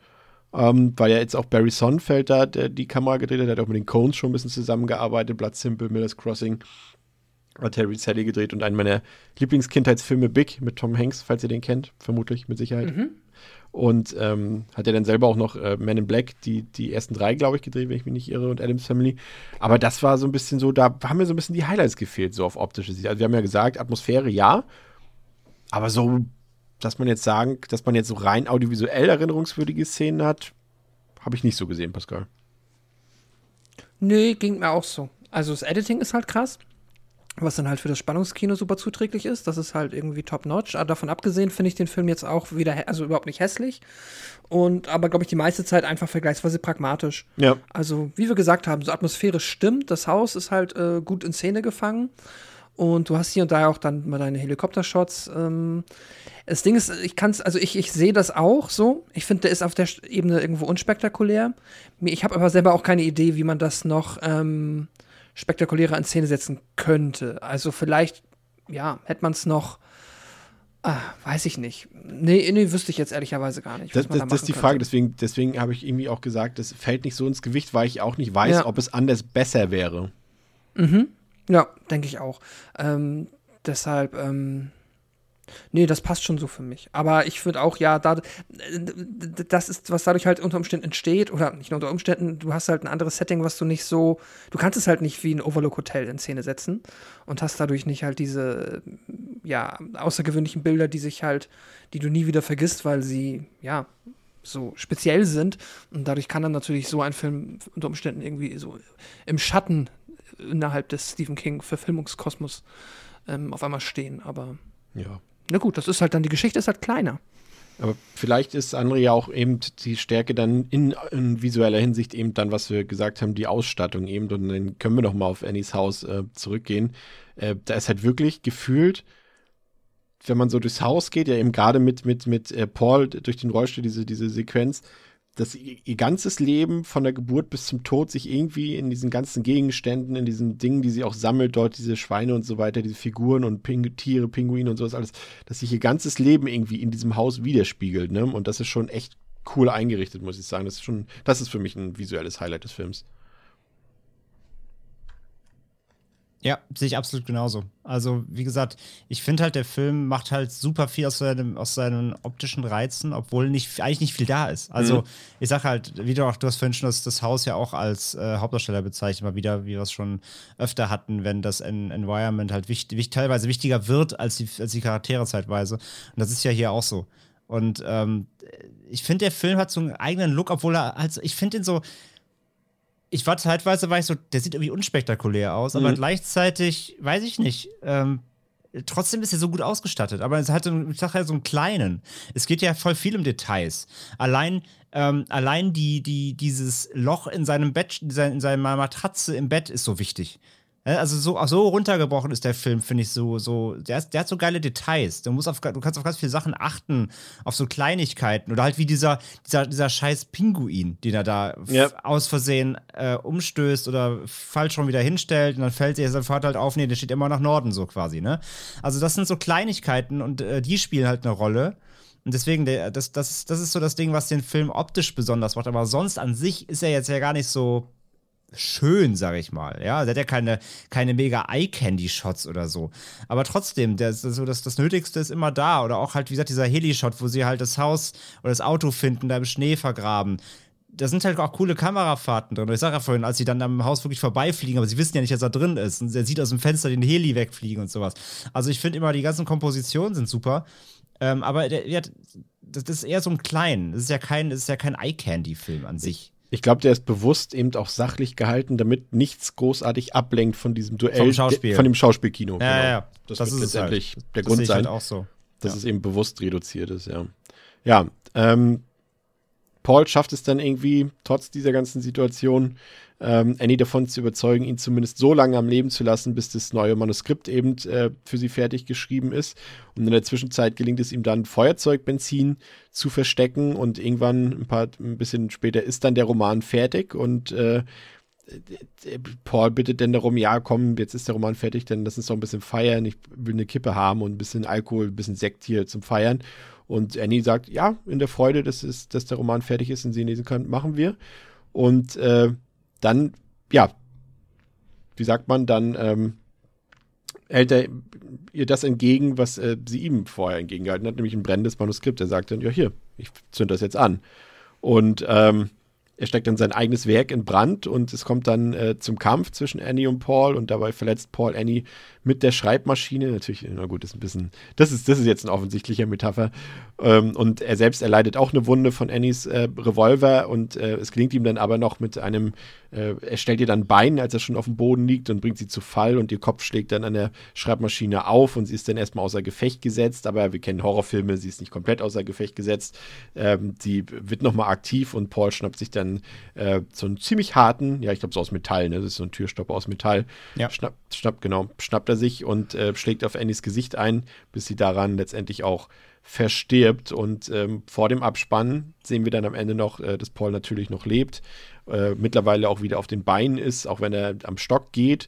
ähm, weil ja jetzt auch Barry Sonnenfeld da der die Kamera gedreht hat, der hat auch mit den Cones schon ein bisschen zusammengearbeitet, Blood Simple, Miller's Crossing, hat Terry Sally gedreht und einen meiner Lieblingskindheitsfilme Big mit Tom Hanks, falls ihr den kennt, vermutlich mit Sicherheit. Und ähm, hat er dann selber auch noch äh, Men in Black, die, die ersten drei, glaube ich, gedreht, wenn ich mich nicht irre, und Adams Family. Aber das war so ein bisschen so, da haben mir so ein bisschen die Highlights gefehlt, so auf optische Sicht. Also wir haben ja gesagt, Atmosphäre ja, aber so, dass man jetzt sagen, dass man jetzt so rein audiovisuell erinnerungswürdige Szenen hat, habe ich nicht so gesehen, Pascal. Nee, ging mir auch so. Also das Editing ist halt krass, was dann halt für das Spannungskino super zuträglich ist. Das ist halt irgendwie top-notch. Aber davon abgesehen finde ich den Film jetzt auch wieder, also überhaupt nicht hässlich. Und aber, glaube ich, die meiste Zeit einfach vergleichsweise pragmatisch. Ja. Also, wie wir gesagt haben, so atmosphärisch stimmt. Das Haus ist halt äh, gut in Szene gefangen. Und du hast hier und da auch dann mal deine Helikoptershots. Ähm. Das Ding ist, ich kann's, also ich, ich sehe das auch so. Ich finde, der ist auf der Ebene irgendwo unspektakulär. Ich habe aber selber auch keine Idee, wie man das noch ähm, spektakulärer in Szene setzen könnte. Also vielleicht, ja, hätte man es noch Ah, weiß ich nicht. Nee, nee, wüsste ich jetzt ehrlicherweise gar nicht. Das, das, da das ist die Frage, deswegen, deswegen habe ich irgendwie auch gesagt, das fällt nicht so ins Gewicht, weil ich auch nicht weiß, ja. ob es anders besser wäre. Mhm. Ja, denke ich auch. Ähm, deshalb, ähm, Nee, das passt schon so für mich. Aber ich würde auch, ja, da, das ist, was dadurch halt unter Umständen entsteht, oder nicht nur unter Umständen, du hast halt ein anderes Setting, was du nicht so, du kannst es halt nicht wie ein Overlook-Hotel in Szene setzen und hast dadurch nicht halt diese, ja, außergewöhnlichen Bilder, die sich halt, die du nie wieder vergisst, weil sie, ja, so speziell sind. Und dadurch kann dann natürlich so ein Film unter Umständen irgendwie so im Schatten innerhalb des Stephen King-Verfilmungskosmos ähm, auf einmal stehen. Aber ja, na gut, das ist halt dann, die Geschichte ist halt kleiner. Aber vielleicht ist André ja auch eben die Stärke dann in, in, visueller Hinsicht eben dann, was wir gesagt haben, die Ausstattung eben. Und dann können wir noch mal auf Annies Haus äh, zurückgehen. Äh, da ist halt wirklich gefühlt, wenn man so durchs Haus geht, ja eben gerade mit, mit, mit äh, Paul durch den Rollstuhl, diese, diese Sequenz, dass ihr ganzes Leben von der Geburt bis zum Tod sich irgendwie in diesen ganzen Gegenständen, in diesen Dingen, die sie auch sammelt, dort diese Schweine und so weiter, diese Figuren und Ping Tiere, Pinguine und sowas alles, dass sich ihr ganzes Leben irgendwie in diesem Haus widerspiegelt, ne? Und das ist schon echt cool eingerichtet, muss ich sagen. Das ist schon, das ist für mich ein visuelles Highlight des Films. Ja, sehe ich absolut genauso. Also, wie gesagt, ich finde halt, der Film macht halt super viel aus, seinem, aus seinen optischen Reizen, obwohl nicht, eigentlich nicht viel da ist. Also, mhm. ich sag halt, wie du auch, du hast vorhin schon das, das Haus ja auch als äh, Hauptdarsteller bezeichnet, mal wieder, wie wir es schon öfter hatten, wenn das en Environment halt wichtig, wichtig, teilweise wichtiger wird als die, als die Charaktere zeitweise. Und das ist ja hier auch so. Und ähm, ich finde, der Film hat so einen eigenen Look, obwohl er halt, ich finde ihn so, ich war zeitweise, war ich so, der sieht irgendwie unspektakulär aus, aber mhm. gleichzeitig, weiß ich nicht, ähm, trotzdem ist er so gut ausgestattet, aber es hat, ich sag ja, so einen kleinen. Es geht ja voll viel um Details. Allein, ähm, allein die, die, dieses Loch in seinem Bett, in seiner Matratze im Bett ist so wichtig. Also so, so runtergebrochen ist der Film, finde ich so, so, der, ist, der hat so geile Details. Du musst auf, du kannst auf ganz viele Sachen achten, auf so Kleinigkeiten. Oder halt wie dieser, dieser, dieser scheiß Pinguin, den er da ja. aus Versehen äh, umstößt oder falsch schon wieder hinstellt und dann fällt sich sein Vater halt auf, nee, der steht immer nach Norden, so quasi, ne? Also das sind so Kleinigkeiten und äh, die spielen halt eine Rolle. Und deswegen, der, das, das, das ist so das Ding, was den Film optisch besonders macht. Aber sonst an sich ist er jetzt ja gar nicht so schön, sag ich mal. Ja, der hat ja keine, keine mega Eye-Candy-Shots oder so. Aber trotzdem, der, so das, das Nötigste ist immer da. Oder auch halt, wie gesagt, dieser Heli-Shot, wo sie halt das Haus oder das Auto finden, da im Schnee vergraben. Da sind halt auch coole Kamerafahrten drin. Und ich sag ja vorhin, als sie dann am Haus wirklich vorbeifliegen, aber sie wissen ja nicht, dass er drin ist. Und er sieht aus dem Fenster den Heli wegfliegen und sowas. Also ich finde immer, die ganzen Kompositionen sind super. Ähm, aber der, der, das ist eher so ein klein. Das ist ja kein, das ist ja kein Eye-Candy-Film an sich. Ich glaube, der ist bewusst eben auch sachlich gehalten, damit nichts großartig ablenkt von diesem Duell, von dem Schauspielkino. Ja, genau. ja, Das, das wird letztendlich halt. der das Grund sein, halt auch so. dass ja. es eben bewusst reduziert ist, ja. Ja, ähm, Paul schafft es dann irgendwie, trotz dieser ganzen Situation, ähm, Annie davon zu überzeugen, ihn zumindest so lange am Leben zu lassen, bis das neue Manuskript eben äh, für sie fertig geschrieben ist. Und in der Zwischenzeit gelingt es ihm dann, Feuerzeugbenzin zu verstecken und irgendwann ein paar ein bisschen später ist dann der Roman fertig und äh, Paul bittet dann darum, ja, komm, jetzt ist der Roman fertig, dann lass uns doch ein bisschen feiern. Ich will eine Kippe haben und ein bisschen Alkohol, ein bisschen Sekt hier zum Feiern. Und Annie sagt, ja, in der Freude, dass, es, dass der Roman fertig ist und sie ihn lesen kann, machen wir. Und äh, dann, ja, wie sagt man, dann ähm, hält er ihr das entgegen, was äh, sie ihm vorher entgegengehalten hat, nämlich ein brennendes Manuskript. Er sagt dann, ja, hier, ich zünd das jetzt an. Und ähm, er steckt dann sein eigenes Werk in Brand und es kommt dann äh, zum Kampf zwischen Annie und Paul und dabei verletzt Paul Annie mit der Schreibmaschine. Natürlich, na gut, das ist ein bisschen, das ist, das ist jetzt ein offensichtlicher Metapher. Ähm, und er selbst erleidet auch eine Wunde von Annies äh, Revolver und äh, es gelingt ihm dann aber noch mit einem, äh, er stellt ihr dann Bein, als er schon auf dem Boden liegt und bringt sie zu Fall und ihr Kopf schlägt dann an der Schreibmaschine auf und sie ist dann erstmal außer Gefecht gesetzt, aber wir kennen Horrorfilme, sie ist nicht komplett außer Gefecht gesetzt. Ähm, sie wird nochmal aktiv und Paul schnappt sich dann äh, so einen ziemlich harten, ja, ich glaube so aus Metall, ne? Das ist so ein Türstopper aus Metall. Ja. Schnappt, schnappt, genau, schnappt er sich und äh, schlägt auf Annies Gesicht ein, bis sie daran letztendlich auch verstirbt. Und ähm, vor dem Abspann sehen wir dann am Ende noch, äh, dass Paul natürlich noch lebt, äh, mittlerweile auch wieder auf den Beinen ist, auch wenn er am Stock geht.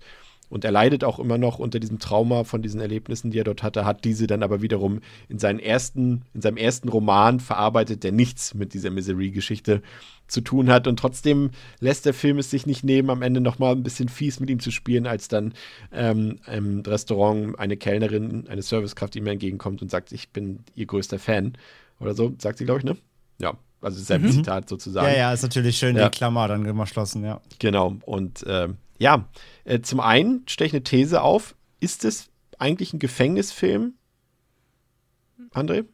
Und er leidet auch immer noch unter diesem Trauma von diesen Erlebnissen, die er dort hatte, hat diese dann aber wiederum in, seinen ersten, in seinem ersten Roman verarbeitet, der nichts mit dieser Misery-Geschichte zu tun hat. Und trotzdem lässt der Film es sich nicht nehmen, am Ende nochmal ein bisschen fies mit ihm zu spielen, als dann ähm, im Restaurant eine Kellnerin, eine Servicekraft ihm entgegenkommt und sagt, ich bin ihr größter Fan. Oder so, sagt sie, glaube ich, ne? Ja, also selbe mhm. Zitat sozusagen. Ja, ja, ist natürlich schön ja. die Klammer dann immer geschlossen, ja. Genau. Und äh, ja, äh, zum einen stelle ich eine These auf. Ist es eigentlich ein Gefängnisfilm? André?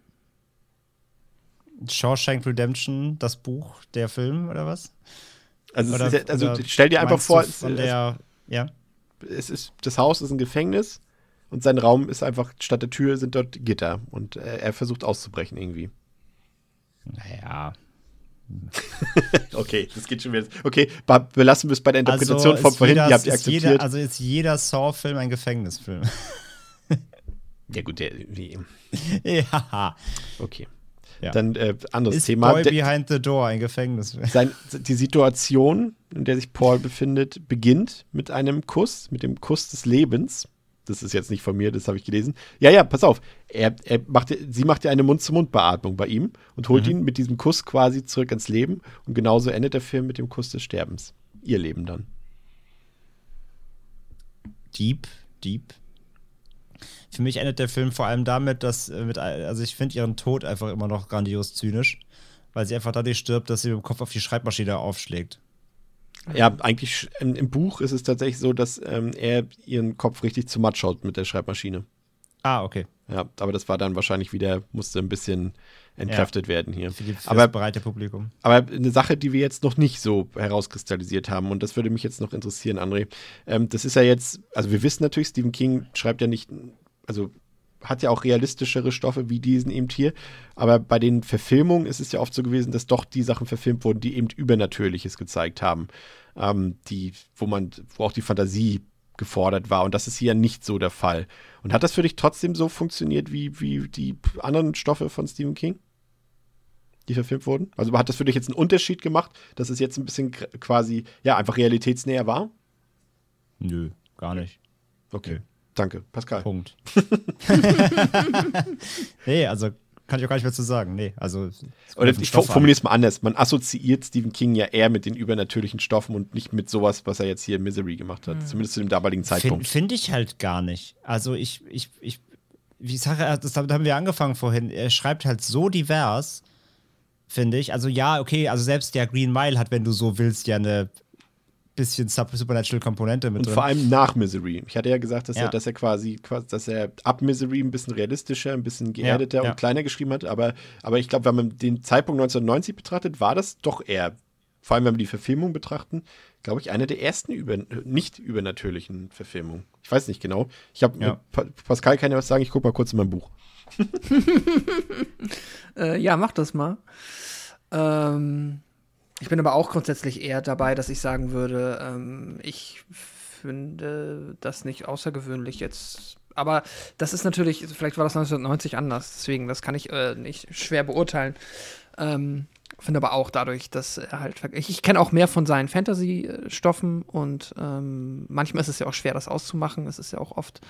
Shawshank Redemption, das Buch, der Film oder was? Also, oder, ist, also stell dir einfach vor, es, der, ja? es ist, das Haus ist ein Gefängnis und sein Raum ist einfach, statt der Tür sind dort Gitter und er, er versucht auszubrechen irgendwie. Naja. okay, das geht schon wieder. Okay, belassen wir es bei der Interpretation also von vorhin. Jeder, die habt ihr akzeptiert. Jeder, also ist jeder Saw-Film ein Gefängnisfilm. ja, gut, der. Wie. ja. Okay. Ja. Dann äh, anderes ist Thema. Boy Behind the Door, ein Gefängnis. Sein, die Situation, in der sich Paul befindet, beginnt mit einem Kuss, mit dem Kuss des Lebens das ist jetzt nicht von mir, das habe ich gelesen. Ja, ja, pass auf. Er, er macht, sie macht ja eine Mund-zu-Mund-Beatmung bei ihm und holt mhm. ihn mit diesem Kuss quasi zurück ins Leben. Und genauso endet der Film mit dem Kuss des Sterbens. Ihr Leben dann. Deep, deep. Für mich endet der Film vor allem damit, dass äh, mit, also ich finde ihren Tod einfach immer noch grandios zynisch, weil sie einfach dadurch stirbt, dass sie mit dem Kopf auf die Schreibmaschine aufschlägt. Ja, eigentlich im, im, Buch ist es tatsächlich so, dass ähm, er ihren Kopf richtig zu matt schaut mit der Schreibmaschine. Ah, okay. Ja, aber das war dann wahrscheinlich wieder, musste ein bisschen entkräftet ja, werden hier. Für, für aber, das breite Publikum. Aber eine Sache, die wir jetzt noch nicht so herauskristallisiert haben, und das würde mich jetzt noch interessieren, André. Ähm, das ist ja jetzt, also wir wissen natürlich, Stephen King schreibt ja nicht, also hat ja auch realistischere Stoffe wie diesen eben hier. Aber bei den Verfilmungen ist es ja oft so gewesen, dass doch die Sachen verfilmt wurden, die eben Übernatürliches gezeigt haben. Ähm, die, wo man, wo auch die Fantasie gefordert war. Und das ist hier nicht so der Fall. Und hat das für dich trotzdem so funktioniert wie, wie die anderen Stoffe von Stephen King? Die verfilmt wurden? Also hat das für dich jetzt einen Unterschied gemacht, dass es jetzt ein bisschen quasi, ja, einfach realitätsnäher war? Nö, gar nicht. Okay. Danke, Pascal. Punkt. nee, also kann ich auch gar nicht mehr zu sagen. Nee, also. Oder ich formuliere es mal anders. Man assoziiert Stephen King ja eher mit den übernatürlichen Stoffen und nicht mit sowas, was er jetzt hier in Misery gemacht hat. Mhm. Zumindest zu dem damaligen Zeitpunkt. Finde find ich halt gar nicht. Also ich, ich, ich, wie ich sage, das haben wir angefangen vorhin. Er schreibt halt so divers, finde ich. Also ja, okay, also selbst der Green Mile hat, wenn du so willst, ja eine bisschen Supernatural-Komponente mit Und drin. vor allem nach Misery. Ich hatte ja gesagt, dass, ja. Er, dass er quasi, dass er ab Misery ein bisschen realistischer, ein bisschen geerdeter ja, ja. und kleiner geschrieben hat. Aber, aber ich glaube, wenn man den Zeitpunkt 1990 betrachtet, war das doch eher, vor allem wenn wir die Verfilmung betrachten, glaube ich, eine der ersten über, nicht übernatürlichen Verfilmungen. Ich weiß nicht genau. Ich habe ja. Pascal kann ja was sagen, ich gucke mal kurz in mein Buch. äh, ja, mach das mal. Ähm, ich bin aber auch grundsätzlich eher dabei, dass ich sagen würde, ähm, ich finde das nicht außergewöhnlich jetzt. Aber das ist natürlich, vielleicht war das 1990 anders, deswegen, das kann ich äh, nicht schwer beurteilen. Ähm, finde aber auch dadurch, dass er halt. Ich, ich kenne auch mehr von seinen Fantasy-Stoffen und ähm, manchmal ist es ja auch schwer, das auszumachen. Es ist ja auch oft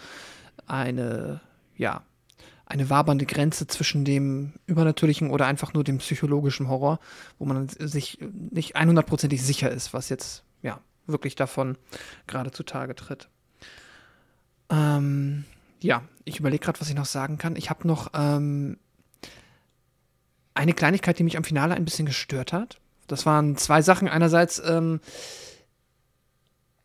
eine, ja, eine wabernde Grenze zwischen dem übernatürlichen oder einfach nur dem psychologischen Horror, wo man sich nicht 100%ig sicher ist, was jetzt ja wirklich davon gerade zutage tritt. Ähm, ja, ich überlege gerade, was ich noch sagen kann. Ich habe noch ähm, eine Kleinigkeit, die mich am Finale ein bisschen gestört hat. Das waren zwei Sachen. Einerseits, ähm,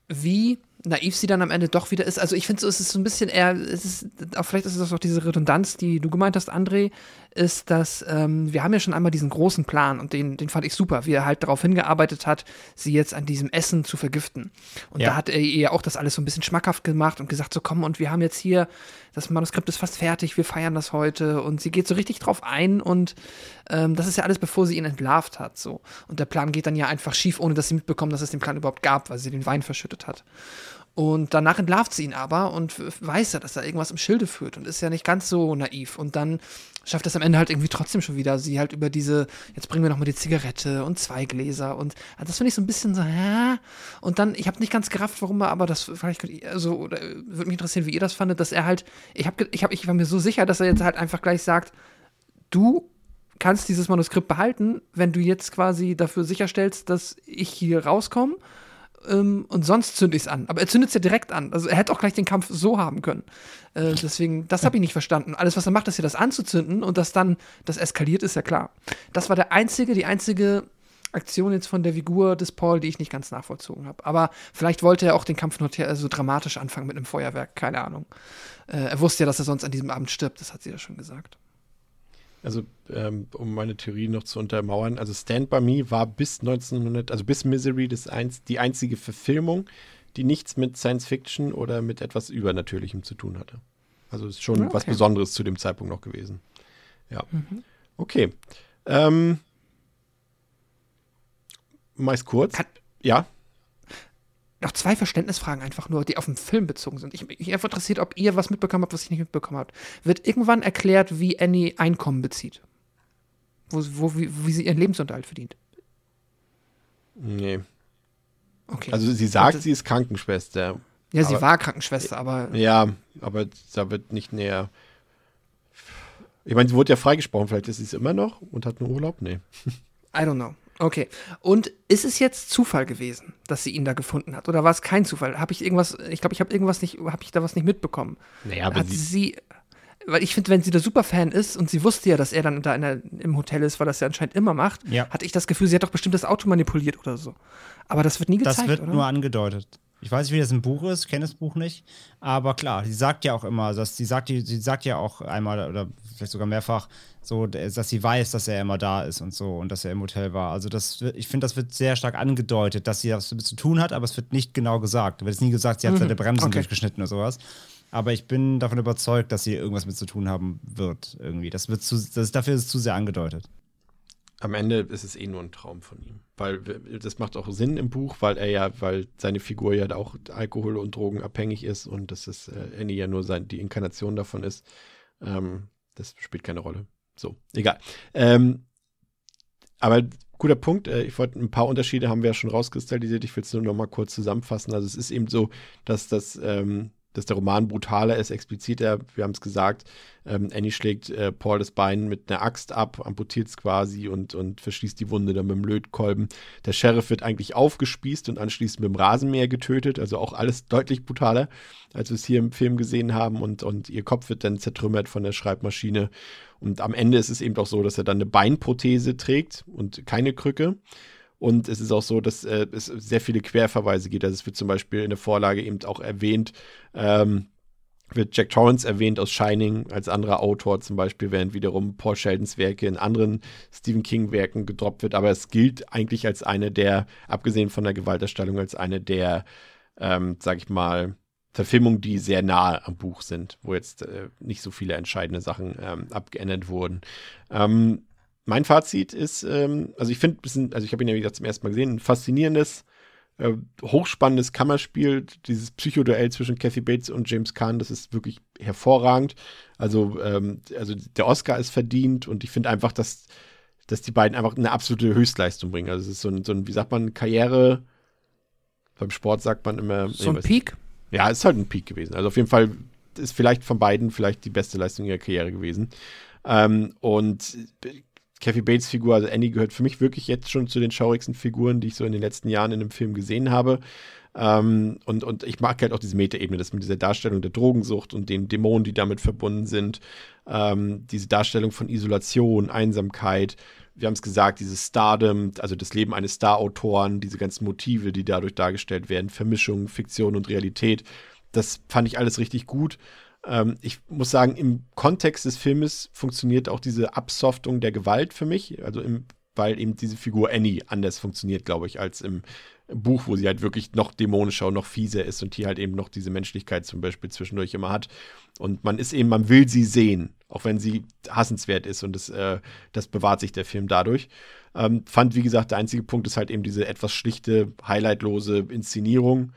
wie naiv sie dann am Ende doch wieder ist. Also ich finde so, es ist so ein bisschen eher, es ist, auch vielleicht ist es auch diese Redundanz, die du gemeint hast, André, ist, dass ähm, wir haben ja schon einmal diesen großen Plan und den, den fand ich super, wie er halt darauf hingearbeitet hat, sie jetzt an diesem Essen zu vergiften. Und ja. da hat er ihr auch das alles so ein bisschen schmackhaft gemacht und gesagt, so komm, und wir haben jetzt hier, das Manuskript ist fast fertig, wir feiern das heute und sie geht so richtig drauf ein und ähm, das ist ja alles, bevor sie ihn entlarvt hat, so. Und der Plan geht dann ja einfach schief, ohne dass sie mitbekommen, dass es den Plan überhaupt gab, weil sie den Wein verschüttet hat. Und danach entlarvt sie ihn aber und weiß ja, dass er irgendwas im Schilde führt und ist ja nicht ganz so naiv. Und dann schafft es am Ende halt irgendwie trotzdem schon wieder, sie halt über diese, jetzt bringen wir nochmal die Zigarette und zwei Gläser und also das finde ich so ein bisschen so, ja. Und dann, ich habe nicht ganz gerafft, warum er, aber das vielleicht, also, oder, würde mich interessieren, wie ihr das fandet, dass er halt, ich habe, ich, hab, ich war mir so sicher, dass er jetzt halt einfach gleich sagt, du kannst dieses Manuskript behalten, wenn du jetzt quasi dafür sicherstellst, dass ich hier rauskomme ähm, und sonst zünde ich es an. Aber er zündet es ja direkt an. Also er hätte auch gleich den Kampf so haben können. Äh, deswegen, das habe ich nicht verstanden. Alles, was er macht, ist ja das anzuzünden und dass dann das eskaliert, ist ja klar. Das war der einzige, die einzige Aktion jetzt von der Figur des Paul, die ich nicht ganz nachvollzogen habe. Aber vielleicht wollte er auch den Kampf noch so also dramatisch anfangen mit einem Feuerwerk, keine Ahnung. Äh, er wusste ja, dass er sonst an diesem Abend stirbt, das hat sie ja schon gesagt. Also, ähm, um meine Theorie noch zu untermauern, also Stand By Me war bis 1900, also bis Misery das eins, die einzige Verfilmung, die nichts mit Science Fiction oder mit etwas Übernatürlichem zu tun hatte. Also ist schon okay. was Besonderes zu dem Zeitpunkt noch gewesen. Ja. Mhm. Okay. Ähm, meist kurz. Kann, ja noch zwei Verständnisfragen einfach nur, die auf den Film bezogen sind. Ich, mich einfach interessiert, ob ihr was mitbekommen habt, was ich nicht mitbekommen habe. Wird irgendwann erklärt, wie Annie Einkommen bezieht? Wo, wo, wie, wie sie ihren Lebensunterhalt verdient? Nee. Okay. Also sie sagt, sie ist Krankenschwester. Ja, sie aber, war Krankenschwester, aber. Ja, aber da wird nicht näher. Ich meine, sie wurde ja freigesprochen, vielleicht ist sie es immer noch und hat nur Urlaub? Nee. I don't know. Okay. Und ist es jetzt Zufall gewesen, dass sie ihn da gefunden hat? Oder war es kein Zufall? Habe ich irgendwas, ich glaube, ich habe irgendwas nicht, habe ich da was nicht mitbekommen? Naja, aber hat sie, sie weil ich finde, wenn sie der Superfan ist und sie wusste ja, dass er dann da der, im Hotel ist, weil das ja anscheinend immer macht, ja. hatte ich das Gefühl, sie hat doch bestimmt das Auto manipuliert oder so. Aber das wird nie gezeigt, Das wird oder? nur angedeutet. Ich weiß nicht, wie das im Buch ist, kenne das Buch nicht. Aber klar, sie sagt ja auch immer, dass sie sagt, sie sagt ja auch einmal oder vielleicht sogar mehrfach, so, dass sie weiß, dass er immer da ist und so und dass er im Hotel war. Also das, ich finde, das wird sehr stark angedeutet, dass sie das damit zu tun hat, aber es wird nicht genau gesagt. Es wird nie gesagt, sie hat mhm. seine Bremsen okay. durchgeschnitten oder sowas. Aber ich bin davon überzeugt, dass sie irgendwas mit zu tun haben wird irgendwie. Das wird zu, das, dafür ist es zu sehr angedeutet am Ende ist es eh nur ein Traum von ihm. Weil das macht auch Sinn im Buch, weil er ja, weil seine Figur ja auch Alkohol- und Drogen abhängig ist und dass es äh, Annie ja nur sein, die Inkarnation davon ist. Ähm, das spielt keine Rolle. So, egal. Ähm, aber guter Punkt. Äh, ich wollte ein paar Unterschiede haben wir ja schon rauskristallisiert. Ich will es nur noch mal kurz zusammenfassen. Also es ist eben so, dass das ähm, dass der Roman brutaler ist, expliziter. Wir haben es gesagt, ähm, Annie schlägt äh, Paul das Bein mit einer Axt ab, amputiert es quasi und, und verschließt die Wunde dann mit dem Lötkolben. Der Sheriff wird eigentlich aufgespießt und anschließend mit dem Rasenmäher getötet. Also auch alles deutlich brutaler, als wir es hier im Film gesehen haben. Und, und ihr Kopf wird dann zertrümmert von der Schreibmaschine. Und am Ende ist es eben auch so, dass er dann eine Beinprothese trägt und keine Krücke. Und es ist auch so, dass äh, es sehr viele Querverweise gibt. Also es wird zum Beispiel in der Vorlage eben auch erwähnt, ähm, wird Jack Torrance erwähnt aus Shining als anderer Autor zum Beispiel, während wiederum Paul Sheldons Werke in anderen Stephen King-Werken gedroppt wird. Aber es gilt eigentlich als eine der, abgesehen von der Gewalterstellung, als eine der, ähm, sag ich mal, Verfilmungen, die sehr nahe am Buch sind, wo jetzt äh, nicht so viele entscheidende Sachen ähm, abgeändert wurden. Ähm, mein Fazit ist, ähm, also ich finde also ich habe ihn ja wie gesagt zum ersten Mal gesehen, ein faszinierendes, äh, hochspannendes Kammerspiel, dieses Psychoduell zwischen Kathy Bates und James Caan, das ist wirklich hervorragend. Also, ähm, also der Oscar ist verdient und ich finde einfach, dass, dass die beiden einfach eine absolute Höchstleistung bringen. Also es ist so ein, so ein wie sagt man, Karriere, beim Sport sagt man immer. So ein Peak? Ja, es ist halt ein Peak gewesen. Also auf jeden Fall ist vielleicht von beiden vielleicht die beste Leistung ihrer Karriere gewesen. Ähm, und Kathy Bates Figur, also Annie, gehört für mich wirklich jetzt schon zu den schaurigsten Figuren, die ich so in den letzten Jahren in einem Film gesehen habe. Ähm, und, und ich mag halt auch diese Metaebene, das mit dieser Darstellung der Drogensucht und den Dämonen, die damit verbunden sind. Ähm, diese Darstellung von Isolation, Einsamkeit. Wir haben es gesagt, dieses Stardom, also das Leben eines Star-Autoren, diese ganzen Motive, die dadurch dargestellt werden, Vermischung, Fiktion und Realität. Das fand ich alles richtig gut. Ähm, ich muss sagen, im Kontext des Filmes funktioniert auch diese Absoftung der Gewalt für mich. Also im, weil eben diese Figur Annie anders funktioniert, glaube ich, als im, Buch, wo sie halt wirklich noch dämonischer und noch fieser ist und hier halt eben noch diese Menschlichkeit zum Beispiel zwischendurch immer hat. Und man ist eben, man will sie sehen, auch wenn sie hassenswert ist und das, äh, das bewahrt sich der Film dadurch. Ähm, fand, wie gesagt, der einzige Punkt ist halt eben diese etwas schlichte, highlightlose Inszenierung.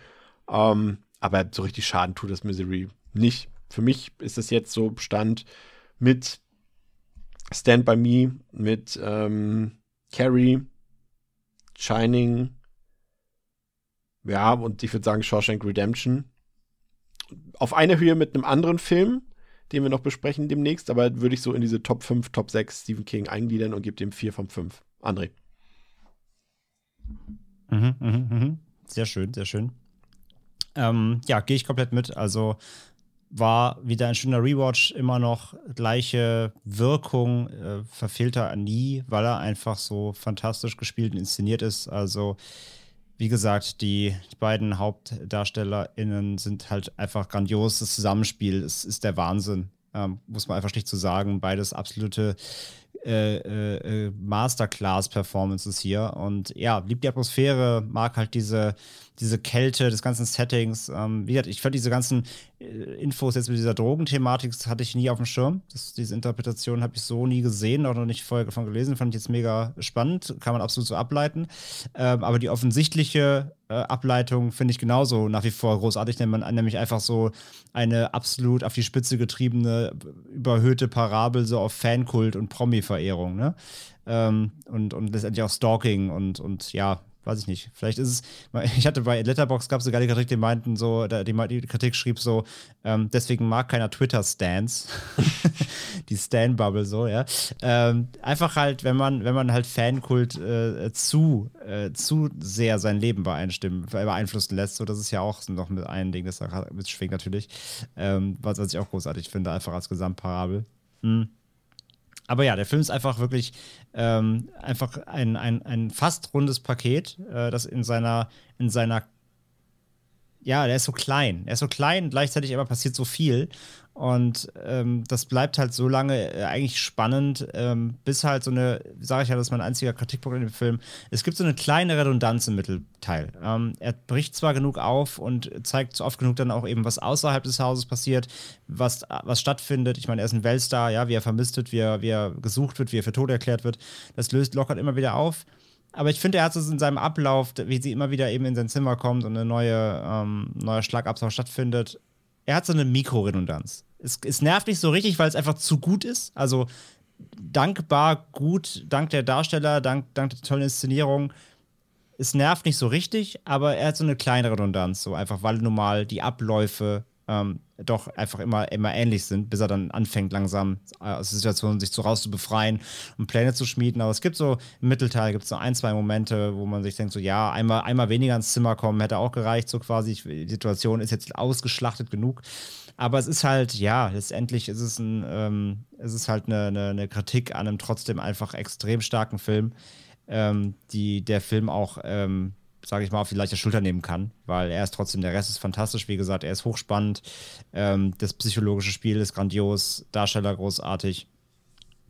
Ähm, aber so richtig Schaden tut das Misery nicht. Für mich ist es jetzt so Stand mit Stand By Me, mit ähm, Carrie, Shining, ja, und ich würde sagen Shawshank Redemption. Auf einer Höhe mit einem anderen Film, den wir noch besprechen demnächst, aber würde ich so in diese Top 5, Top 6 Stephen King eingliedern und gebe dem 4 von 5. André. Mhm, mhm, mhm. Sehr schön, sehr schön. Ähm, ja, gehe ich komplett mit. Also war wieder ein schöner Rewatch, immer noch gleiche Wirkung, äh, verfehlt er nie, weil er einfach so fantastisch gespielt und inszeniert ist. Also, wie gesagt, die, die beiden HauptdarstellerInnen sind halt einfach grandios. Das Zusammenspiel ist, ist der Wahnsinn, ähm, muss man einfach schlicht zu so sagen. Beides absolute äh, äh, äh, Masterclass-Performances hier. Und ja, liebt die Atmosphäre, mag halt diese, diese Kälte des ganzen Settings. Ähm, wie gesagt, ich fand diese ganzen äh, Infos jetzt mit dieser Drogenthematik, das hatte ich nie auf dem Schirm. Das, diese Interpretation habe ich so nie gesehen, auch noch nicht vorher davon gelesen. Fand ich jetzt mega spannend, kann man absolut so ableiten. Ähm, aber die offensichtliche äh, Ableitung finde ich genauso nach wie vor großartig, denn man nämlich einfach so eine absolut auf die Spitze getriebene, überhöhte Parabel so auf Fankult und Promi-Verehrung, ne? Ähm, und, und letztendlich auch Stalking und, und ja, weiß ich nicht. Vielleicht ist es, ich hatte bei Letterbox gab es sogar die Kritik, die meinten so, die, die Kritik schrieb so, ähm, deswegen mag keiner Twitter-Stans. die Stan-Bubble so, ja. Ähm, einfach halt, wenn man, wenn man halt Fankult äh, zu, äh, zu sehr sein Leben beeinflussen lässt, so das ist ja auch noch mit einem Ding, das da mitschwingt natürlich. Ähm, was, was ich auch großartig finde, einfach als Gesamtparabel. Mhm. Aber ja, der Film ist einfach wirklich ähm, einfach ein, ein, ein fast rundes Paket, äh, das in seiner, in seiner ja, der ist so klein. Er ist so klein, gleichzeitig aber passiert so viel. Und ähm, das bleibt halt so lange äh, eigentlich spannend, ähm, bis halt so eine, sage ich ja, das ist mein einziger Kritikpunkt in dem Film, es gibt so eine kleine Redundanz im Mittelteil. Ähm, er bricht zwar genug auf und zeigt oft genug dann auch eben, was außerhalb des Hauses passiert, was, was stattfindet. Ich meine, er ist ein Weltstar, ja, wie er vermisst wird, wie er, wie er gesucht wird, wie er für tot erklärt wird. Das löst lockert immer wieder auf. Aber ich finde, er hat es in seinem Ablauf, wie sie immer wieder eben in sein Zimmer kommt und ein neue, ähm, neuer Schlagabtausch stattfindet, er hat so eine Mikroredundanz. Es, es nervt nicht so richtig, weil es einfach zu gut ist. Also dankbar gut, dank der Darsteller, dank, dank der tollen Inszenierung. Es nervt nicht so richtig, aber er hat so eine kleine Redundanz, so einfach, weil normal die Abläufe ähm, doch einfach immer, immer ähnlich sind, bis er dann anfängt, langsam aus der Situation sich so raus zu befreien und Pläne zu schmieden. Aber es gibt so im Mittelteil gibt es so ein, zwei Momente, wo man sich denkt, so ja, einmal, einmal weniger ins Zimmer kommen, hätte auch gereicht, so quasi. Die Situation ist jetzt ausgeschlachtet genug. Aber es ist halt, ja, letztendlich ist es ein, ähm, es ist halt eine, eine, eine, Kritik an einem trotzdem einfach extrem starken Film, ähm, die der Film auch ähm, sage ich mal, auf die leichte Schulter nehmen kann, weil er ist trotzdem, der Rest ist fantastisch, wie gesagt, er ist hochspannend, ähm, das psychologische Spiel ist grandios, Darsteller großartig,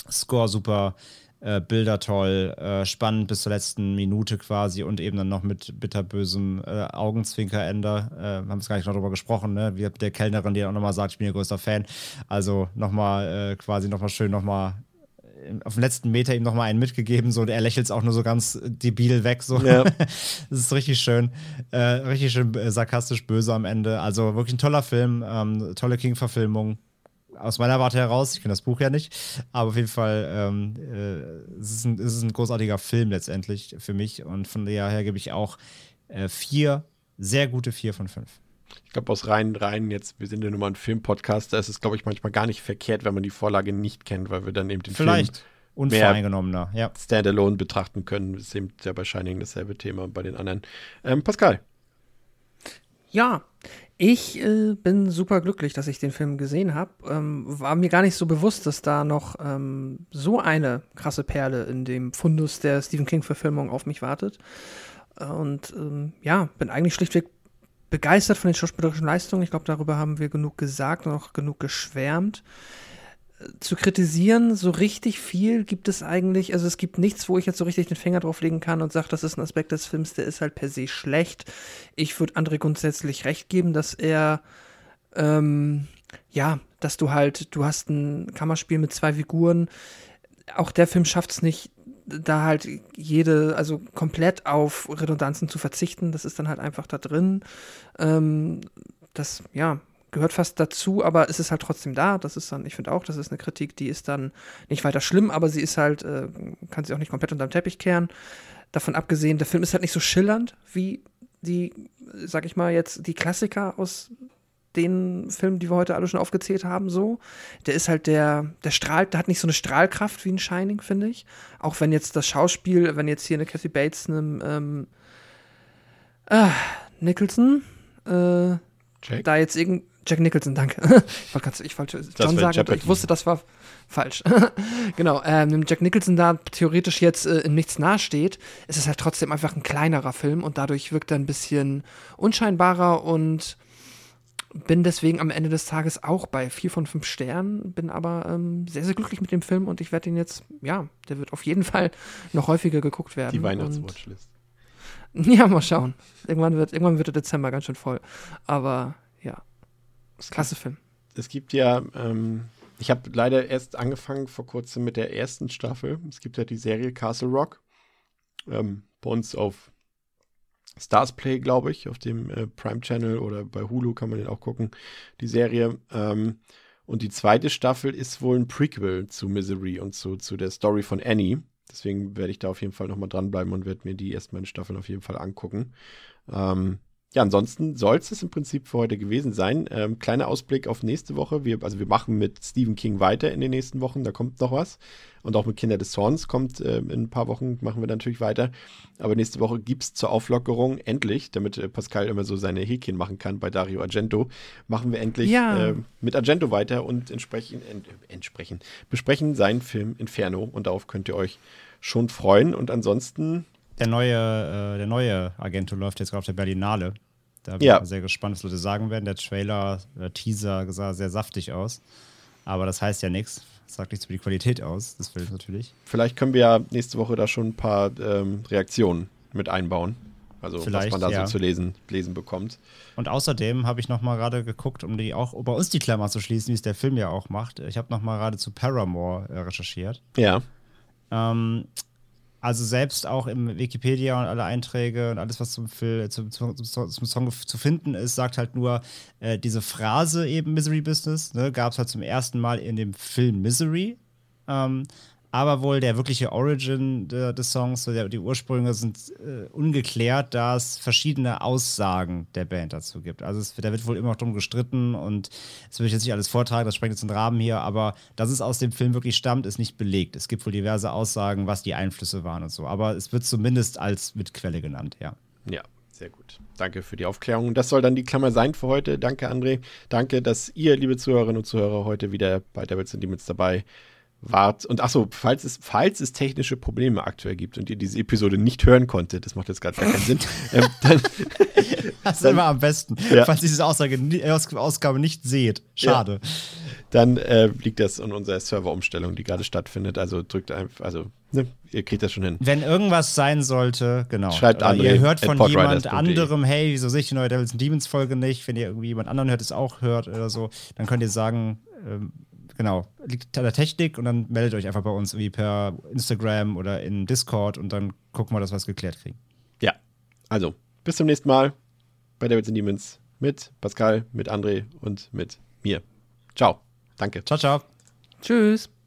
Score super, äh, Bilder toll, äh, spannend bis zur letzten Minute quasi und eben dann noch mit bitterbösem äh, Augenzwinkerende. Äh, haben wir gar nicht noch darüber gesprochen, ne? Wie der Kellnerin, die auch nochmal sagt, ich bin ihr größter Fan. Also nochmal äh, quasi nochmal schön nochmal auf dem letzten Meter ihm nochmal einen mitgegeben, so und er lächelt es auch nur so ganz debil weg. So. Ja. das ist richtig schön, äh, richtig schön äh, sarkastisch böse am Ende. Also wirklich ein toller Film, ähm, tolle King-Verfilmung. Aus meiner Warte heraus, ich kenne das Buch ja nicht, aber auf jeden Fall ähm, äh, es ist, ein, es ist ein großartiger Film letztendlich für mich und von daher gebe ich auch äh, vier, sehr gute vier von fünf ich glaube, aus rein, rein jetzt, wir sind ja nun mal ein Filmpodcast, da ist es, glaube ich, manchmal gar nicht verkehrt, wenn man die Vorlage nicht kennt, weil wir dann eben den Vielleicht. Film unvoreingenommener, ja. Standalone betrachten können. Das ist eben ja bei Shining dasselbe Thema bei den anderen. Ähm, Pascal. Ja, ich äh, bin super glücklich, dass ich den Film gesehen habe. Ähm, war mir gar nicht so bewusst, dass da noch ähm, so eine krasse Perle in dem Fundus der Stephen King-Verfilmung auf mich wartet. Und ähm, ja, bin eigentlich schlichtweg begeistert von den schauspielerischen Leistungen. Ich glaube, darüber haben wir genug gesagt und auch genug geschwärmt. Zu kritisieren, so richtig viel gibt es eigentlich, also es gibt nichts, wo ich jetzt so richtig den Finger drauf legen kann und sage, das ist ein Aspekt des Films, der ist halt per se schlecht. Ich würde André grundsätzlich recht geben, dass er, ähm, ja, dass du halt, du hast ein Kammerspiel mit zwei Figuren. Auch der Film schafft es nicht, da halt jede, also komplett auf Redundanzen zu verzichten. Das ist dann halt einfach da drin. Ähm, das, ja, gehört fast dazu, aber es ist halt trotzdem da. Das ist dann, ich finde auch, das ist eine Kritik, die ist dann nicht weiter schlimm, aber sie ist halt, äh, kann sie auch nicht komplett unterm Teppich kehren. Davon abgesehen, der Film ist halt nicht so schillernd wie die, sag ich mal, jetzt die Klassiker aus den Filmen, die wir heute alle schon aufgezählt haben, so. Der ist halt der, der strahlt, der hat nicht so eine Strahlkraft wie ein Shining, finde ich. Auch wenn jetzt das Schauspiel, wenn jetzt hier eine Kathy Bates, einem ähm, äh, Nicholson, äh, da jetzt irgend Jack Nicholson, danke. ich wollte gerade ich wollte John sagen, ich wusste, das war falsch. genau, ähm, Jack Nicholson da theoretisch jetzt äh, in nichts nahesteht, ist es halt trotzdem einfach ein kleinerer Film und dadurch wirkt er ein bisschen unscheinbarer und bin deswegen am Ende des Tages auch bei vier von fünf Sternen, bin aber ähm, sehr, sehr glücklich mit dem Film und ich werde ihn jetzt, ja, der wird auf jeden Fall noch häufiger geguckt werden. Die Weihnachtswatchlist. Ja, mal schauen. Irgendwann wird, irgendwann wird der Dezember ganz schön voll. Aber klasse Film. Es gibt ja, ähm, ich habe leider erst angefangen vor kurzem mit der ersten Staffel. Es gibt ja die Serie Castle Rock. Ähm, bei uns auf Stars Play, glaube ich, auf dem äh, Prime Channel oder bei Hulu kann man den auch gucken, die Serie. Ähm, und die zweite Staffel ist wohl ein Prequel zu Misery und zu, zu der Story von Annie. Deswegen werde ich da auf jeden Fall nochmal dranbleiben und werde mir die erstmal in Staffeln auf jeden Fall angucken. Ähm, ja, ansonsten soll es im Prinzip für heute gewesen sein. Ähm, kleiner Ausblick auf nächste Woche. Wir, also wir machen mit Stephen King weiter in den nächsten Wochen. Da kommt noch was. Und auch mit Kinder des Zorns kommt äh, in ein paar Wochen, machen wir natürlich weiter. Aber nächste Woche gibt es zur Auflockerung endlich, damit äh, Pascal immer so seine Häkchen machen kann bei Dario Argento, machen wir endlich Ja. äh, mit Argento weiter und entsprechen, ent, entsprechen, besprechen seinen Film Inferno. Und darauf könnt ihr euch schon freuen. Und ansonsten Der neue, äh, der neue Agento läuft jetzt gerade auf der Berlinale. Da bin Ja. ich sehr gespannt, was Leute sagen werden. Der Trailer, der Teaser sah sehr saftig aus. Aber das heißt ja nichts. Das sagt nichts über die Qualität aus des Films natürlich. Vielleicht können wir ja nächste Woche da schon ein paar ähm, Reaktionen mit einbauen. Also Vielleicht, was man da ja. so zu lesen, lesen bekommt. Und außerdem habe ich noch mal gerade geguckt, um die auch bei uns die Klammer zu schließen, wie es der Film ja auch macht. Ich habe noch mal gerade zu Paramore äh, recherchiert. Ja. Ähm, also selbst auch im Wikipedia und alle Einträge und alles, was zum, Film, zum, zum, zum, Song zu finden ist, sagt halt nur, äh, diese Phrase eben Misery Business, ne, gab es halt zum ersten Mal in dem Film Misery. Ähm, aber wohl der wirkliche Origin der, des Songs, so der, die Ursprünge sind äh, ungeklärt, da es verschiedene Aussagen der Band dazu gibt. Also es, da wird wohl immer noch drum gestritten und das will ich jetzt nicht alles vortragen, das sprengt jetzt den Rahmen hier, aber dass es aus dem Film wirklich stammt, ist nicht belegt. Es gibt wohl diverse Aussagen, was die Einflüsse waren und so, aber es wird zumindest als Mitquelle genannt, ja. Ja, sehr gut. Danke für die Aufklärung. Das soll dann die Klammer sein für heute. Danke, André. Danke, dass ihr, liebe Zuhörerinnen und Zuhörer, heute wieder bei Devils and Demons dabei wart. Und achso, falls es, falls es technische Probleme aktuell gibt und ihr diese Episode nicht hören konntet, das macht jetzt gerade gar keinen Sinn, ähm, dann, Das ist immer am besten, Ja. falls ihr diese Aussage, nie- Aus Ausgabe nicht seht. Schade. dann äh, liegt das an unserer Serverumstellung, die gerade stattfindet. Also drückt einfach, also ne, ihr kriegt das schon hin. Wenn irgendwas sein sollte, genau. Schreibt André Ihr hört von jemand anderem, hey, wieso sehe ich die neue Devils and Demons Folge nicht? Wenn ihr irgendwie jemand anderen hört, es auch hört oder so, dann könnt ihr sagen, ähm, genau, liegt an der Technik und dann meldet euch einfach bei uns irgendwie per Instagram oder in Discord und dann gucken wir, dass wir es geklärt kriegen. Ja, also bis zum nächsten Mal bei Devils and Demons mit Pascal, mit André und mit mir. Ciao. Danke. Ciao, ciao. Tschüss.